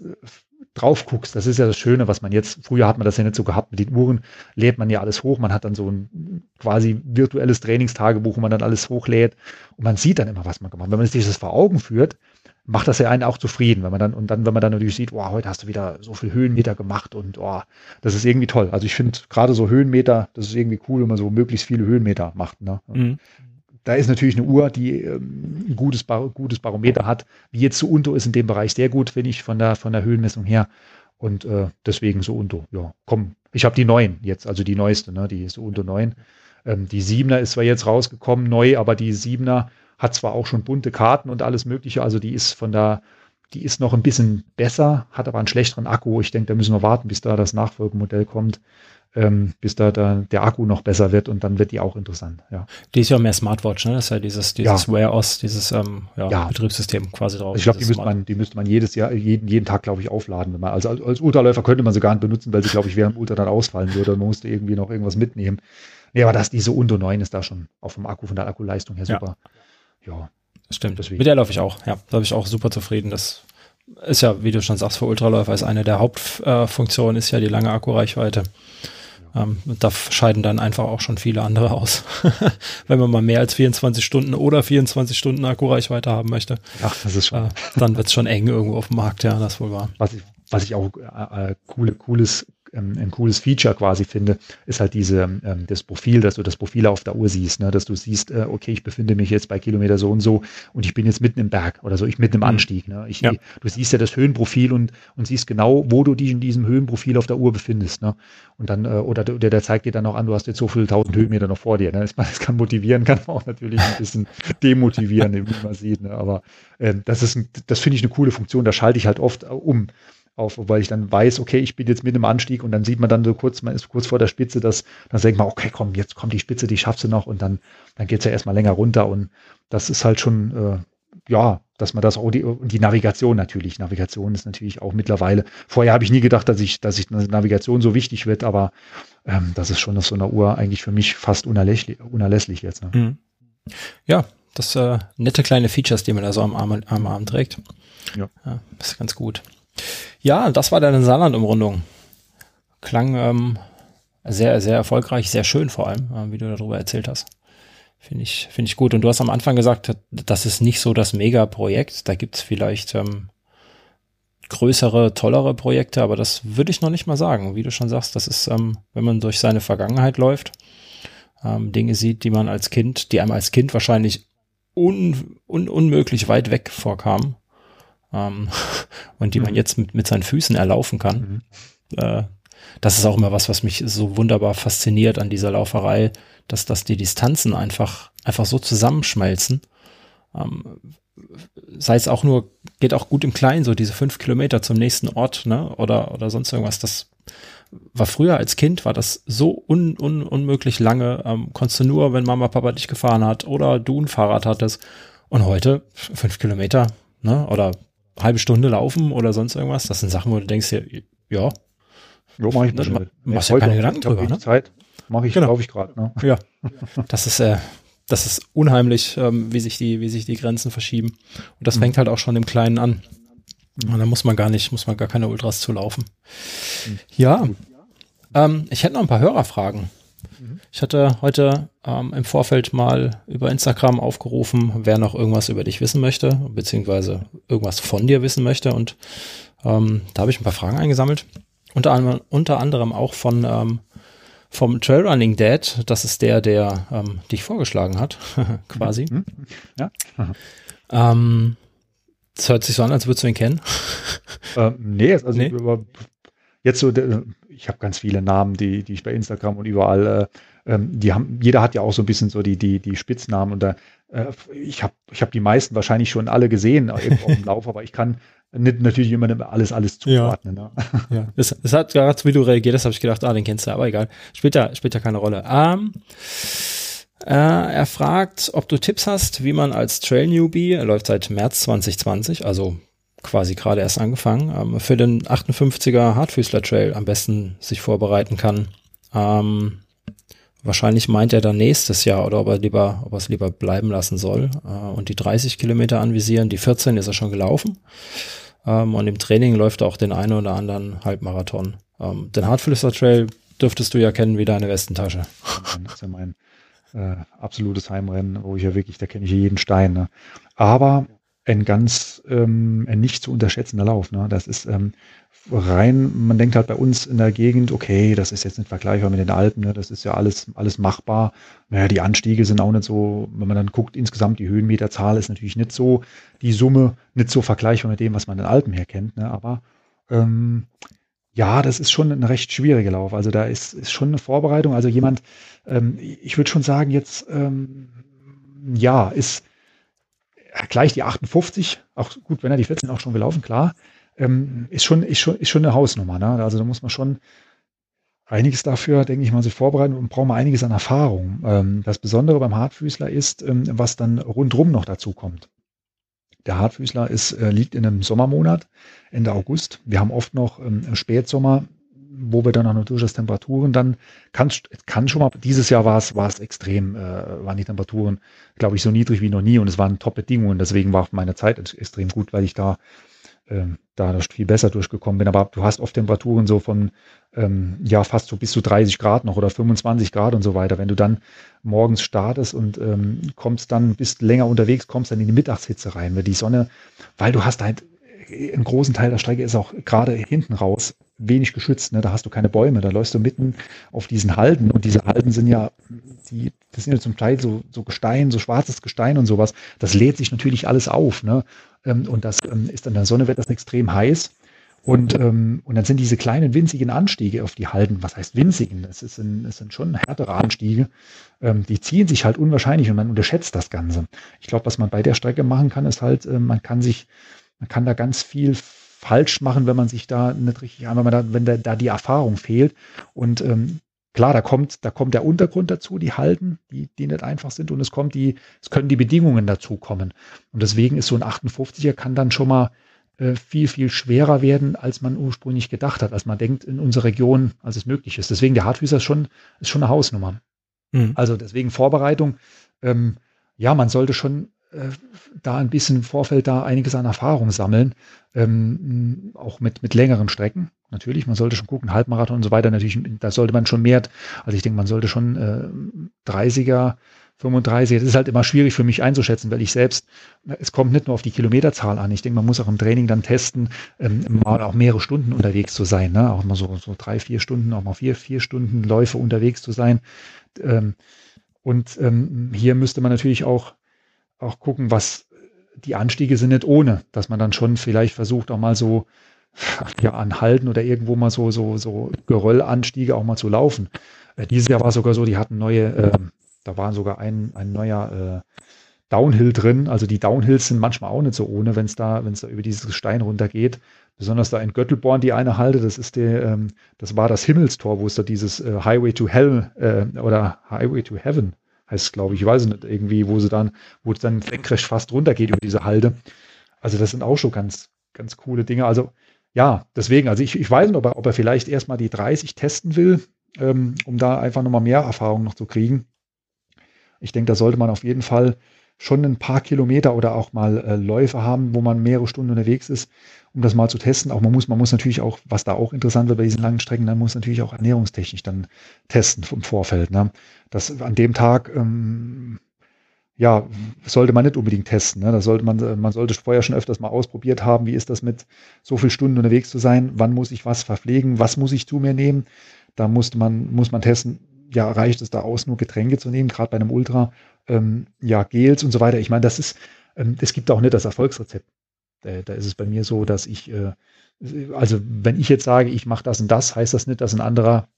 drauf guckst, das ist ja das Schöne, was man jetzt, früher hat man das ja nicht so gehabt, mit den Uhren lädt man ja alles hoch, man hat dann so ein quasi virtuelles Trainingstagebuch, wo man dann alles hochlädt und man sieht dann immer, was man gemacht hat. Wenn man sich das vor Augen führt, macht das ja einen auch zufrieden, wenn man dann, und dann, wenn man dann natürlich sieht, wow, heute hast du wieder so viel Höhenmeter gemacht und oh, das ist irgendwie toll. Also ich finde gerade so Höhenmeter, das ist irgendwie cool, wenn man so möglichst viele Höhenmeter macht. Ne? Mhm. Da ist natürlich eine Uhr, die ähm, ein gutes, Bar gutes Barometer hat, wie jetzt so Unto ist in dem Bereich sehr gut, finde ich, von der, von der Höhenmessung her. Und äh, deswegen so Unto, ja, komm, ich habe die neuen jetzt, also die neueste, ne, die so Unto 9. Ähm, die Siebener ist zwar jetzt rausgekommen, neu, aber die Siebener hat zwar auch schon bunte Karten und alles Mögliche, also die ist von der, die ist noch ein bisschen besser, hat aber einen schlechteren Akku. Ich denke, da müssen wir warten, bis da das Nachfolgemodell kommt, ähm, bis da, da der Akku noch besser wird und dann wird die auch interessant. Ja. Die ist ja mehr Smartwatch, ne? Das ist ja dieses, dieses ja. Wear OS, dieses ähm, ja, ja. Betriebssystem quasi drauf. Ich glaube, die müsste man, die müsste man jedes Jahr, jeden, jeden Tag, glaube ich, aufladen. Wenn man, also als Ultraläufer könnte man sie gar nicht benutzen, weil sie, glaube ich, während dem Ultra dann ausfallen würde. Man musste irgendwie noch irgendwas mitnehmen. Nee, aber das, diese Unter 9 ist da schon auch vom Akku, von der Akkuleistung her super. Ja ja. Das stimmt. Deswegen. Mit der laufe ich auch. Ja, da bin ich auch super zufrieden. Das ist ja, wie du schon sagst, für Ultraläufer ist eine der Hauptfunktionen, ist ja die lange Akkureichweite. Ähm, da scheiden dann einfach auch schon viele andere aus. Wenn man mal mehr als 24 Stunden oder 24 Stunden Akkureichweite haben möchte. Ach, das ist schon. Äh, dann wird es schon eng irgendwo auf dem Markt, ja, das wohl wahr. Was ich, was ich auch äh, äh coole, cooles ähm, ein cooles Feature quasi finde, ist halt diese, ähm, das Profil, dass du das Profil auf der Uhr siehst, ne? dass du siehst, äh, okay, ich befinde mich jetzt bei Kilometer so und so und ich bin jetzt mitten im Berg oder so, ich mitten im mhm. Anstieg. Ne? Ich, ja. Du siehst ja das Höhenprofil und, und siehst genau, wo du dich in diesem Höhenprofil auf der Uhr befindest. Ne? Und dann, äh, oder, oder der zeigt dir dann auch an, du hast jetzt so viele tausend Höhenmeter noch vor dir. Ne? Das, das kann motivieren, kann auch natürlich ein bisschen demotivieren, wie man sieht. Ne? Aber äh, das ist, ein, das finde ich eine coole Funktion, da schalte ich halt oft um auf, weil ich dann weiß, okay, ich bin jetzt mit dem Anstieg und dann sieht man dann so kurz, man ist kurz vor der Spitze, dass dann denkt man, okay, komm, jetzt kommt die Spitze, die schaffst du noch und dann, dann geht's ja erstmal länger runter und das ist halt schon, äh, ja, dass man das auch die, die Navigation natürlich. Navigation ist natürlich auch mittlerweile. Vorher habe ich nie gedacht, dass ich, dass ich Navigation so wichtig wird, aber ähm, das ist schon auf so einer Uhr eigentlich für mich fast unerlässlich, unerlässlich jetzt. Ne? Mhm. Ja, das äh, nette kleine Features, die man da so am Arm, am Arm trägt. Ja. ja. Ist ganz gut. Ja, das war deine Saarland-Umrundung. Klang ähm, sehr, sehr erfolgreich, sehr schön vor allem, äh, wie du darüber erzählt hast. Finde ich, finde ich gut. Und du hast am Anfang gesagt, das ist nicht so das Mega-Projekt. Da gibt es vielleicht ähm, größere, tollere Projekte, aber das würde ich noch nicht mal sagen. Wie du schon sagst, das ist, ähm, wenn man durch seine Vergangenheit läuft, ähm, Dinge sieht, die man als Kind, die einem als Kind wahrscheinlich un, un, unmöglich weit weg vorkamen ähm, und die man mhm. jetzt mit, mit seinen Füßen erlaufen kann. Mhm. Äh, das ist auch immer was, was mich so wunderbar fasziniert an dieser Lauferei, dass, dass die Distanzen einfach, einfach so zusammenschmelzen. Ähm, sei es auch nur, geht auch gut im Kleinen, so diese fünf Kilometer zum nächsten Ort, ne, oder, oder sonst irgendwas. Das war früher als Kind, war das so un, un, unmöglich lange. Ähm, konntest du nur, wenn Mama, Papa dich gefahren hat oder du ein Fahrrad hattest. Und heute fünf Kilometer, ne, oder halbe Stunde laufen oder sonst irgendwas. Das sind Sachen, wo du denkst, ja, ja. Jo, mach ich nicht. Ma machst ja keine Gedanken drüber, ne? Zeit mache ich, genau. laufe ich gerade. Ne? Ja, das ist, äh, das ist unheimlich, ähm, wie sich die, wie sich die Grenzen verschieben. Und das mhm. fängt halt auch schon im Kleinen an. Und da muss man gar nicht, muss man gar keine Ultras zu laufen. Mhm. Ja, ähm, ich hätte noch ein paar Hörerfragen. Mhm. Ich hatte heute ähm, im Vorfeld mal über Instagram aufgerufen, wer noch irgendwas über dich wissen möchte, beziehungsweise irgendwas von dir wissen möchte. Und ähm, da habe ich ein paar Fragen eingesammelt. Unter, unter anderem auch von ähm, vom Trailrunning Dad. Das ist der, der ähm, dich vorgeschlagen hat, quasi. Mhm. Ja. Ähm, das hört sich so an, als würdest du ihn kennen. Ähm, nee, also nee. Jetzt so, ich habe ganz viele Namen, die, die ich bei Instagram und überall, äh, ähm, die haben, jeder hat ja auch so ein bisschen so die, die, die Spitznamen und da, äh, ich habe ich hab die meisten wahrscheinlich schon alle gesehen auf dem Lauf, aber ich kann nicht natürlich immer alles, alles zuordnen. Ja, ne? ja. Es, es hat gerade, wie du reagiert hast, habe ich gedacht, ah, den kennst du, aber egal. Spielt ja, spielt ja keine Rolle. Ähm, äh, er fragt, ob du Tipps hast, wie man als Trail-Newbie, er läuft seit März 2020, also quasi gerade erst angefangen, ähm, für den 58er Hartfüßler Trail am besten sich vorbereiten kann. Ähm, wahrscheinlich meint er dann nächstes Jahr oder ob er lieber, ob er es lieber bleiben lassen soll äh, und die 30 Kilometer anvisieren. Die 14 ist er schon gelaufen. Ähm, und im Training läuft er auch den einen oder anderen Halbmarathon. Ähm, den Hartfüßler Trail dürftest du ja kennen wie deine Westentasche. Das ist ja mein äh, absolutes Heimrennen, wo ich ja wirklich, da kenne ich jeden Stein. Ne? Aber ein ganz ähm, ein nicht zu unterschätzender Lauf. Ne? Das ist ähm, rein, man denkt halt bei uns in der Gegend, okay, das ist jetzt nicht vergleichbar mit den Alpen, ne? das ist ja alles, alles machbar. Naja, die Anstiege sind auch nicht so, wenn man dann guckt, insgesamt die Höhenmeterzahl ist natürlich nicht so, die Summe nicht so vergleichbar mit dem, was man in den Alpen her kennt. Ne? Aber ähm, ja, das ist schon ein recht schwieriger Lauf. Also da ist, ist schon eine Vorbereitung. Also jemand, ähm, ich würde schon sagen, jetzt ähm, ja, ist gleich die 58, auch gut, wenn er die 14 auch schon gelaufen, klar, ähm, ist, schon, ist, schon, ist schon eine Hausnummer. Ne? Also da muss man schon einiges dafür, denke ich mal, sich vorbereiten und brauchen wir einiges an Erfahrung. Ähm, das Besondere beim Hartfüßler ist, ähm, was dann rundrum noch dazu kommt. Der Hartfüßler ist, äh, liegt in einem Sommermonat, Ende August. Wir haben oft noch ähm, im Spätsommer wo wir dann auch noch durchaus Temperaturen dann kann, kann schon mal, dieses Jahr war es, war es extrem, äh, waren die Temperaturen, glaube ich, so niedrig wie noch nie und es waren Top-Bedingungen. Deswegen war meine Zeit extrem gut, weil ich da äh, da viel besser durchgekommen bin. Aber du hast oft Temperaturen so von ähm, ja fast so bis zu 30 Grad noch oder 25 Grad und so weiter. Wenn du dann morgens startest und ähm, kommst dann, bist länger unterwegs, kommst dann in die Mittagshitze rein, weil die Sonne, weil du hast halt einen großen Teil der Strecke ist auch gerade hinten raus wenig geschützt. Ne? Da hast du keine Bäume, da läufst du mitten auf diesen Halden und diese Halden sind ja, die, das sind ja zum Teil so, so Gestein, so schwarzes Gestein und sowas. Das lädt sich natürlich alles auf. Ne? Ähm, und das ähm, ist an der Sonne wird das extrem heiß. Und, ähm, und dann sind diese kleinen winzigen Anstiege auf die Halden, was heißt winzigen? Das, ist ein, das sind schon härtere Anstiege. Die ziehen sich halt unwahrscheinlich und man unterschätzt das Ganze. Ich glaube, was man bei der Strecke machen kann, ist halt, äh, man kann sich, man kann da ganz viel falsch machen, wenn man sich da nicht richtig, wenn man da, wenn da, da die Erfahrung fehlt. Und ähm, klar, da kommt, da kommt der Untergrund dazu, die halten, die, die nicht einfach sind. Und es kommt die, es können die Bedingungen dazu kommen. Und deswegen ist so ein 58er kann dann schon mal äh, viel, viel schwerer werden, als man ursprünglich gedacht hat, als man denkt in unserer Region, als es möglich ist. Deswegen der Hardfüßer ist schon, ist schon eine Hausnummer. Mhm. Also deswegen Vorbereitung. Ähm, ja, man sollte schon da ein bisschen im Vorfeld da einiges an Erfahrung sammeln, ähm, auch mit, mit längeren Strecken. Natürlich, man sollte schon gucken, Halbmarathon und so weiter, natürlich, da sollte man schon mehr, also ich denke, man sollte schon äh, 30er, 35. Das ist halt immer schwierig für mich einzuschätzen, weil ich selbst, es kommt nicht nur auf die Kilometerzahl an. Ich denke, man muss auch im Training dann testen, ähm, mal auch mehrere Stunden unterwegs zu sein. Ne? Auch mal so, so drei, vier Stunden, auch mal vier, vier Stunden Läufe unterwegs zu sein. Ähm, und ähm, hier müsste man natürlich auch, auch gucken, was die Anstiege sind nicht ohne, dass man dann schon vielleicht versucht, auch mal so ja, anhalten oder irgendwo mal so, so, so Geröllanstiege auch mal zu laufen. Äh, dieses Jahr war sogar so, die hatten neue, äh, da war sogar ein, ein neuer äh, Downhill drin. Also die Downhills sind manchmal auch nicht so ohne, wenn es da, wenn es da über dieses Stein runtergeht. Besonders da in Göttelborn die eine Halte, das ist der, ähm, das war das Himmelstor, wo es da dieses äh, Highway to Hell äh, oder Highway to Heaven heißt, glaube ich, ich weiß nicht, irgendwie, wo sie dann, wo es dann senkrecht fast runtergeht über diese Halde. Also das sind auch schon ganz, ganz coole Dinge. Also ja, deswegen, also ich, ich weiß nicht, ob er, ob er vielleicht erstmal die 30 testen will, ähm, um da einfach nochmal mehr Erfahrung noch zu kriegen. Ich denke, da sollte man auf jeden Fall schon ein paar Kilometer oder auch mal äh, Läufe haben, wo man mehrere Stunden unterwegs ist, um das mal zu testen. Auch man muss, man muss natürlich auch, was da auch interessant wird bei diesen langen Strecken, dann muss natürlich auch ernährungstechnisch dann testen im Vorfeld. Ne? Das an dem Tag, ähm, ja, sollte man nicht unbedingt testen. Ne? Da sollte man, man sollte vorher schon öfters mal ausprobiert haben, wie ist das mit so viel Stunden unterwegs zu sein, wann muss ich was verpflegen, was muss ich zu mir nehmen. Da musste man, muss man testen, ja, reicht es da aus, nur Getränke zu nehmen, gerade bei einem Ultra, ähm, ja, Gels und so weiter. Ich meine, das ist, ähm, es gibt auch nicht das Erfolgsrezept. Äh, da ist es bei mir so, dass ich, äh, also wenn ich jetzt sage, ich mache das und das, heißt das nicht, dass ein anderer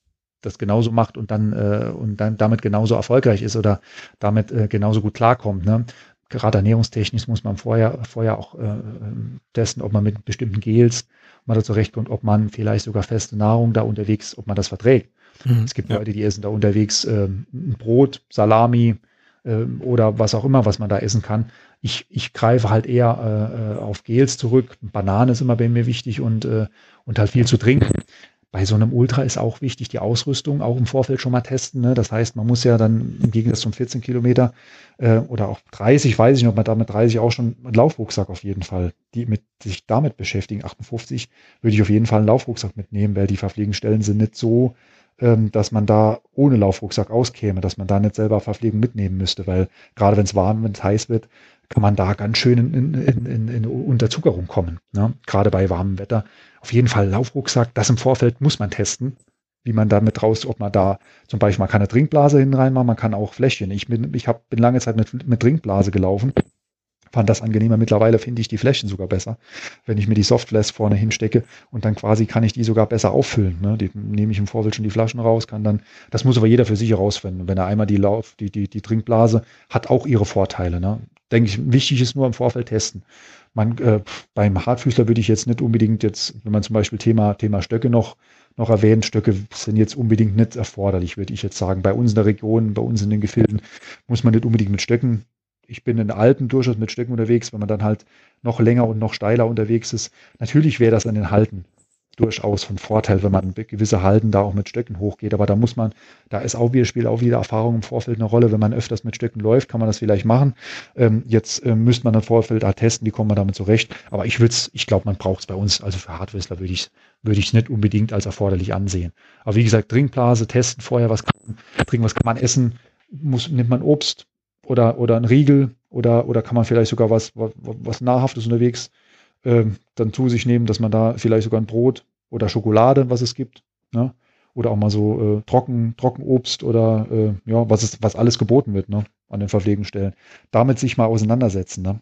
das genauso macht und dann äh, und dann damit genauso erfolgreich ist oder damit äh, genauso gut klarkommt. Ne? Gerade ernährungstechnisch muss man vorher vorher auch äh, testen, ob man mit bestimmten Gels mal da zurechtkommt, ob man vielleicht sogar feste Nahrung da unterwegs, ob man das verträgt. Mhm, es gibt ja. Leute, die essen da unterwegs äh, Brot, Salami äh, oder was auch immer, was man da essen kann. Ich, ich greife halt eher äh, auf Gels zurück. Banane ist immer bei mir wichtig und, äh, und halt viel zu trinken. Bei so einem Ultra ist auch wichtig, die Ausrüstung auch im Vorfeld schon mal testen. Ne? Das heißt, man muss ja dann im Gegensatz zum 14 Kilometer äh, oder auch 30, weiß ich nicht, ob man damit 30 auch schon einen Laufrucksack auf jeden Fall, die mit sich damit beschäftigen. 58 würde ich auf jeden Fall einen Laufrucksack mitnehmen, weil die Verpflegungsstellen sind nicht so ähm, dass man da ohne Laufrucksack auskäme, dass man da nicht selber Verpflegung mitnehmen müsste, weil gerade wenn es warm, wenn es heiß wird, kann man da ganz schön in, in, in, in Unterzuckerung kommen. Ne? Gerade bei warmem Wetter. Auf jeden Fall Laufrucksack, das im Vorfeld muss man testen, wie man damit raus, ob man da zum Beispiel, man kann eine Trinkblase hin man kann auch Fläschchen. Ich bin, ich hab, bin lange Zeit mit, mit Trinkblase gelaufen fand das angenehmer. Mittlerweile finde ich die Fläschchen sogar besser, wenn ich mir die Softflash vorne hinstecke und dann quasi kann ich die sogar besser auffüllen. Ne? Die nehme ich im Vorfeld schon die Flaschen raus, kann dann, das muss aber jeder für sich herausfinden. Wenn er einmal die Lauf, die, die, die Trinkblase hat auch ihre Vorteile. Ne? Denke ich, wichtig ist nur im Vorfeld testen. Man, äh, beim Hartfüßler würde ich jetzt nicht unbedingt jetzt, wenn man zum Beispiel Thema, Thema Stöcke noch, noch erwähnt, Stöcke sind jetzt unbedingt nicht erforderlich, würde ich jetzt sagen. Bei uns in der Region, bei uns in den Gefilden muss man nicht unbedingt mit Stöcken ich bin in Alpen durchaus mit Stöcken unterwegs, wenn man dann halt noch länger und noch steiler unterwegs ist. Natürlich wäre das an den Halten durchaus von Vorteil, wenn man gewisse Halten da auch mit Stöcken hochgeht. Aber da muss man, da ist auch wieder, spielt auch wieder Erfahrung im Vorfeld eine Rolle. Wenn man öfters mit Stöcken läuft, kann man das vielleicht machen. Ähm, jetzt äh, müsste man im Vorfeld da testen, wie kommt man damit zurecht. Aber ich würde ich glaube, man braucht es bei uns, also für Hardwissler würde ich es würde ich nicht unbedingt als erforderlich ansehen. Aber wie gesagt, Trinkblase, testen vorher, was kann man trinken, was kann man essen, muss, nimmt man Obst, oder, oder ein Riegel oder, oder kann man vielleicht sogar was, was, was Nahrhaftes unterwegs äh, dann zu sich nehmen, dass man da vielleicht sogar ein Brot oder Schokolade, was es gibt, ne? oder auch mal so äh, Trocken, Trockenobst oder äh, ja, was ist, was alles geboten wird, ne? an den Verpflegungsstellen. Damit sich mal auseinandersetzen. Ne?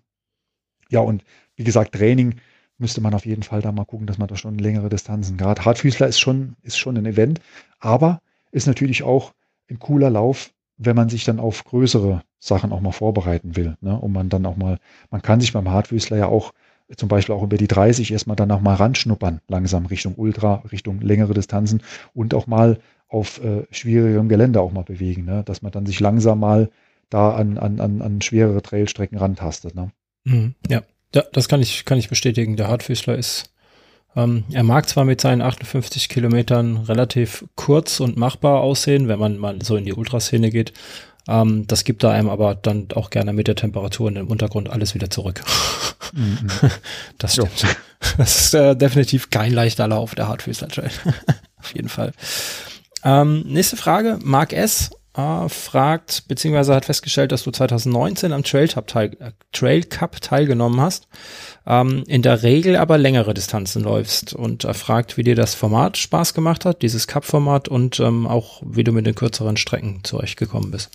Ja, und wie gesagt, Training müsste man auf jeden Fall da mal gucken, dass man da schon längere Distanzen. Gerade Hartfüßler ist schon, ist schon ein Event, aber ist natürlich auch ein cooler Lauf, wenn man sich dann auf größere Sachen auch mal vorbereiten will. Ne? Und man dann auch mal, man kann sich beim Hardwüßler ja auch zum Beispiel auch über die 30 erstmal dann auch mal ranschnuppern, langsam Richtung Ultra, Richtung längere Distanzen und auch mal auf äh, schwierigerem Gelände auch mal bewegen, ne? dass man dann sich langsam mal da an, an, an, an schwerere Trailstrecken rantastet. Ne? Mhm, ja. ja, das kann ich, kann ich bestätigen. Der Hartfüßler ist, ähm, er mag zwar mit seinen 58 Kilometern relativ kurz und machbar aussehen, wenn man mal so in die Ultraszene geht, ähm, das gibt da einem aber dann auch gerne mit der Temperatur in dem Untergrund alles wieder zurück. Mhm. Das stimmt. Jo. Das ist äh, definitiv kein leichter Lauf, der Hartfüßler Trail. Auf jeden Fall. Ähm, nächste Frage. Mark S. Äh, fragt, beziehungsweise hat festgestellt, dass du 2019 am Trail teil, äh, Trail Cup teilgenommen hast, ähm, in der Regel aber längere Distanzen läufst und er fragt, wie dir das Format Spaß gemacht hat, dieses Cup-Format und ähm, auch wie du mit den kürzeren Strecken zurechtgekommen bist.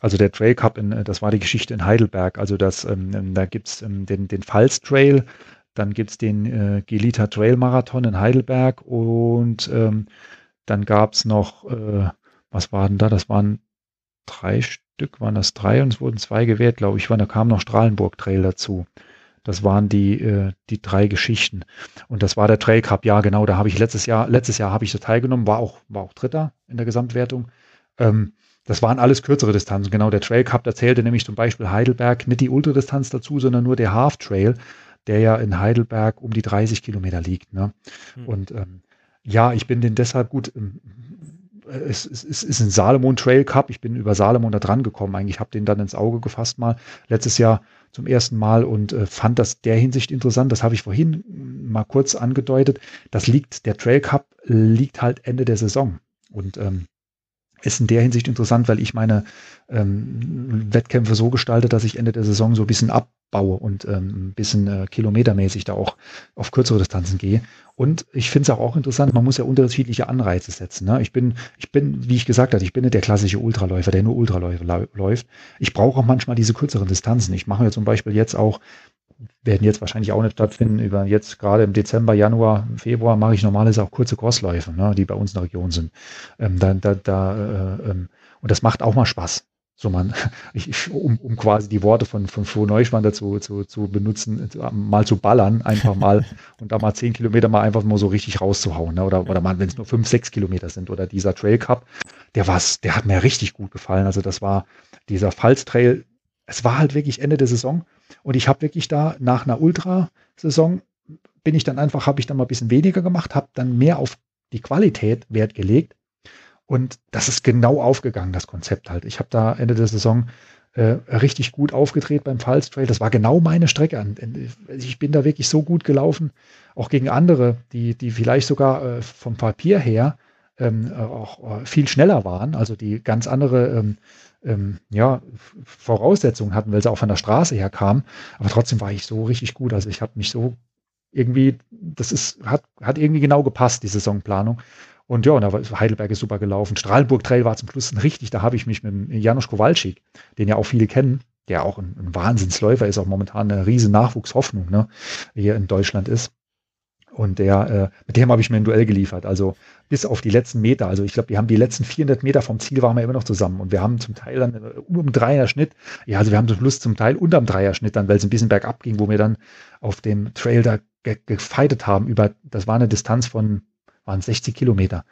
Also der Trail Cup, in, das war die Geschichte in Heidelberg. Also das, ähm, da gibt's ähm, den, den Pfalz Trail, dann gibt's den äh, Gelita Trail Marathon in Heidelberg und ähm, dann gab's noch, äh, was war denn da? Das waren drei Stück, waren das drei und es wurden zwei gewählt, glaube ich. Da kam noch Strahlenburg Trail dazu. Das waren die, äh, die drei Geschichten. Und das war der Trail Cup, ja, genau. Da habe ich letztes Jahr, letztes Jahr habe ich so teilgenommen, war auch, war auch Dritter in der Gesamtwertung. Ähm, das waren alles kürzere Distanzen. Genau, der Trail Cup, da zählte nämlich zum Beispiel Heidelberg nicht die Ultradistanz dazu, sondern nur der Half Trail, der ja in Heidelberg um die 30 Kilometer liegt. Ne? Mhm. Und ähm, ja, ich bin den deshalb gut. Ähm, es, es, es, ist ein Salomon Trail Cup. Ich bin über Salomon da dran gekommen. Eigentlich habe den dann ins Auge gefasst mal letztes Jahr zum ersten Mal und äh, fand das der Hinsicht interessant. Das habe ich vorhin mal kurz angedeutet. Das liegt, der Trail Cup liegt halt Ende der Saison. Und ähm, ist in der Hinsicht interessant, weil ich meine ähm, Wettkämpfe so gestalte, dass ich Ende der Saison so ein bisschen abbaue und ähm, ein bisschen äh, kilometermäßig da auch auf kürzere Distanzen gehe. Und ich finde es auch, auch interessant, man muss ja unterschiedliche Anreize setzen. Ne? Ich bin, ich bin, wie ich gesagt habe, ich bin nicht der klassische Ultraläufer, der nur Ultraläufe läuft. Ich brauche auch manchmal diese kürzeren Distanzen. Ich mache ja zum Beispiel jetzt auch werden jetzt wahrscheinlich auch nicht stattfinden. Über jetzt gerade im Dezember, Januar, Februar mache ich normalerweise auch kurze Crossläufe, ne, die bei uns in der Region sind. Ähm, da, da, da, äh, ähm, und das macht auch mal Spaß. So man, ich, um, um quasi die Worte von, von Flo Neuschwander zu, zu, zu benutzen, mal zu ballern, einfach mal und da mal zehn Kilometer mal einfach mal so richtig rauszuhauen. Ne? Oder, oder mal, wenn es nur fünf, sechs Kilometer sind. Oder dieser Trail Cup, der war's, der hat mir richtig gut gefallen. Also das war dieser Pfalz Trail, es war halt wirklich Ende der Saison und ich habe wirklich da nach einer Ultrasaison bin ich dann einfach, habe ich dann mal ein bisschen weniger gemacht, habe dann mehr auf die Qualität Wert gelegt. Und das ist genau aufgegangen, das Konzept halt. Ich habe da Ende der Saison äh, richtig gut aufgedreht beim Falls Trail. Das war genau meine Strecke. Ich bin da wirklich so gut gelaufen, auch gegen andere, die, die vielleicht sogar äh, vom Papier her ähm, auch äh, viel schneller waren, also die ganz andere ähm, ähm, ja, Voraussetzungen hatten, weil sie auch von der Straße her kamen. Aber trotzdem war ich so richtig gut. Also ich habe mich so irgendwie, das ist, hat, hat irgendwie genau gepasst, die Saisonplanung. Und ja, und da war Heidelberg ist super gelaufen. Strahlenburg Trail war zum Schluss richtig. Da habe ich mich mit Janusz Kowalczyk, den ja auch viele kennen, der auch ein, ein Wahnsinnsläufer ist, auch momentan eine riesen Nachwuchshoffnung, ne, hier in Deutschland ist. Und der, äh, mit dem habe ich mir ein Duell geliefert. Also bis auf die letzten Meter. Also ich glaube, wir haben die letzten 400 Meter vom Ziel waren wir immer noch zusammen. Und wir haben zum Teil dann äh, um Dreierschnitt, ja, also wir haben zum Schluss zum Teil unterm Dreierschnitt dann, weil es ein bisschen bergab ging, wo wir dann auf dem Trail da ge gefeitet haben über, das war eine Distanz von, waren 60 Kilometer.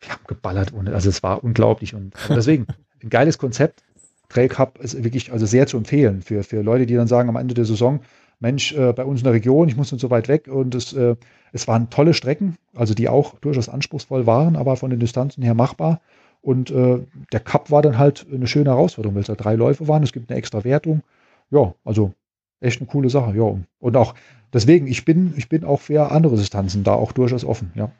Wir haben geballert ohne, also es war unglaublich. Und deswegen, ein geiles Konzept. Trail Cup ist wirklich also sehr zu empfehlen für, für Leute, die dann sagen am Ende der Saison, Mensch, äh, bei uns in der Region, ich muss nicht so weit weg und es, äh, es waren tolle Strecken, also die auch durchaus anspruchsvoll waren, aber von den Distanzen her machbar. Und äh, der Cup war dann halt eine schöne Herausforderung, weil es da drei Läufe waren. Es gibt eine extra Wertung. Ja, also echt eine coole Sache. Ja, und auch deswegen, ich bin, ich bin auch für andere Distanzen da auch durchaus offen. Ja.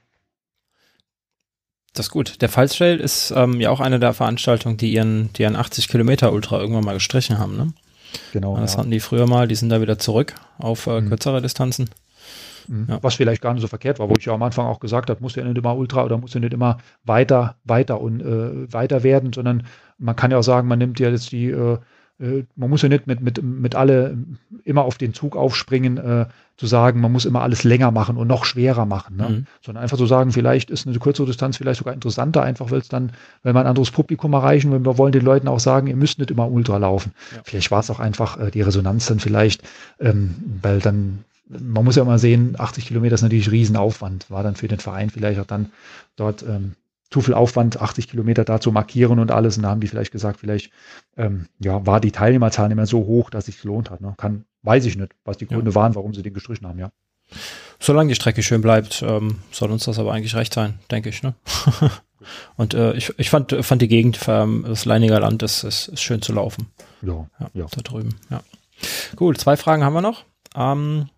Das ist gut. Der Fallstrail ist ähm, ja auch eine der Veranstaltungen, die ihren, die ihren 80 Kilometer Ultra irgendwann mal gestrichen haben, ne? Genau. Das ja. hatten die früher mal, die sind da wieder zurück auf äh, mhm. kürzere Distanzen. Mhm. Ja. Was vielleicht gar nicht so verkehrt war, wo ich ja am Anfang auch gesagt habe, muss ja nicht immer Ultra oder muss ja nicht immer weiter, weiter und äh, weiter werden, sondern man kann ja auch sagen, man nimmt ja jetzt die äh, man muss ja nicht mit, mit, mit alle immer auf den Zug aufspringen, äh, zu sagen, man muss immer alles länger machen und noch schwerer machen, ne? Mhm. sondern einfach zu so sagen, vielleicht ist eine kürzere Distanz vielleicht sogar interessanter, einfach weil es dann, wenn wir ein anderes Publikum erreichen, wenn wir wollen den Leuten auch sagen, ihr müsst nicht immer Ultra laufen. Ja. Vielleicht war es auch einfach äh, die Resonanz dann vielleicht, ähm, weil dann man muss ja mal sehen, 80 Kilometer ist natürlich Riesenaufwand. War dann für den Verein vielleicht auch dann dort ähm, zu viel Aufwand, 80 Kilometer da zu markieren und alles. Und da haben die vielleicht gesagt, vielleicht ähm, ja, war die Teilnehmerzahl nicht mehr so hoch, dass sich gelohnt hat. Ne? Kann, weiß ich nicht, was die Gründe ja. waren, warum sie den gestrichen haben, ja. Solange die Strecke schön bleibt, ähm, soll uns das aber eigentlich recht sein, denke ich. Ne? und äh, ich, ich fand, fand die Gegend, ähm, das Leininger Land, ist, ist, ist schön zu laufen. Ja, ja, ja. Da drüben, ja. Gut, zwei Fragen haben wir noch. Ähm,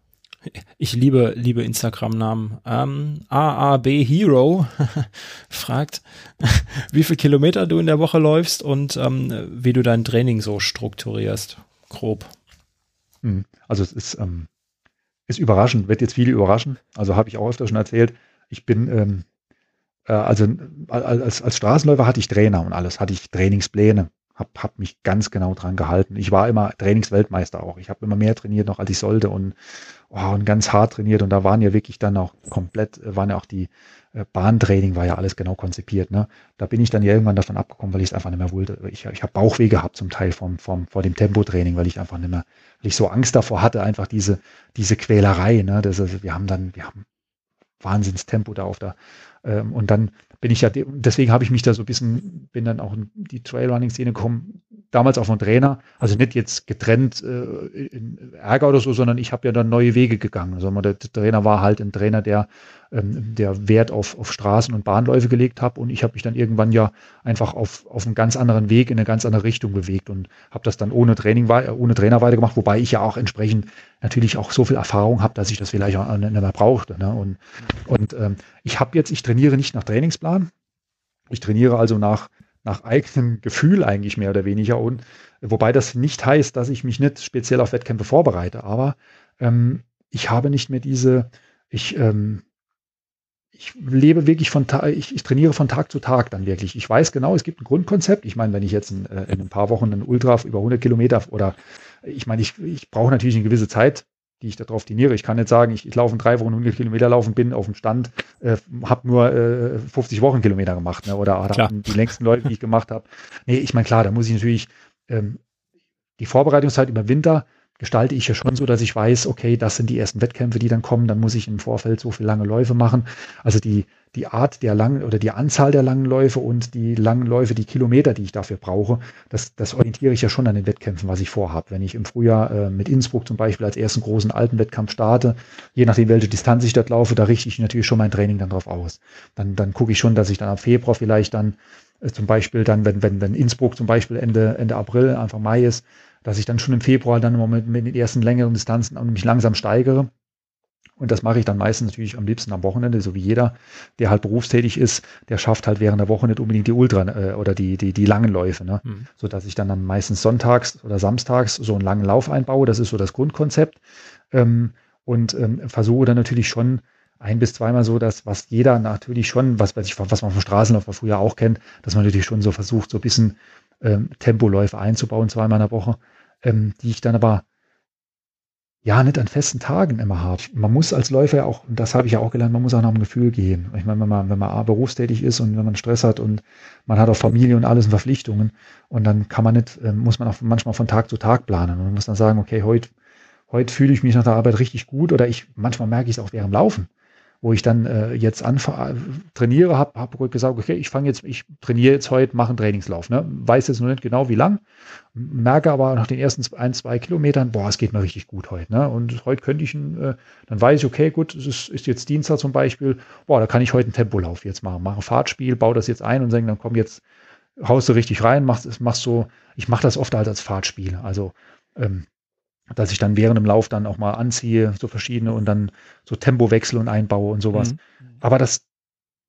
ich liebe, liebe Instagram-Namen. Ähm, AAB Hero fragt, wie viele Kilometer du in der Woche läufst und ähm, wie du dein Training so strukturierst. Grob. Hm, also es ist, ähm, ist überraschend, wird jetzt viele überraschen. Also habe ich auch öfter schon erzählt. Ich bin, ähm, äh, also als, als Straßenläufer hatte ich Trainer und alles, hatte ich Trainingspläne habe hab mich ganz genau dran gehalten. Ich war immer Trainingsweltmeister auch. Ich habe immer mehr trainiert noch, als ich sollte und, oh, und ganz hart trainiert. Und da waren ja wirklich dann auch komplett, äh, waren ja auch die äh, Bahntraining, war ja alles genau konzipiert. Ne? Da bin ich dann ja irgendwann davon abgekommen, weil ich es einfach nicht mehr wollte. Ich, ich habe Bauchweh gehabt zum Teil vom, vom, vor dem Tempotraining, weil ich einfach nicht mehr, weil ich so Angst davor hatte, einfach diese, diese Quälerei. Ne? Das ist, wir haben dann, wir haben Wahnsinnstempo da auf der, ähm, und dann bin ich ja, deswegen habe ich mich da so ein bisschen, bin dann auch in die Trailrunning-Szene gekommen, damals auch von Trainer, also nicht jetzt getrennt äh, in Ärger oder so, sondern ich habe ja dann neue Wege gegangen. Also der Trainer war halt ein Trainer, der, ähm, der Wert auf, auf Straßen und Bahnläufe gelegt hat und ich habe mich dann irgendwann ja einfach auf, auf einen ganz anderen Weg in eine ganz andere Richtung bewegt und habe das dann ohne Training, ohne Trainer weitergemacht, wobei ich ja auch entsprechend natürlich auch so viel Erfahrung habe, dass ich das vielleicht auch nicht mehr brauchte. Ne? Und, und ähm, ich habe jetzt, ich trainiere nicht nach Trainingsplan, ich trainiere also nach nach eigenem Gefühl eigentlich mehr oder weniger. Und wobei das nicht heißt, dass ich mich nicht speziell auf Wettkämpfe vorbereite, aber ähm, ich habe nicht mehr diese, ich, ähm, ich lebe wirklich von Tag, ich, ich, trainiere von Tag zu Tag dann wirklich. Ich weiß genau, es gibt ein Grundkonzept. Ich meine, wenn ich jetzt in, äh, in ein paar Wochen einen Ultra über 100 Kilometer oder ich meine, ich, ich brauche natürlich eine gewisse Zeit, die ich darauf trainiere. Ich kann nicht sagen, ich, ich laufe in drei Wochen 100 Kilometer laufen, bin auf dem Stand, äh, habe nur äh, 50 Wochenkilometer gemacht ne? oder, oder die längsten Leute, die ich gemacht habe. Nee, ich meine, klar, da muss ich natürlich ähm, die Vorbereitungszeit über Winter gestalte ich ja schon so, dass ich weiß, okay, das sind die ersten Wettkämpfe, die dann kommen, dann muss ich im Vorfeld so viele lange Läufe machen. Also die, die Art der langen oder die Anzahl der langen Läufe und die langen Läufe, die Kilometer, die ich dafür brauche, das, das orientiere ich ja schon an den Wettkämpfen, was ich vorhabe. Wenn ich im Frühjahr äh, mit Innsbruck zum Beispiel als ersten großen alten Wettkampf starte, je nachdem, welche Distanz ich dort laufe, da richte ich natürlich schon mein Training dann drauf aus. Dann, dann gucke ich schon, dass ich dann ab Februar vielleicht dann äh, zum Beispiel dann, wenn, wenn, wenn Innsbruck zum Beispiel Ende, Ende April, Anfang Mai ist, dass ich dann schon im Februar dann mit, mit den ersten längeren Distanzen mich langsam steigere und das mache ich dann meistens natürlich am liebsten am Wochenende, so wie jeder, der halt berufstätig ist, der schafft halt während der Woche nicht unbedingt die Ultra äh, oder die, die, die langen Läufe, ne? Mhm. So dass ich dann, dann meistens sonntags oder samstags so einen langen Lauf einbaue. Das ist so das Grundkonzept. Ähm, und ähm, versuche dann natürlich schon ein bis zweimal so, dass was jeder natürlich schon, was weiß ich, was man vom Straßenlauf früher auch kennt, dass man natürlich schon so versucht, so ein bisschen ähm, Tempoläufe einzubauen, zweimal in der Woche, ähm, die ich dann aber ja, nicht an festen Tagen immer habe. Man muss als Läufer ja auch, und das habe ich ja auch gelernt, man muss auch nach dem Gefühl gehen. Ich meine, wenn man, wenn man berufstätig ist und wenn man Stress hat und man hat auch Familie und alles und Verpflichtungen und dann kann man nicht, äh, muss man auch manchmal von Tag zu Tag planen und muss dann sagen, okay, heute, heute fühle ich mich nach der Arbeit richtig gut oder ich, manchmal merke ich es auch während dem Laufen wo ich dann äh, jetzt anfa trainiere, habe hab gesagt, okay, ich fange jetzt, ich trainiere jetzt heute, mache einen Trainingslauf. Ne? Weiß jetzt noch nicht genau wie lang, merke aber nach den ersten ein, zwei Kilometern, boah, es geht mir richtig gut heute. Ne? Und heute könnte ich, äh, dann weiß ich, okay, gut, es ist, ist, jetzt Dienstag zum Beispiel, boah, da kann ich heute einen Tempolauf jetzt machen. Mache ein Fahrtspiel, baue das jetzt ein und sage, dann komm jetzt, haust du richtig rein, machst, machst so, ich mache das oft halt als Fahrtspiel. Also ähm, dass ich dann während dem Lauf dann auch mal anziehe, so verschiedene und dann so Tempowechsel und einbaue und sowas. Mhm. Aber das,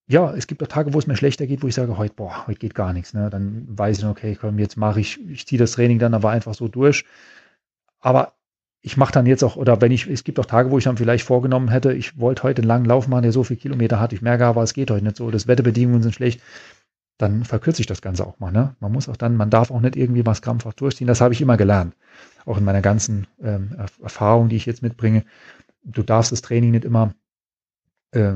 ja, es gibt auch Tage, wo es mir schlechter geht, wo ich sage, heute, boah, heute geht gar nichts. Ne? Dann weiß ich, okay, komm, jetzt mache ich, ich ziehe das Training dann aber einfach so durch. Aber ich mache dann jetzt auch, oder wenn ich, es gibt auch Tage, wo ich dann vielleicht vorgenommen hätte, ich wollte heute einen langen Lauf machen, der so viele Kilometer hat. Ich merke aber, es geht heute nicht so. Das Wetterbedingungen sind schlecht dann verkürze ich das Ganze auch mal. Ne? Man muss auch dann, man darf auch nicht irgendwie was krampfhaft durchziehen. Das habe ich immer gelernt. Auch in meiner ganzen ähm, Erfahrung, die ich jetzt mitbringe. Du darfst das Training nicht immer, äh,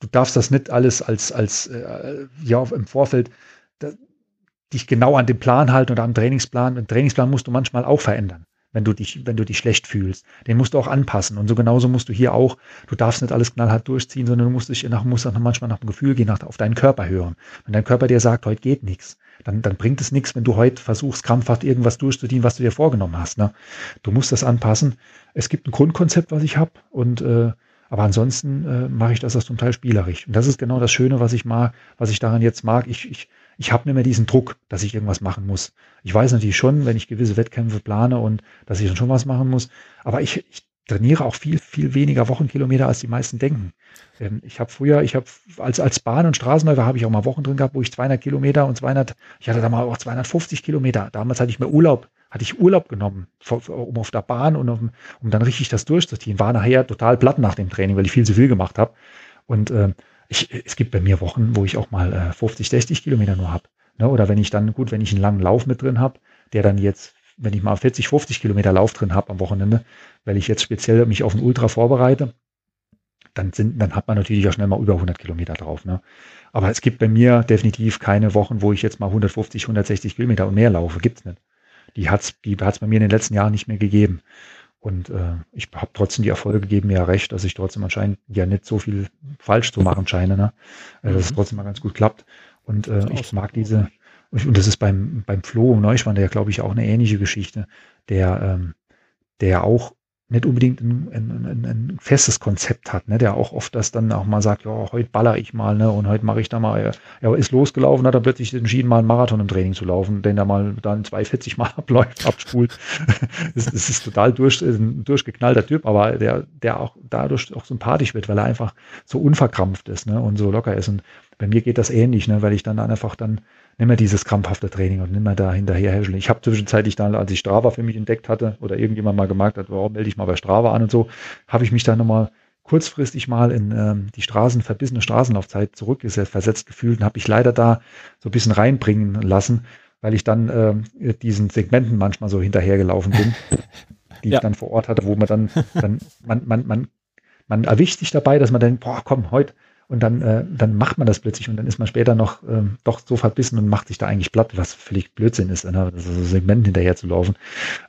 du darfst das nicht alles als, als äh, ja, im Vorfeld da, dich genau an den Plan halten oder am Trainingsplan. Den Trainingsplan musst du manchmal auch verändern. wenn du dich, wenn du dich schlecht fühlst. Den musst du auch anpassen. Und so genauso musst du hier auch, du darfst nicht alles knallhart durchziehen, sondern du musst dich nach, musst auch manchmal nach dem Gefühl gehen, nach, auf deinen Körper hören. Wenn dein Körper dir sagt, heute geht nichts, dann, dann bringt es nichts, wenn du heute versuchst, krampfhaft irgendwas durchzuziehen, was du dir vorgenommen hast. Ne? Du musst das anpassen. Es gibt ein Grundkonzept, was ich habe und äh, aber ansonsten äh, mache ich das auch zum Teil spielerisch. Und das ist genau das Schöne, was ich mag, was ich daran jetzt mag. Ich, ich, ich habe nicht mehr diesen Druck, dass ich irgendwas machen muss. Ich weiß natürlich schon, wenn ich gewisse Wettkämpfe plane und dass ich dann schon was machen muss. Aber ich, ich trainiere auch viel, viel weniger Wochenkilometer, als die meisten denken. Ähm, ich habe früher, ich habe als, als Bahn- und Straßenläufer habe ich auch mal Wochen drin gehabt, wo ich 200 Kilometer und 200, ich hatte da mal auch 250 Kilometer. Damals hatte ich mir Urlaub, hatte ich Urlaub genommen, um auf der Bahn und um, um dann richtig das durchzuziehen. War nachher total platt nach dem Training, weil ich viel zu viel gemacht habe. Und äh, ich, es gibt bei mir Wochen, wo ich auch mal äh, 50, 60 Kilometer nur habe. Ne? Oder wenn ich dann, gut, wenn ich einen langen Lauf mit drin habe, der dann jetzt wenn ich mal 40, 50 Kilometer Lauf drin habe am Wochenende, weil ich jetzt speziell mich auf ein Ultra vorbereite, dann sind, dann hat man natürlich auch schnell mal über 100 Kilometer drauf. Ne? Aber es gibt bei mir definitiv keine Wochen, wo ich jetzt mal 150, 160 Kilometer und mehr laufe. Gibt's nicht. Die hat's, die hat's bei mir in den letzten Jahren nicht mehr gegeben. Und äh, ich habe trotzdem die Erfolge geben mir ja recht, dass ich trotzdem anscheinend ja nicht so viel falsch zu machen scheine, ne? Äh, dass es mhm. trotzdem mal ganz gut klappt. Und äh, ich mag diese, und das ist beim, beim Flo Neuschwann, der glaube ich auch eine ähnliche Geschichte, der, ähm, der auch nicht unbedingt ein, ein, ein, festes Konzept hat, ne? der auch oft das dann auch mal sagt, ja, heute baller ich mal, ne, und heute mache ich da mal, ja, ist losgelaufen, hat er plötzlich entschieden, mal einen Marathon im Training zu laufen, den er mal dann 240 Mal abläuft, abspult. das ist total durch, ist ein durchgeknallter Typ, aber der, der auch dadurch auch sympathisch wird, weil er einfach so unverkrampft ist, ne, und so locker ist. Und bei mir geht das ähnlich, ne, weil ich dann einfach dann nicht mehr dieses krampfhafte Training und nicht mehr da hinterher häscheln. Ich habe zwischenzeitlich dann, als ich Strava für mich entdeckt hatte oder irgendjemand mal gemerkt hat, warum melde ich mal bei Strava an und so, habe ich mich dann nochmal kurzfristig mal in ähm, die Straßen, verbissene Straßenlaufzeit zurückgesetzt, versetzt gefühlt und habe ich leider da so ein bisschen reinbringen lassen, weil ich dann ähm, diesen Segmenten manchmal so hinterhergelaufen bin, die ja. ich dann vor Ort hatte, wo man dann, dann man, man, man, man erwischt sich dabei, dass man denkt, boah, komm, heute und dann, äh, dann macht man das plötzlich und dann ist man später noch ähm, doch so verbissen und macht sich da eigentlich platt, was völlig Blödsinn ist, ne? das ist Segment hinterher zu laufen.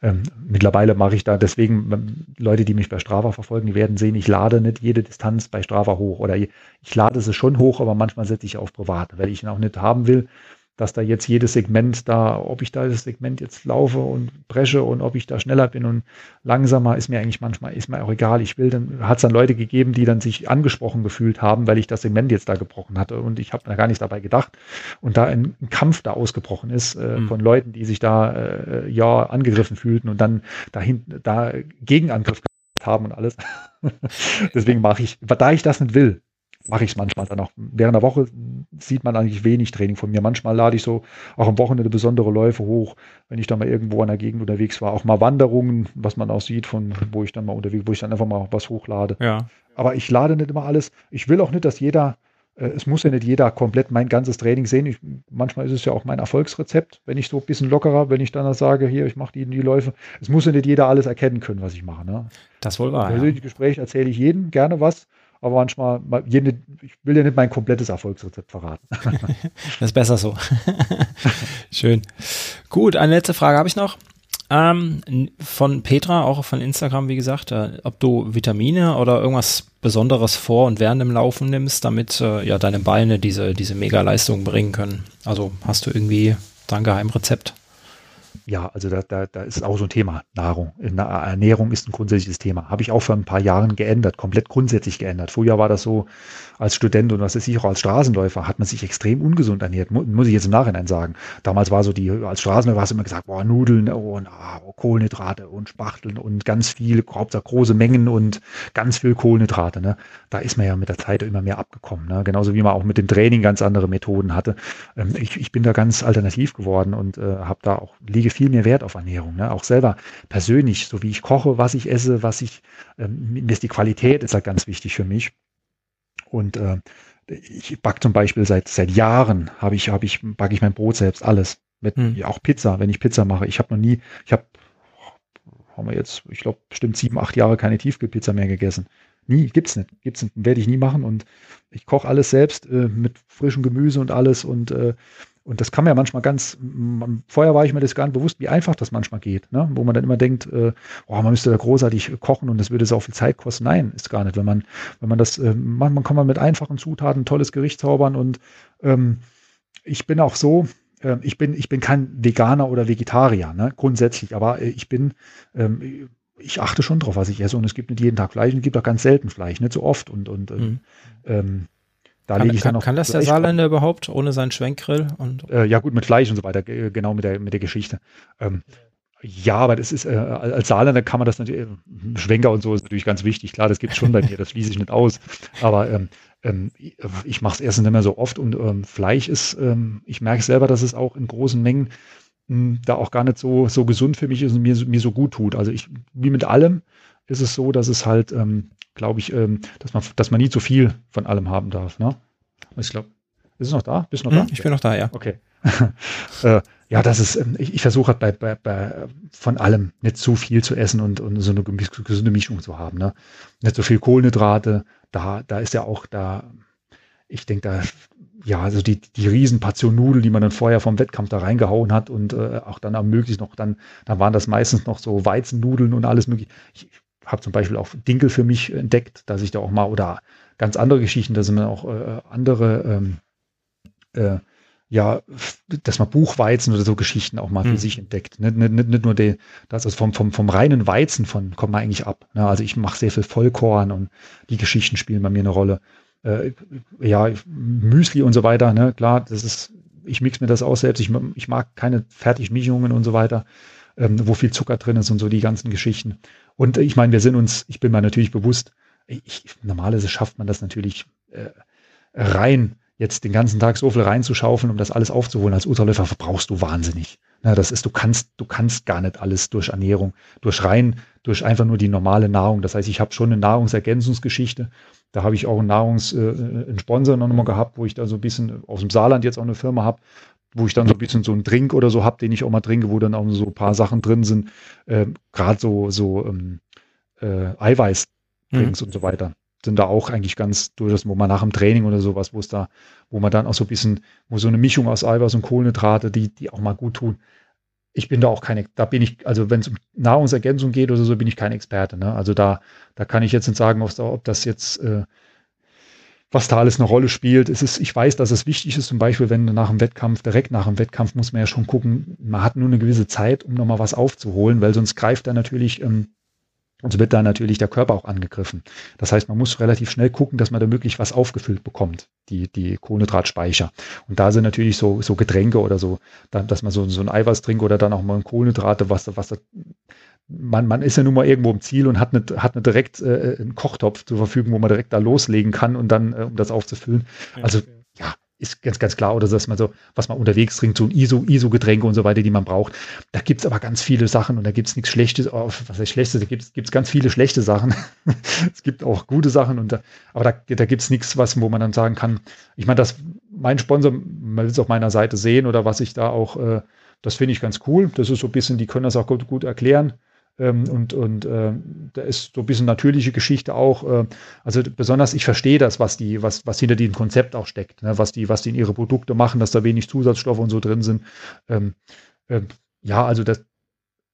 Ähm, mittlerweile mache ich da deswegen, ähm, Leute, die mich bei Strava verfolgen, die werden sehen, ich lade nicht jede Distanz bei Strava hoch oder ich, ich lade sie schon hoch, aber manchmal setze ich auf privat, weil ich ihn auch nicht haben will, dass da jetzt jedes Segment da, ob ich da das Segment jetzt laufe und presche und ob ich da schneller bin und langsamer, ist mir eigentlich manchmal, ist mir auch egal. Ich will, dann hat es dann Leute gegeben, die dann sich angesprochen gefühlt haben, weil ich das Segment jetzt da gebrochen hatte und ich habe da gar nicht dabei gedacht und da ein, ein Kampf da ausgebrochen ist äh, mhm. von Leuten, die sich da äh, ja angegriffen fühlten und dann dahin, da Gegenangriff haben und alles. Deswegen mache ich, da ich das nicht will, mache ich es manchmal dann auch. Während der Woche sieht man eigentlich wenig Training von mir. Manchmal lade ich so auch am Wochenende besondere Läufe hoch, wenn ich dann mal irgendwo in der Gegend unterwegs war. Auch mal Wanderungen, was man auch sieht, von wo ich dann mal unterwegs, wo ich dann einfach mal was hochlade. Ja. Aber ich lade nicht immer alles. Ich will auch nicht, dass jeder, äh, es muss ja nicht jeder komplett mein ganzes Training sehen. Ich, manchmal ist es ja auch mein Erfolgsrezept, wenn ich so ein bisschen lockerer, wenn ich dann sage, hier, ich mache die, die Läufe. Es muss ja nicht jeder alles erkennen können, was ich mache. Ne? Das wohl wahr. Im persönlichen ja. Gespräch erzähle ich jedem gerne was aber manchmal, ich will ja nicht mein komplettes Erfolgsrezept verraten. das ist besser so. Schön. Gut, eine letzte Frage habe ich noch. Ähm, von Petra, auch von Instagram, wie gesagt, äh, ob du Vitamine oder irgendwas Besonderes vor und während dem Laufen nimmst, damit äh, ja deine Beine diese, diese Mega-Leistung bringen können. Also hast du irgendwie da ein Geheimrezept? Ja, also da, da, da ist auch so ein Thema, Nahrung. Ernährung ist ein grundsätzliches Thema. Habe ich auch vor ein paar Jahren geändert, komplett grundsätzlich geändert. Früher war das so, als Student und was ist ich auch als Straßenläufer, hat man sich extrem ungesund ernährt, muss ich jetzt im Nachhinein sagen. Damals war so die, als Straßenläufer hast du immer gesagt, boah, Nudeln und oh, Kohlenhydrate und Spachteln und ganz viel, Hauptsache große Mengen und ganz viel Kohlenhydrate. Ne? Da ist man ja mit der Zeit immer mehr abgekommen. Ne? Genauso wie man auch mit dem Training ganz andere Methoden hatte. Ähm, ich, ich bin da ganz alternativ geworden und äh, habe da auch, liege viel mehr Wert auf Ernährung. Ne? Auch selber persönlich, so wie ich koche, was ich esse, was ich, ähm, mir ist die Qualität ist halt ganz wichtig für mich. Und äh, ich backe zum Beispiel seit seit Jahren habe ich habe ich backe ich mein Brot selbst alles mit hm. ja, auch Pizza, wenn ich Pizza mache. Ich habe noch nie, ich habe haben wir jetzt, ich glaube bestimmt sieben acht Jahre keine Tiefkühlpizza mehr gegessen. Nie, gibt's nicht, gibt's nicht, werde ich nie machen und ich koche alles selbst äh, mit frischem Gemüse und alles und äh, und das kann man ja manchmal ganz, vorher war ich mir das gar nicht bewusst, wie einfach das manchmal geht, ne? wo man dann immer denkt, äh, oh, man müsste da großartig kochen und das würde so viel Zeit kosten. Nein, ist gar nicht. Wenn man, wenn man das, äh, man, man kann man mit einfachen Zutaten ein tolles Gericht zaubern und ähm, ich bin auch so, äh, ich bin, ich bin kein Veganer oder Vegetarier, ne? grundsätzlich, aber äh, ich bin, ähm, ich achte schon drauf, was ich esse und es gibt nicht jeden Tag Fleisch und es gibt auch ganz selten Fleisch, nicht so oft und, und mhm. ähm, da kann, lege ich kann, dann kann das der Saarländer überhaupt ohne seinen Schwenkgrill? Und äh, ja gut, mit Fleisch und so weiter, genau mit der, mit der Geschichte. Ähm, ja, aber das ist, äh, als Saarländer kann man das natürlich, äh, Schwenker und so ist natürlich ganz wichtig. Klar, das gibt es schon bei mir, das schließe ich nicht aus. Aber ähm, ähm, ich mache es erstens nicht mehr so oft und ähm, Fleisch ist, ähm, ich merke selber, dass es auch in großen Mengen mh, hm, da auch gar nicht so, so gesund für mich ist und mir, mir so gut tut. Also ich, wie mit allem, ist es so, dass es halt, ähm, glaube ich, ähm, dass, man, dass man nie zu viel von allem haben darf. Ne? Ich glaube, ist es noch da? Bist du noch hm, da? Ich bin noch da, ja. Okay. äh, ja, das ist, ähm, ich, ich versuche halt bei, bei, bei von allem nicht zu viel zu essen und, und so eine gesunde Mischung zu haben. Ne? Nicht so viel Kohlenhydrate, da, da ist ja auch da, ich denke, da, ja, also die, die Riesenportion Nudeln, die man dann vorher vom Wettkampf da reingehauen hat und äh, auch dann am möglichst noch, dann, dann waren das meistens noch so Weizennudeln und alles mögliche. Ich, habe zum Beispiel auch Dinkel für mich entdeckt, dass ich da auch mal oder ganz andere Geschichten, da sind mir auch äh, andere, ähm, äh, ja, dass man Buchweizen oder so Geschichten auch mal für mhm. sich entdeckt. Nicht, nicht, nicht nur die, das also vom, vom, vom reinen Weizen von kommt man eigentlich ab. Ne? Also ich mache sehr viel Vollkorn und die Geschichten spielen bei mir eine Rolle. Äh, ja, Müsli und so weiter, ne? Klar, das ist, ich mix mir das aus selbst. Ich, ich mag keine Fertigmischungen und so weiter, ähm, wo viel Zucker drin ist und so die ganzen Geschichten. Und ich meine, wir sind uns, ich bin mir natürlich bewusst, ich, normalerweise schafft man das natürlich äh, rein, jetzt den ganzen Tag so viel reinzuschaufeln, um das alles aufzuholen. Als Ultraläufer verbrauchst du wahnsinnig. Na, das ist, du kannst, du kannst gar nicht alles durch Ernährung, durch rein, durch einfach nur die normale Nahrung. Das heißt, ich habe schon eine Nahrungsergänzungsgeschichte. Da habe ich auch einen Nahrungs, äh, einen Sponsor noch mal gehabt, wo ich da so ein bisschen aus dem Saarland jetzt auch eine Firma habe, wo ich dann so ein bisschen so einen Drink oder so habe, den ich auch mal trinke, wo dann auch so ein paar Sachen drin sind, äh, gerade so, so ähm, äh, Eiweiß Drinks mhm. und so weiter. Sind da auch eigentlich ganz durchaus, wo man nach dem Training oder sowas, wo es da, wo man dann auch so ein bisschen, wo so eine Mischung aus Eiweiß und Kohlenhydrate, die, die auch mal gut tun. Ich bin da auch keine, da bin ich, also wenn es um Nahrungsergänzung geht oder so, bin ich kein Experte. Ne? Also da, da kann ich jetzt nicht sagen, ob das jetzt äh, was da alles eine Rolle spielt. Es ist, ich weiß, dass es wichtig ist, zum Beispiel, wenn nach dem Wettkampf, direkt nach dem Wettkampf muss man ja schon gucken, man hat nur eine gewisse Zeit, um nochmal was aufzuholen, weil sonst greift er natürlich ähm, und so wird da natürlich der Körper auch angegriffen. Das heißt, man muss relativ schnell gucken, dass man da möglich was aufgefüllt bekommt, die, die Kohlenhydratspeicher. Und da sind natürlich so, so Getränke oder so, dass man so, so ein Eiweiß trinkt oder dann auch mal ein Kohlenhydrate, was, was man, man ist ja nun mal irgendwo im Ziel und hat nicht, hat nicht direkt äh, einen Kochtopf zur Verfügung, wo man direkt da loslegen kann und dann, äh, um das aufzufüllen. Also ja, ist ganz, ganz klar, oder dass man so, was man unterwegs trinkt, so ein ISO, ISO-Getränke und so weiter, die man braucht. Da gibt's aber ganz viele Sachen und da gibt's nichts Schlechtes, oh, was heißt Schlechtes, da gibt's gibt's ganz viele schlechte Sachen. es gibt auch gute Sachen und da, aber da, da gibt's nichts, was, wo man dann sagen kann, ich meine, das, mein Sponsor, man will es auf meiner Seite sehen oder was ich da auch, äh, das finde ich ganz cool. Das ist so ein bisschen, die können das auch gut, gut erklären. Ähm, und und äh, da ist so ein bisschen natürliche Geschichte auch. Äh, also besonders ich verstehe das, was die, was, was hinter diesem Konzept auch steckt, ne? was die, was die in ihre Produkte machen, dass da wenig Zusatzstoffe und so drin sind. Ähm, äh, ja, also das,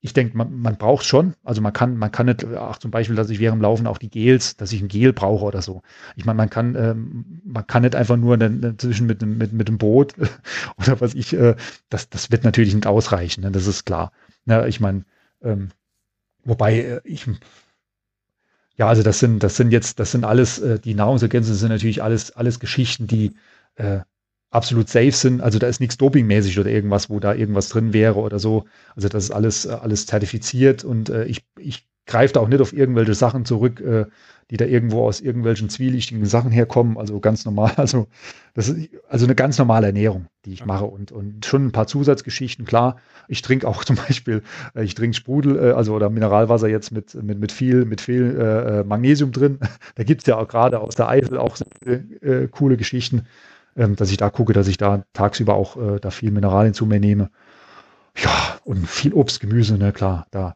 ich denke, man, man braucht schon. Also man kann, man kann nicht, ach zum Beispiel, dass ich während dem Laufen auch die Gels, dass ich ein Gel brauche oder so. Ich meine, man kann, ähm, man kann nicht einfach nur zwischen mit, mit, mit dem Brot oder was ich, äh, das, das wird natürlich nicht ausreichen, ne? das ist klar. Ne? Ich meine, ähm, Wobei äh, ich, ja, also das sind, das sind jetzt, das sind alles, äh, die Nahrungsergänzungen sind natürlich alles, alles Geschichten, die äh, absolut safe sind. Also da ist nichts dopingmäßig oder irgendwas, wo da irgendwas drin wäre oder so. Also das ist alles, äh, alles zertifiziert und äh, ich, ich greife da auch nicht auf irgendwelche Sachen zurück, äh, die da irgendwo aus irgendwelchen zwielichtigen Sachen herkommen. Also ganz normal. Also das ist also eine ganz normale Ernährung, die ich mache und, und schon ein paar Zusatzgeschichten. Klar, ich trinke auch zum Beispiel, äh, ich trinke Sprudel, äh, also oder Mineralwasser jetzt mit, mit, mit viel, mit viel äh, äh Magnesium drin. Da gibt es ja auch gerade aus der Eifel auch äh, coole Geschichten, ähm, dass ich da gucke, dass ich da tagsüber auch äh, da viel Mineralien zu mir nehme. Ja, und viel Obst, Gemüse, ne, klar, da.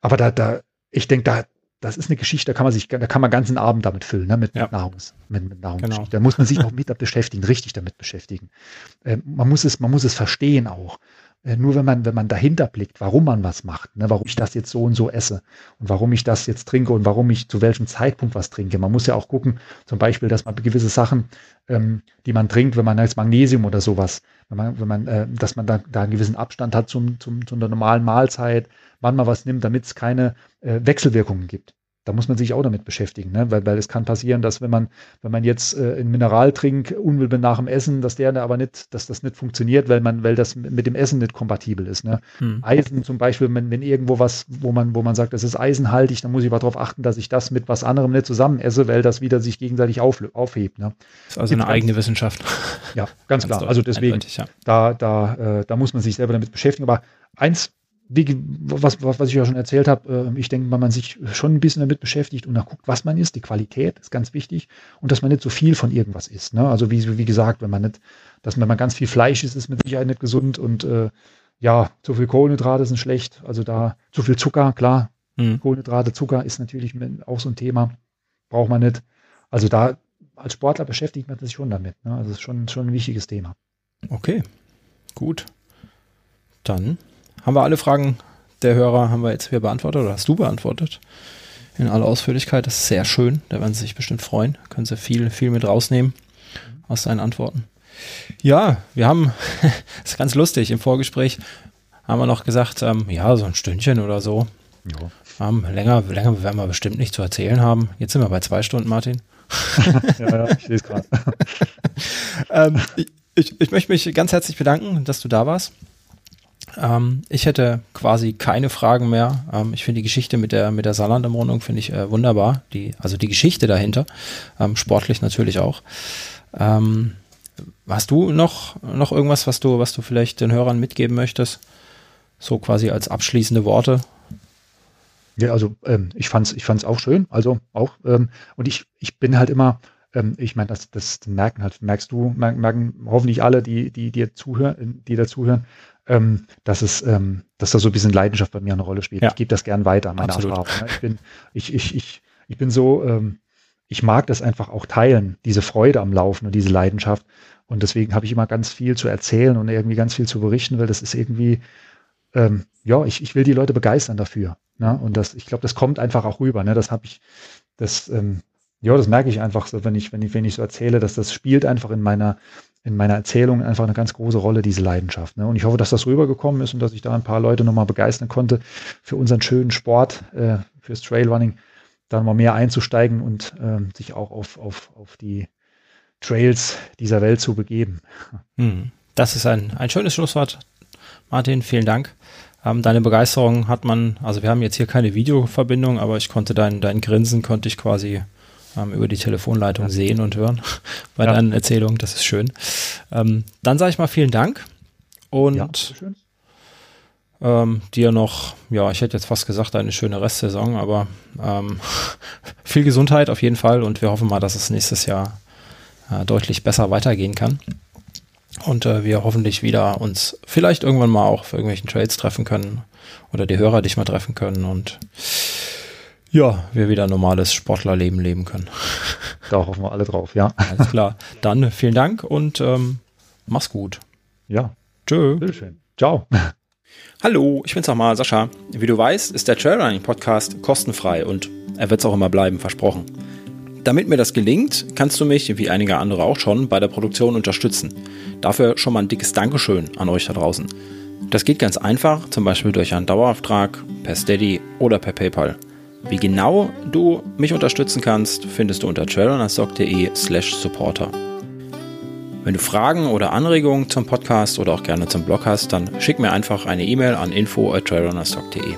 Aber da, da, ich denke, da, das ist eine Geschichte, da kann man sich, da kann man ganzen Abend damit füllen, ne, mit, ja. Nahrungs, mit, mit Nahrungsgeschichte. Genau. Da muss man sich auch mit beschäftigen, richtig damit beschäftigen. Äh, man muss es, man muss es verstehen auch. Äh, nur wenn man, wenn man dahinter blickt, warum man was macht, ne, warum ich das jetzt so und so esse und warum ich das jetzt trinke und warum ich zu welchem Zeitpunkt was trinke. Man muss ja auch gucken, zum Beispiel, dass man gewisse Sachen, ähm, die man trinkt, wenn man als Magnesium oder sowas, wenn man, wenn man, äh, dass man da, da einen gewissen Abstand hat zum, zum, zu einer normalen Mahlzeit, wann man was nimmt, damit es keine äh, Wechselwirkungen gibt da muss man sich auch damit beschäftigen, ne? weil, weil es kann passieren, dass wenn man, wenn man jetzt äh, ein Mineraltrink unmittelbar nach dem Essen, dass der aber nicht, dass das nicht funktioniert, weil man, weil das mit dem Essen nicht kompatibel ist. Ne? Hm. Eisen zum Beispiel, wenn, wenn irgendwo was, wo man, wo man sagt, das ist eisenhaltig, dann muss ich aber darauf achten, dass ich das mit was anderem nicht zusammen esse, weil das wieder sich gegenseitig auf, aufhebt. Ne? Das ist also eine eigene Wissenschaft. Ja, ganz, ganz klar. Also deswegen, ja. da, da, äh, da muss man sich selber damit beschäftigen. Aber eins wie, was, was, ich ja schon erzählt habe, äh, ich denke, wenn man sich schon ein bisschen damit beschäftigt und guckt, was man isst, die Qualität ist ganz wichtig und dass man nicht so viel von irgendwas isst. Ne? Also wie, wie gesagt, wenn man nicht, dass wenn man ganz viel Fleisch isst, ist mit Sicherheit nicht gesund und äh, ja, zu viel Kohlenhydrate sind schlecht. Also da zu viel Zucker, klar. Mhm. Kohlenhydrate, Zucker ist natürlich auch so ein Thema. Braucht man nicht. Also da als Sportler beschäftigt man sich schon damit. Ne? Also das ist schon, schon ein wichtiges Thema. Okay, gut. Dann haben wir alle Fragen der Hörer, haben wir jetzt hier beantwortet oder hast du beantwortet? In aller Ausführlichkeit. Das ist sehr schön. Da werden sie sich bestimmt freuen. Können sie viel, viel mit rausnehmen aus seinen Antworten. Ja, wir haben, das ist ganz lustig, im Vorgespräch haben wir noch gesagt, ähm, ja, so ein Stündchen oder so. Ja. Ähm, länger, länger werden wir bestimmt nicht zu erzählen haben. Jetzt sind wir bei zwei Stunden, Martin. ja, ja, ich es gerade. ähm, ich, ich möchte mich ganz herzlich bedanken, dass du da warst. Ähm, ich hätte quasi keine Fragen mehr. Ähm, ich finde die Geschichte mit der, mit der Saarland-Umrundung finde ich äh, wunderbar. Die, also die Geschichte dahinter. Ähm, sportlich natürlich auch. Ähm, hast du noch, noch irgendwas, was du, was du vielleicht den Hörern mitgeben möchtest? So quasi als abschließende Worte. Ja, also ähm, ich fand's, ich fand's auch schön. Also auch, ähm, und ich, ich bin halt immer, ich meine, das, das merken halt, merkst du, merken hoffentlich alle, die, die dir zuhören, die da zuhören, ähm, dass es, ähm, dass da so ein bisschen Leidenschaft bei mir eine Rolle spielt. Ja. Ich gebe das gern weiter, meine Absolut. Erfahrung. Ne? Ich bin, ich, ich, ich, ich bin so, ähm, ich mag das einfach auch teilen, diese Freude am Laufen und diese Leidenschaft. Und deswegen habe ich immer ganz viel zu erzählen und irgendwie ganz viel zu berichten, weil das ist irgendwie, ähm, ja, ich, ich will die Leute begeistern dafür. Ne? Und das, ich glaube, das kommt einfach auch rüber. Ne? Das habe ich, das, ähm, ja, das merke ich einfach so, wenn ich, wenn ich, wenn ich so erzähle, dass das spielt einfach in meiner, in meiner Erzählung einfach eine ganz große Rolle, diese Leidenschaft. Ne? Und ich hoffe, dass das rübergekommen ist und dass ich da ein paar Leute nochmal begeistern konnte, für unseren schönen Sport, äh, fürs Trailrunning, da mal mehr einzusteigen und ähm, sich auch auf, auf, auf die Trails dieser Welt zu begeben. Hm. Das ist ein, ein schönes Schlusswort. Martin, vielen Dank. Ähm, deine Begeisterung hat man, also wir haben jetzt hier keine Videoverbindung, aber ich konnte dein, dein Grinsen konnte ich quasi ähm, über die Telefonleitung sehen und hören bei ja. deinen Erzählungen. Das ist schön. Ähm, dann sage ich mal vielen Dank und ja, ähm, dir noch, ja, ich hätte jetzt fast gesagt, eine schöne Restsaison, aber ähm, viel Gesundheit auf jeden Fall und wir hoffen mal, dass es nächstes Jahr äh, deutlich besser weitergehen kann. Und äh, wir hoffentlich wieder uns vielleicht irgendwann mal auch für irgendwelchen Trades treffen können oder die Hörer dich mal treffen können und ja, wir wieder ein normales Sportlerleben leben können. Da hoffen wir alle drauf, ja. Alles klar. Dann vielen Dank und ähm, mach's gut. Ja. Tschö. Bitteschön. Ciao. Hallo, ich bin's nochmal, Sascha. Wie du weißt, ist der Trailrunning Podcast kostenfrei und er wird's auch immer bleiben, versprochen. Damit mir das gelingt, kannst du mich, wie einige andere auch schon, bei der Produktion unterstützen. Dafür schon mal ein dickes Dankeschön an euch da draußen. Das geht ganz einfach, zum Beispiel durch einen Dauerauftrag, per Steady oder per PayPal. Wie genau du mich unterstützen kannst, findest du unter trailrunnerstock.de slash supporter. Wenn du Fragen oder Anregungen zum Podcast oder auch gerne zum Blog hast, dann schick mir einfach eine E-Mail an info@trailrunnerstock.de.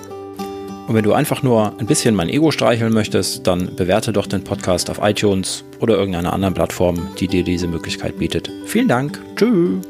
Und wenn du einfach nur ein bisschen mein Ego streicheln möchtest, dann bewerte doch den Podcast auf iTunes oder irgendeiner anderen Plattform, die dir diese Möglichkeit bietet. Vielen Dank. Tschüss.